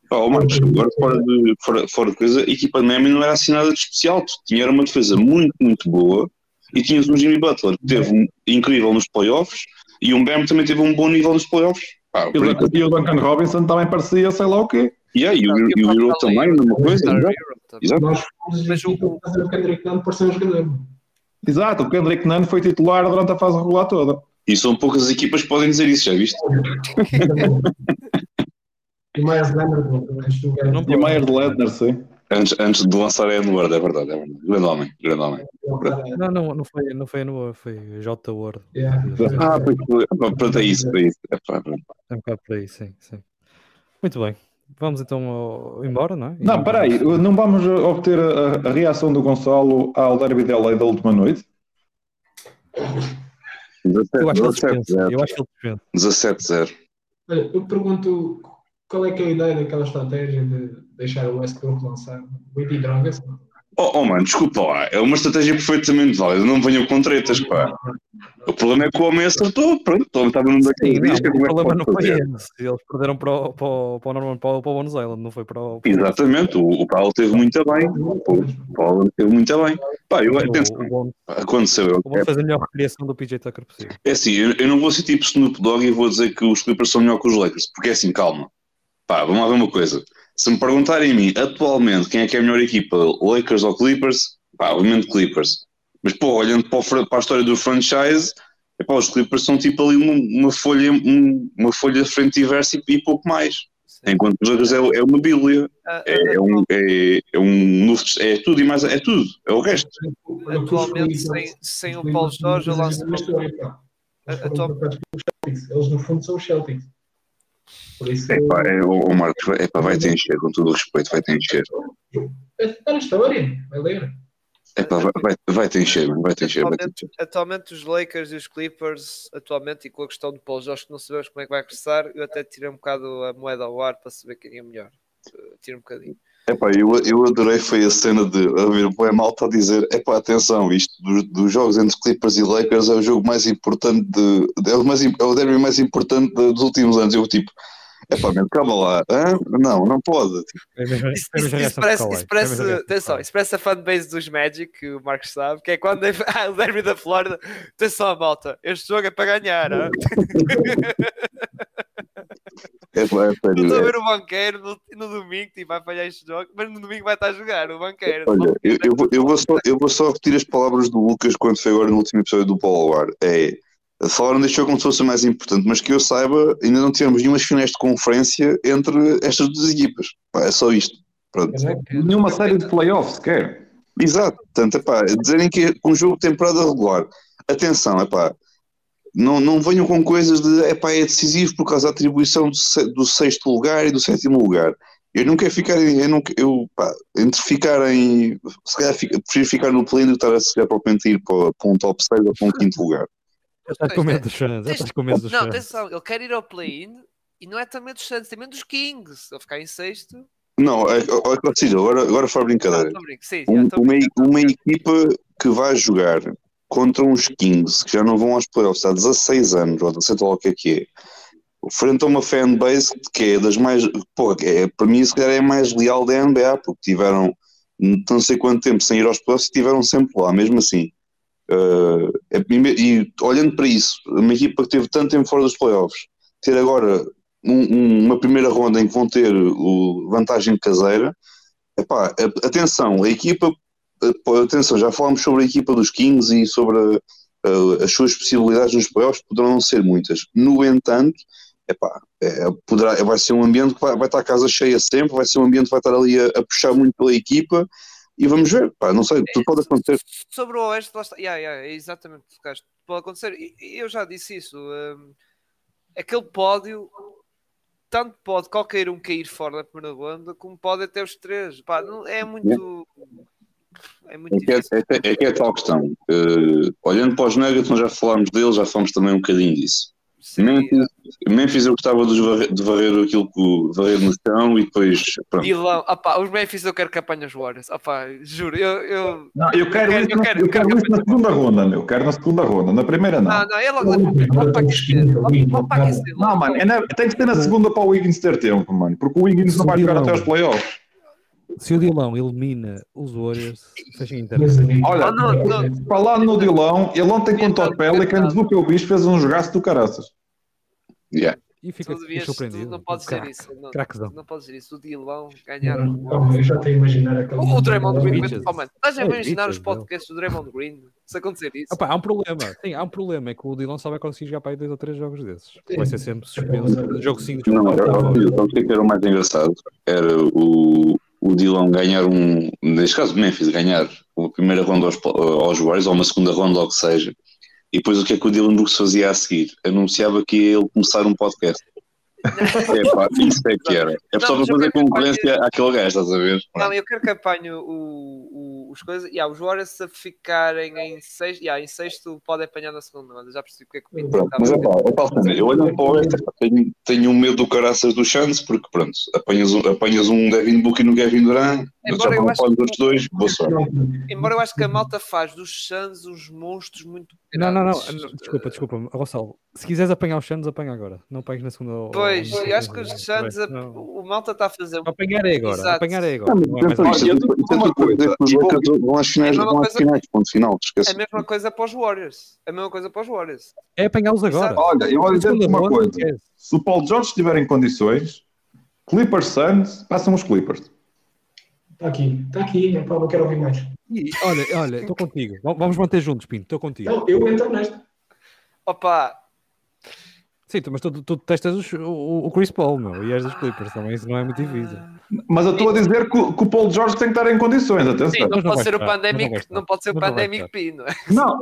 pá, ó Marcos, agora fora de, fora, fora de coisa, a equipa de Miami não era assim nada de especial, tinha uma defesa muito, muito boa e tinhas um Jimmy Butler que teve um incrível nos playoffs e um Bam também teve um bom nível nos playoffs. Pá, E o, e o Duncan Robinson também parecia sei lá o quê. Yeah, e o, e o Hero Pascal também, mesma coisa. Exato, Hero também. exato. Nós fomos Mas fazer o Kendrick Nunn por ser um jogador. Exato, o Kendrick Nunn foi titular durante a fase regular toda. E são poucas equipas que podem dizer isso, já viste? E o Myers Leonard, E Myers Ledner, sim. Antes, antes de lançar a N-word, é verdade, é verdade. Grande homem, grande homem. Não, não, não foi, não foi no foi J Word. Yeah. Ah, foi. Pronto, é isso, é isso. É, pronto. É um bocado por aí, sim, sim. Muito bem. Vamos então ao- embora, não é? Não, espera aí, não vamos obter a, a reação do Gonçalo ao derby de LA da última noite? Eu acho que ele 17-0. dispensa. Eu acho que ele dispensa. 17-0. Olha, eu pergunto qual é que é a ideia daquela estratégia de deixar o Westbrook lançar muito e drogas? Oh, oh, mano, desculpa lá, é uma estratégia perfeitamente válida, não venham com tretas, pá. O problema é que o homem acertou, pronto, o homem estava num Sim, daqueles não, dias, que é o como é problema não foi fazer? esse. Eles perderam para o, para o, para o, Norman, para o, para o Bonus Island, não foi para o. para o- Exatamente, o, o Paulo teve muito bem, o Paulo teve muito bem. Pá, eu, O, atenção, o, aconteceu, eu, o Bonus fez a melhor recriação do PJ Tucker possível. É assim, eu, eu não vou ser tipo Snoop Dogg e vou dizer que os Clippers são melhor que os Lakers, porque é assim, calma. Pá, vamos lá ver uma coisa. Se me perguntarem a mim, atualmente, quem é que é a melhor equipa, Lakers ou Clippers, pá, obviamente Clippers. Mas, pô, olhando para, o fran- para a história do franchise, epá, os Clippers são tipo ali uma, uma folha, um- uma folha de frente e verso e, e pouco mais. Enquanto os Lakers é, é uma bíblia, Ah, é, é um, é, é um novo, é tudo e mais, é tudo, é o resto. Atualmente, sem, sem o Paulo Jorge, eu lanço Eles no fundo são os Celtics. Por isso. É pá, é, o, o Marcos, é pá, vai te encher, com todo o respeito, vai te encher. Está na história, vai ler. É pá, vai, vai, vai te encher, mano, vai te encher, vai encher. Atualmente, atualmente os Lakers e os Clippers, atualmente, e com a questão do Paulo Jorge, que não sabemos como é que vai crescer, eu até tirei um bocado a moeda ao ar para saber quem é melhor. Uh, Tira um bocadinho. Epá, eu, eu adorei foi a cena de haver o malta a dizer epá, atenção, isto dos, dos jogos entre Clippers e Lakers é o jogo mais importante de, é, o mais, é o derby mais importante dos últimos anos. Eu tipo, epá, meu, calma lá, hã? não, não pode. É Isso, é parece, isso É atenção, isso parece a fanbase dos Magic, que o Marcos sabe, que é quando ah, o derby da Flórida, atenção malta, este jogo é para ganhar? é, pá, é não sério, estou a é- ver o banqueiro no, no domingo, tipo, vai falhar este jogo, mas no domingo vai estar a jogar, o banqueiro. Olha, eu, eu vou, eu, vou só, eu vou só repetir as palavras do Lucas quando foi agora no último episódio do Paulo Ar. É, falaram deste jogo como se fosse o mais importante, mas que eu saiba, ainda não tivemos nenhumas finais de conferência entre estas duas equipas. Pá, é só isto. Pronto. Nenhuma série de playoffs sequer. Exato, portanto, epá, dizerem que é um jogo de temporada regular, atenção, epá, não, não venham com coisas de epá, é decisivo por causa da atribuição do, se- do sexto lugar e do sétimo lugar. Eu não quero ficar, em- eu não, eu, pá, entre ficar em, se calhar fica- prefiro ficar no do que estar a se calhar propriamente ir para, para um top 6 ou para um quinto lugar. Já estás com medo dos fãs, já estás com medo dos Não, fãs. atenção, ele quer ir ao play-in e não é também dos Santos, também dos Kings. Ele ficar em sexto. Não, é, olha, Cacilho, agora, agora fora Não, brincadeira. a brincar. Sim, Um- uma, uma equipa que vai jogar contra uns Kings que já não vão aos playoffs há 16 anos, ou 17 ou o que é que é, frente a uma fanbase que é das mais, pô, é, para mim se calhar é a mais leal da NBA, porque tiveram não sei quanto tempo sem ir aos playoffs e estiveram sempre lá, mesmo assim. Eh, é- e olhando para isso, uma equipa que teve tanto tempo fora dos playoffs, ter agora um- um- uma primeira ronda em que vão ter o vantagem caseira, epá, atenção, a equipa, atenção, já falámos sobre a equipa dos Kings e sobre a- a- as suas possibilidades nos playoffs, poderão não ser muitas. No entanto, epá, é, poderá, vai ser um ambiente que vai, vai estar a casa cheia sempre, vai ser um ambiente que vai estar ali a, a puxar muito pela equipa e vamos ver, pá, não sei, tudo pode acontecer. Sobre o Oeste, lá está. Yeah, yeah, é exatamente o que tocaste. Pode acontecer. E eu já disse isso. hum, aquele pódio, tanto pode qualquer um cair fora da primeira ronda, como pode até os três. Pá, não, é muito. É muito É que é, difícil. é, que- é que é tal questão. Eh, olhando para os Nuggets, nós já falámos deles, já falamos também um bocadinho disso. seria Memphis, Memphis eu gostava de varrer, de varrer aquilo que o- varrer no chão e depois pronto. Dilão. Opá, os Memphis eu quero que apanhem os Warriors. Opá, juro, eu. eu... Não, eu quero, Eu quero- isso, eu na- quero- eu eu quero quero isso na segunda ronda, meu. Quero na segunda ronda. Na primeira não. Não, não, é logo, logo para não, mano, é na- tem que ser na segunda para o Wiggins ter tempo, mano. Porque o Wiggins não vai jogar até aos playoffs. Se o Dilão elimina os Warriors, fechem a internet. Meus amigos. Olha, não, não. Falando no Dilão, ele ontem contra os Pelicans, do que eu vi, fez um jogaço do caraças. Yeah. E fica devias, surpreendido. não dizer Craque. isso. Não, Craquezão. não podes dizer isso. O Dilão ganhar. Não, eu já estou a imaginar aquele. O, o Draymond Green, oh, mano, estás a É, imaginar os podcasts do Draymond Green? Se acontecer isso. Opa, há um problema, sim, há um problema, é que o Dilão só vai conseguir jogar para aí dois ou três jogos desses. Sim. Vai ser sempre suspenso. Jogo 5, Não, jogo eu, quatro. eu, o que era o mais engraçado era o, o Dilão ganhar um, neste caso Memphis, ganhar a primeira ronda aos, aos Warriors ou uma segunda ronda ou o que seja. E depois o que é que o Dylan Brooks fazia a seguir? Anunciava que ia ele começar um podcast. É, pá, isso é que era. É só para mas fazer eu concorrência àquele gajo, estás a ver? Não, eu quero que apanhe o, o- os coisas. Yeah, os Warriors se ficarem em sexto, yeah, em sexto pode apanhar na segunda ronda. Já percebi porque é que o Pinto Pronto, mas é pá, é cena. Eu olho para o Oeste, pá, tenho, tenho um medo do caraças do Chance, porque pronto, apanhas um, apanhas um Devin Booker no Kevin Durant, Embora já eu não acho pode os que- dois, boa sorte. Embora eu acho que a malta faz dos Suns uns monstros muito Não, não, não, grandes. não, desculpa, desculpa, Gonçalo. Se quiseres apanhar os Suns, apanha agora. Não apanhes na segunda. ou- Pois, eu acho que os Não. o malta está a fazer. um Apanhar é agora, Exato. apanhar é agora. Não, Não é mas é é tudo para dizer que os Lakers vão às finais, É a mesma vão às coisa finais, ponto final, É esquece. a mesma coisa para os Warriors. É a mesma coisa para os Warriors. É apanhá-los agora. Olha, eu vou dizer-te uma coisa. Se o Paul George estiver em condições, Clippers Suns, passam os Clippers. Está aqui, está aqui, é não quero ouvir mais. E, olha, olha, estou contigo. Vamos manter juntos, Pinto, estou contigo. Não, eu entro nesta. Opa, Sim, mas tu, tu testas os- o, o Chris Paul, meu, e és dos Clippers também, isso não é muito difícil. Mas eu estou a dizer que, o- que o Paul George tem que estar em condições, sim, atenção. não Mas não pode vai ser o Pandemic, vai não pode ser o Mas não vai Pandemic estar. P, não é?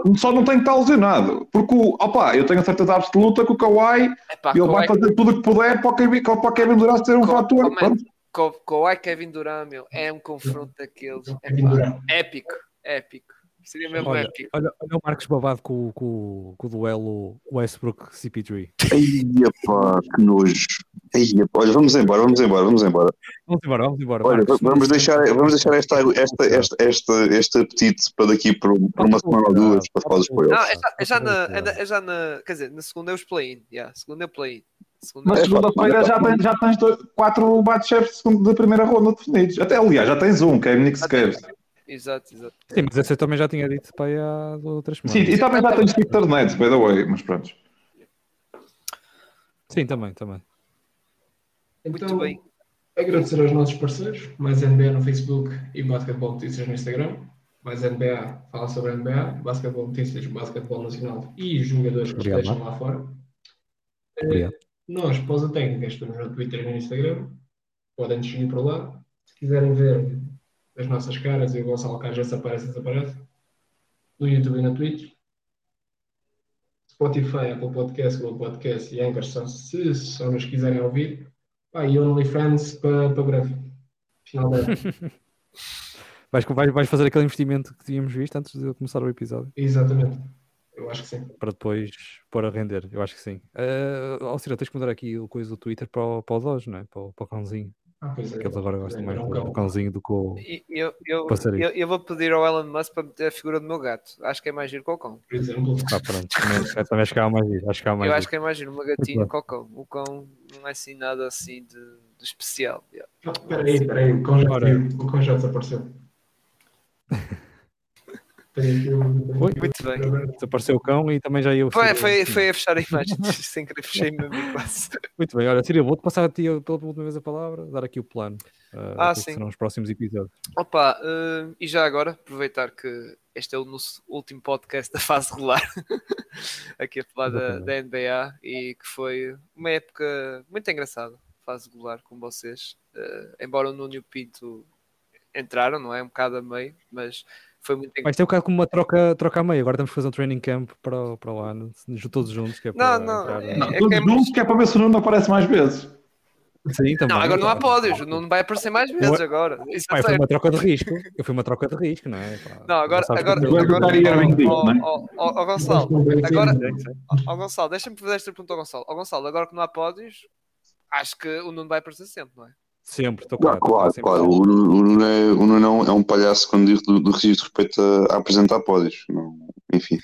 Não, só não tem que estar lesionado. Porque, o, opa, eu tenho a certeza absoluta que o Kawhi, Epá, ele vai Kawhi- fazer tudo o que puder para o Kevin, para o Kevin Durant ser um Co- fator. Kawhi Kevin Durant, meu, é um confronto daqueles. Épico, épico. Seria mesmo Olha, épico. olha, olha o Marcos babado com, com, com o duelo Westbrook-CP3. Ai, pá, que nojo. Pá, olha, vamos embora, vamos embora, vamos embora. Vamos embora, vamos embora. Olha, Marcos. vamos deixar, vamos deixar esta, esta, esta, esta, este apetite para daqui por, por uma semana ou duas para falar dos Não, playoffs. é já, é já na, é, na- é já na. Quer dizer, na segunda é os play-in. Yeah, segunda é o play-in. Segunda Mas é- segunda-feira já tens, já tens dois- quatro bate-chefes de da primeira ronda definidos. Até, aliás, já tens um, que é Nick Cavs. Exato, exato. Sim, mas esse eu também já tinha dito para aí há duas ou três Sim, semanas. e também já tens Victor Nets, by the way, mas pronto. Sim, também, também. Muito Então, bem. agradecer aos nossos parceiros, mais NBA no Facebook e Basquetebol Notícias no Instagram. Mais NBA fala sobre NBA, Basquetebol Notícias, Basquetebol Nacional e jogadores que estejam lá fora. Eh, Obrigado. Nós, pausa técnica, estamos no Twitter e no Instagram. Podem nos seguir por lá. Se quiserem ver as nossas caras e o Gonçalo se aparece, desaparece. No YouTube e na Twitch. Spotify, Apple Podcast, Google Podcast e Anchor, se só nos quiserem ouvir. Pá, e OnlyFans para, para breve. Final da Vais, vais, vais fazer aquele investimento que tínhamos visto antes de começar o episódio, Exatamente. Eu acho que sim. para depois pôr a render. Eu acho que sim. Uh, oh, Cira, tens que mudar aqui o coisa do Twitter para o, para o Doge, não é? Para, o- para o cãozinho. Ah, pois é. Eles agora gostam É, mais é um do, cão. do cãozinho do que o. Eu, eu, Passarinho. eu, eu vou pedir ao Elon Musk para meter a figura do meu gato. Acho que é mais giro que o cão. Por exemplo. Ah, pronto. Também, também acho que há mais giro, Acho que há mais Eu giro. acho que é mais giro uma gatinha que o cão. O cão não é assim nada assim de, de especial. yeah. Espera aí, espera aí. O cão já desapareceu. Oi? Muito bem. Desapareceu o cão e também já ia. Foi, foi, foi a fechar a imagem sem querer, fechei mesmo quase. Muito bem, olha, Cira, vou-te passar a ti pela última vez a palavra, dar aqui o plano. Uh, Ah, do que sim. serão os próximos episódios. Opa, eh, e já agora, aproveitar que este é o nosso último podcast da fase regular, aqui a falar da, da NBA, e que foi uma época muito engraçada, fase regular com vocês. Eh, embora o Nuno e o Pinto entraram, não é? Um bocado a meio, mas foi muito Vai ser um bocado como uma troca, troca a meio. Agora temos que fazer um training camp para, o- para o ano, todos juntos. Que é para Não, não, entrar, é- Não, é todos que é juntos, que é para ver se o Nuno aparece mais vezes. Sim, também. Não, agora não há pódios, não vai aparecer mais vezes agora. Isso é foi uma troca de risco. Eu fui uma troca de risco, não é? Pá, Não, agora, sabes agora, eu- Agora agora, ó, não é? ó, ó, ó, Gonçalo, Agora- agora, ó, Gonçalo, deixa-me fazer esta pergunta ao Gonçalo. Ó, Gonçalo, agora que não há pódios, acho que o Nuno vai aparecer sempre, não é? Sempre, estou Claro, claro. sempre. claro. O Nuno o Nuno é, o Nuno é um- é um palhaço quando diz do, do registro respeito a, a apresentar pódios. Não, enfim.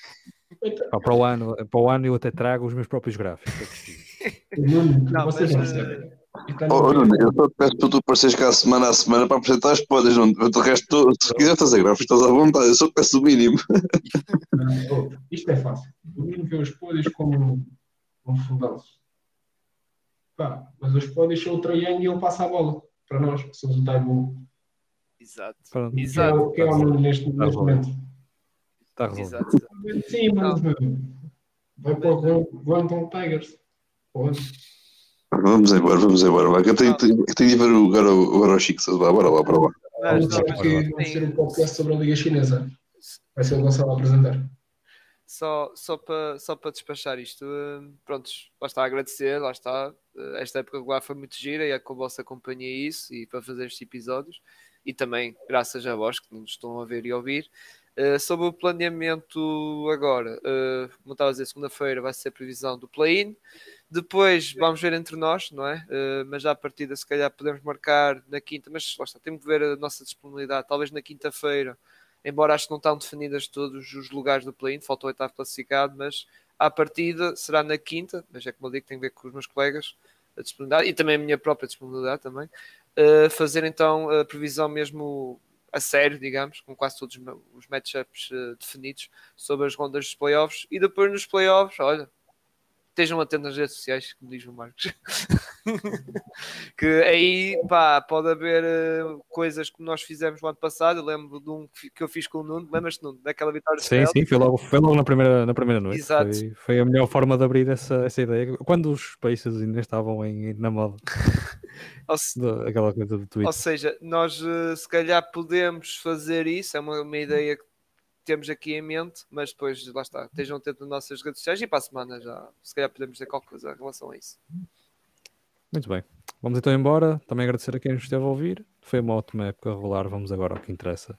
Para, o ano, para o ano eu até trago os meus próprios gráficos. é. Nuno, Não, vocês mas, não eh, percebem. Está Oh, no- Nuno, eu só te peço para tu apareceres cá semana a semana para apresentar os pódios. Não, de resto, tu- se quiser fazer gráficos, estás à vontade. Eu só peço o mínimo. Não, oh, isto é fácil. O Nuno vê os pódios como um fundão-se. Pá, mas os pódios são o triângulo e ele passa a bola para nós, que somos o Taibu. Exato. Pronto, Que é Exato. o que é o Nuno neste, neste bom. momento. está resolvido. Exato. Sim, mas vai para o Wellington Tigers. Pô, Vamos embora, vamos embora. Que eu tenho, tenho, eu tenho de ver o, agora, o, agora o Chico. Bora lá, bora lá. Vamos vai ser um podcast sobre a Liga Chinesa. Vai ser o Gonçalo a apresentar. só, só para só para despachar isto, eh, prontos, lá está a agradecer, lá está. Eh, Esta época regular foi muito gira e é com a vossa companhia isso e para fazer estes episódios e também graças a vós que nos estão a ver e ouvir. Eh, sobre o planeamento agora, eh, como estava a dizer, segunda-feira vai ser a previsão do play-in. Depois vamos ver entre nós, não é? Eh, mas já à partida, se calhar, podemos marcar na quinta, mas lá está, temos que ver a nossa disponibilidade. Talvez na quinta-feira, embora acho que não estão definidas todos os lugares do play-in, falta o oitavo classificado, mas à partida será na quinta, mas é como eu digo, tenho que ver com os meus colegas a disponibilidade e também a minha própria disponibilidade também. eh, fazer então a previsão mesmo a sério, digamos, com quase todos os ma- os matchups eh, definidos sobre as rondas dos playoffs e depois nos playoffs, olha, estejam atentos nas redes sociais, como diz o Marcos. que aí pá, pode haver eh, coisas que nós fizemos no ano passado. Eu lembro de um que eu fiz com o Nuno, lembras-te Nuno, daquela vitória de Sim, sim, foi logo, foi logo na, primeira, na primeira noite. Exato. Foi, foi a melhor forma de abrir essa, essa ideia. Quando os Pacers ainda estavam em, na moda, se- aquela coisa do Twitter. ou seja, nós eh, se calhar podemos fazer isso, é uma, uma ideia que temos aqui em mente, mas depois lá está, estejam atentos nas nossas redes sociais e para a semana já se calhar podemos dizer qualquer coisa em relação a isso. Muito bem. Vamos então embora. Também agradecer a quem nos esteve a ouvir. Foi uma ótima época regular. Vamos agora ao que interessa,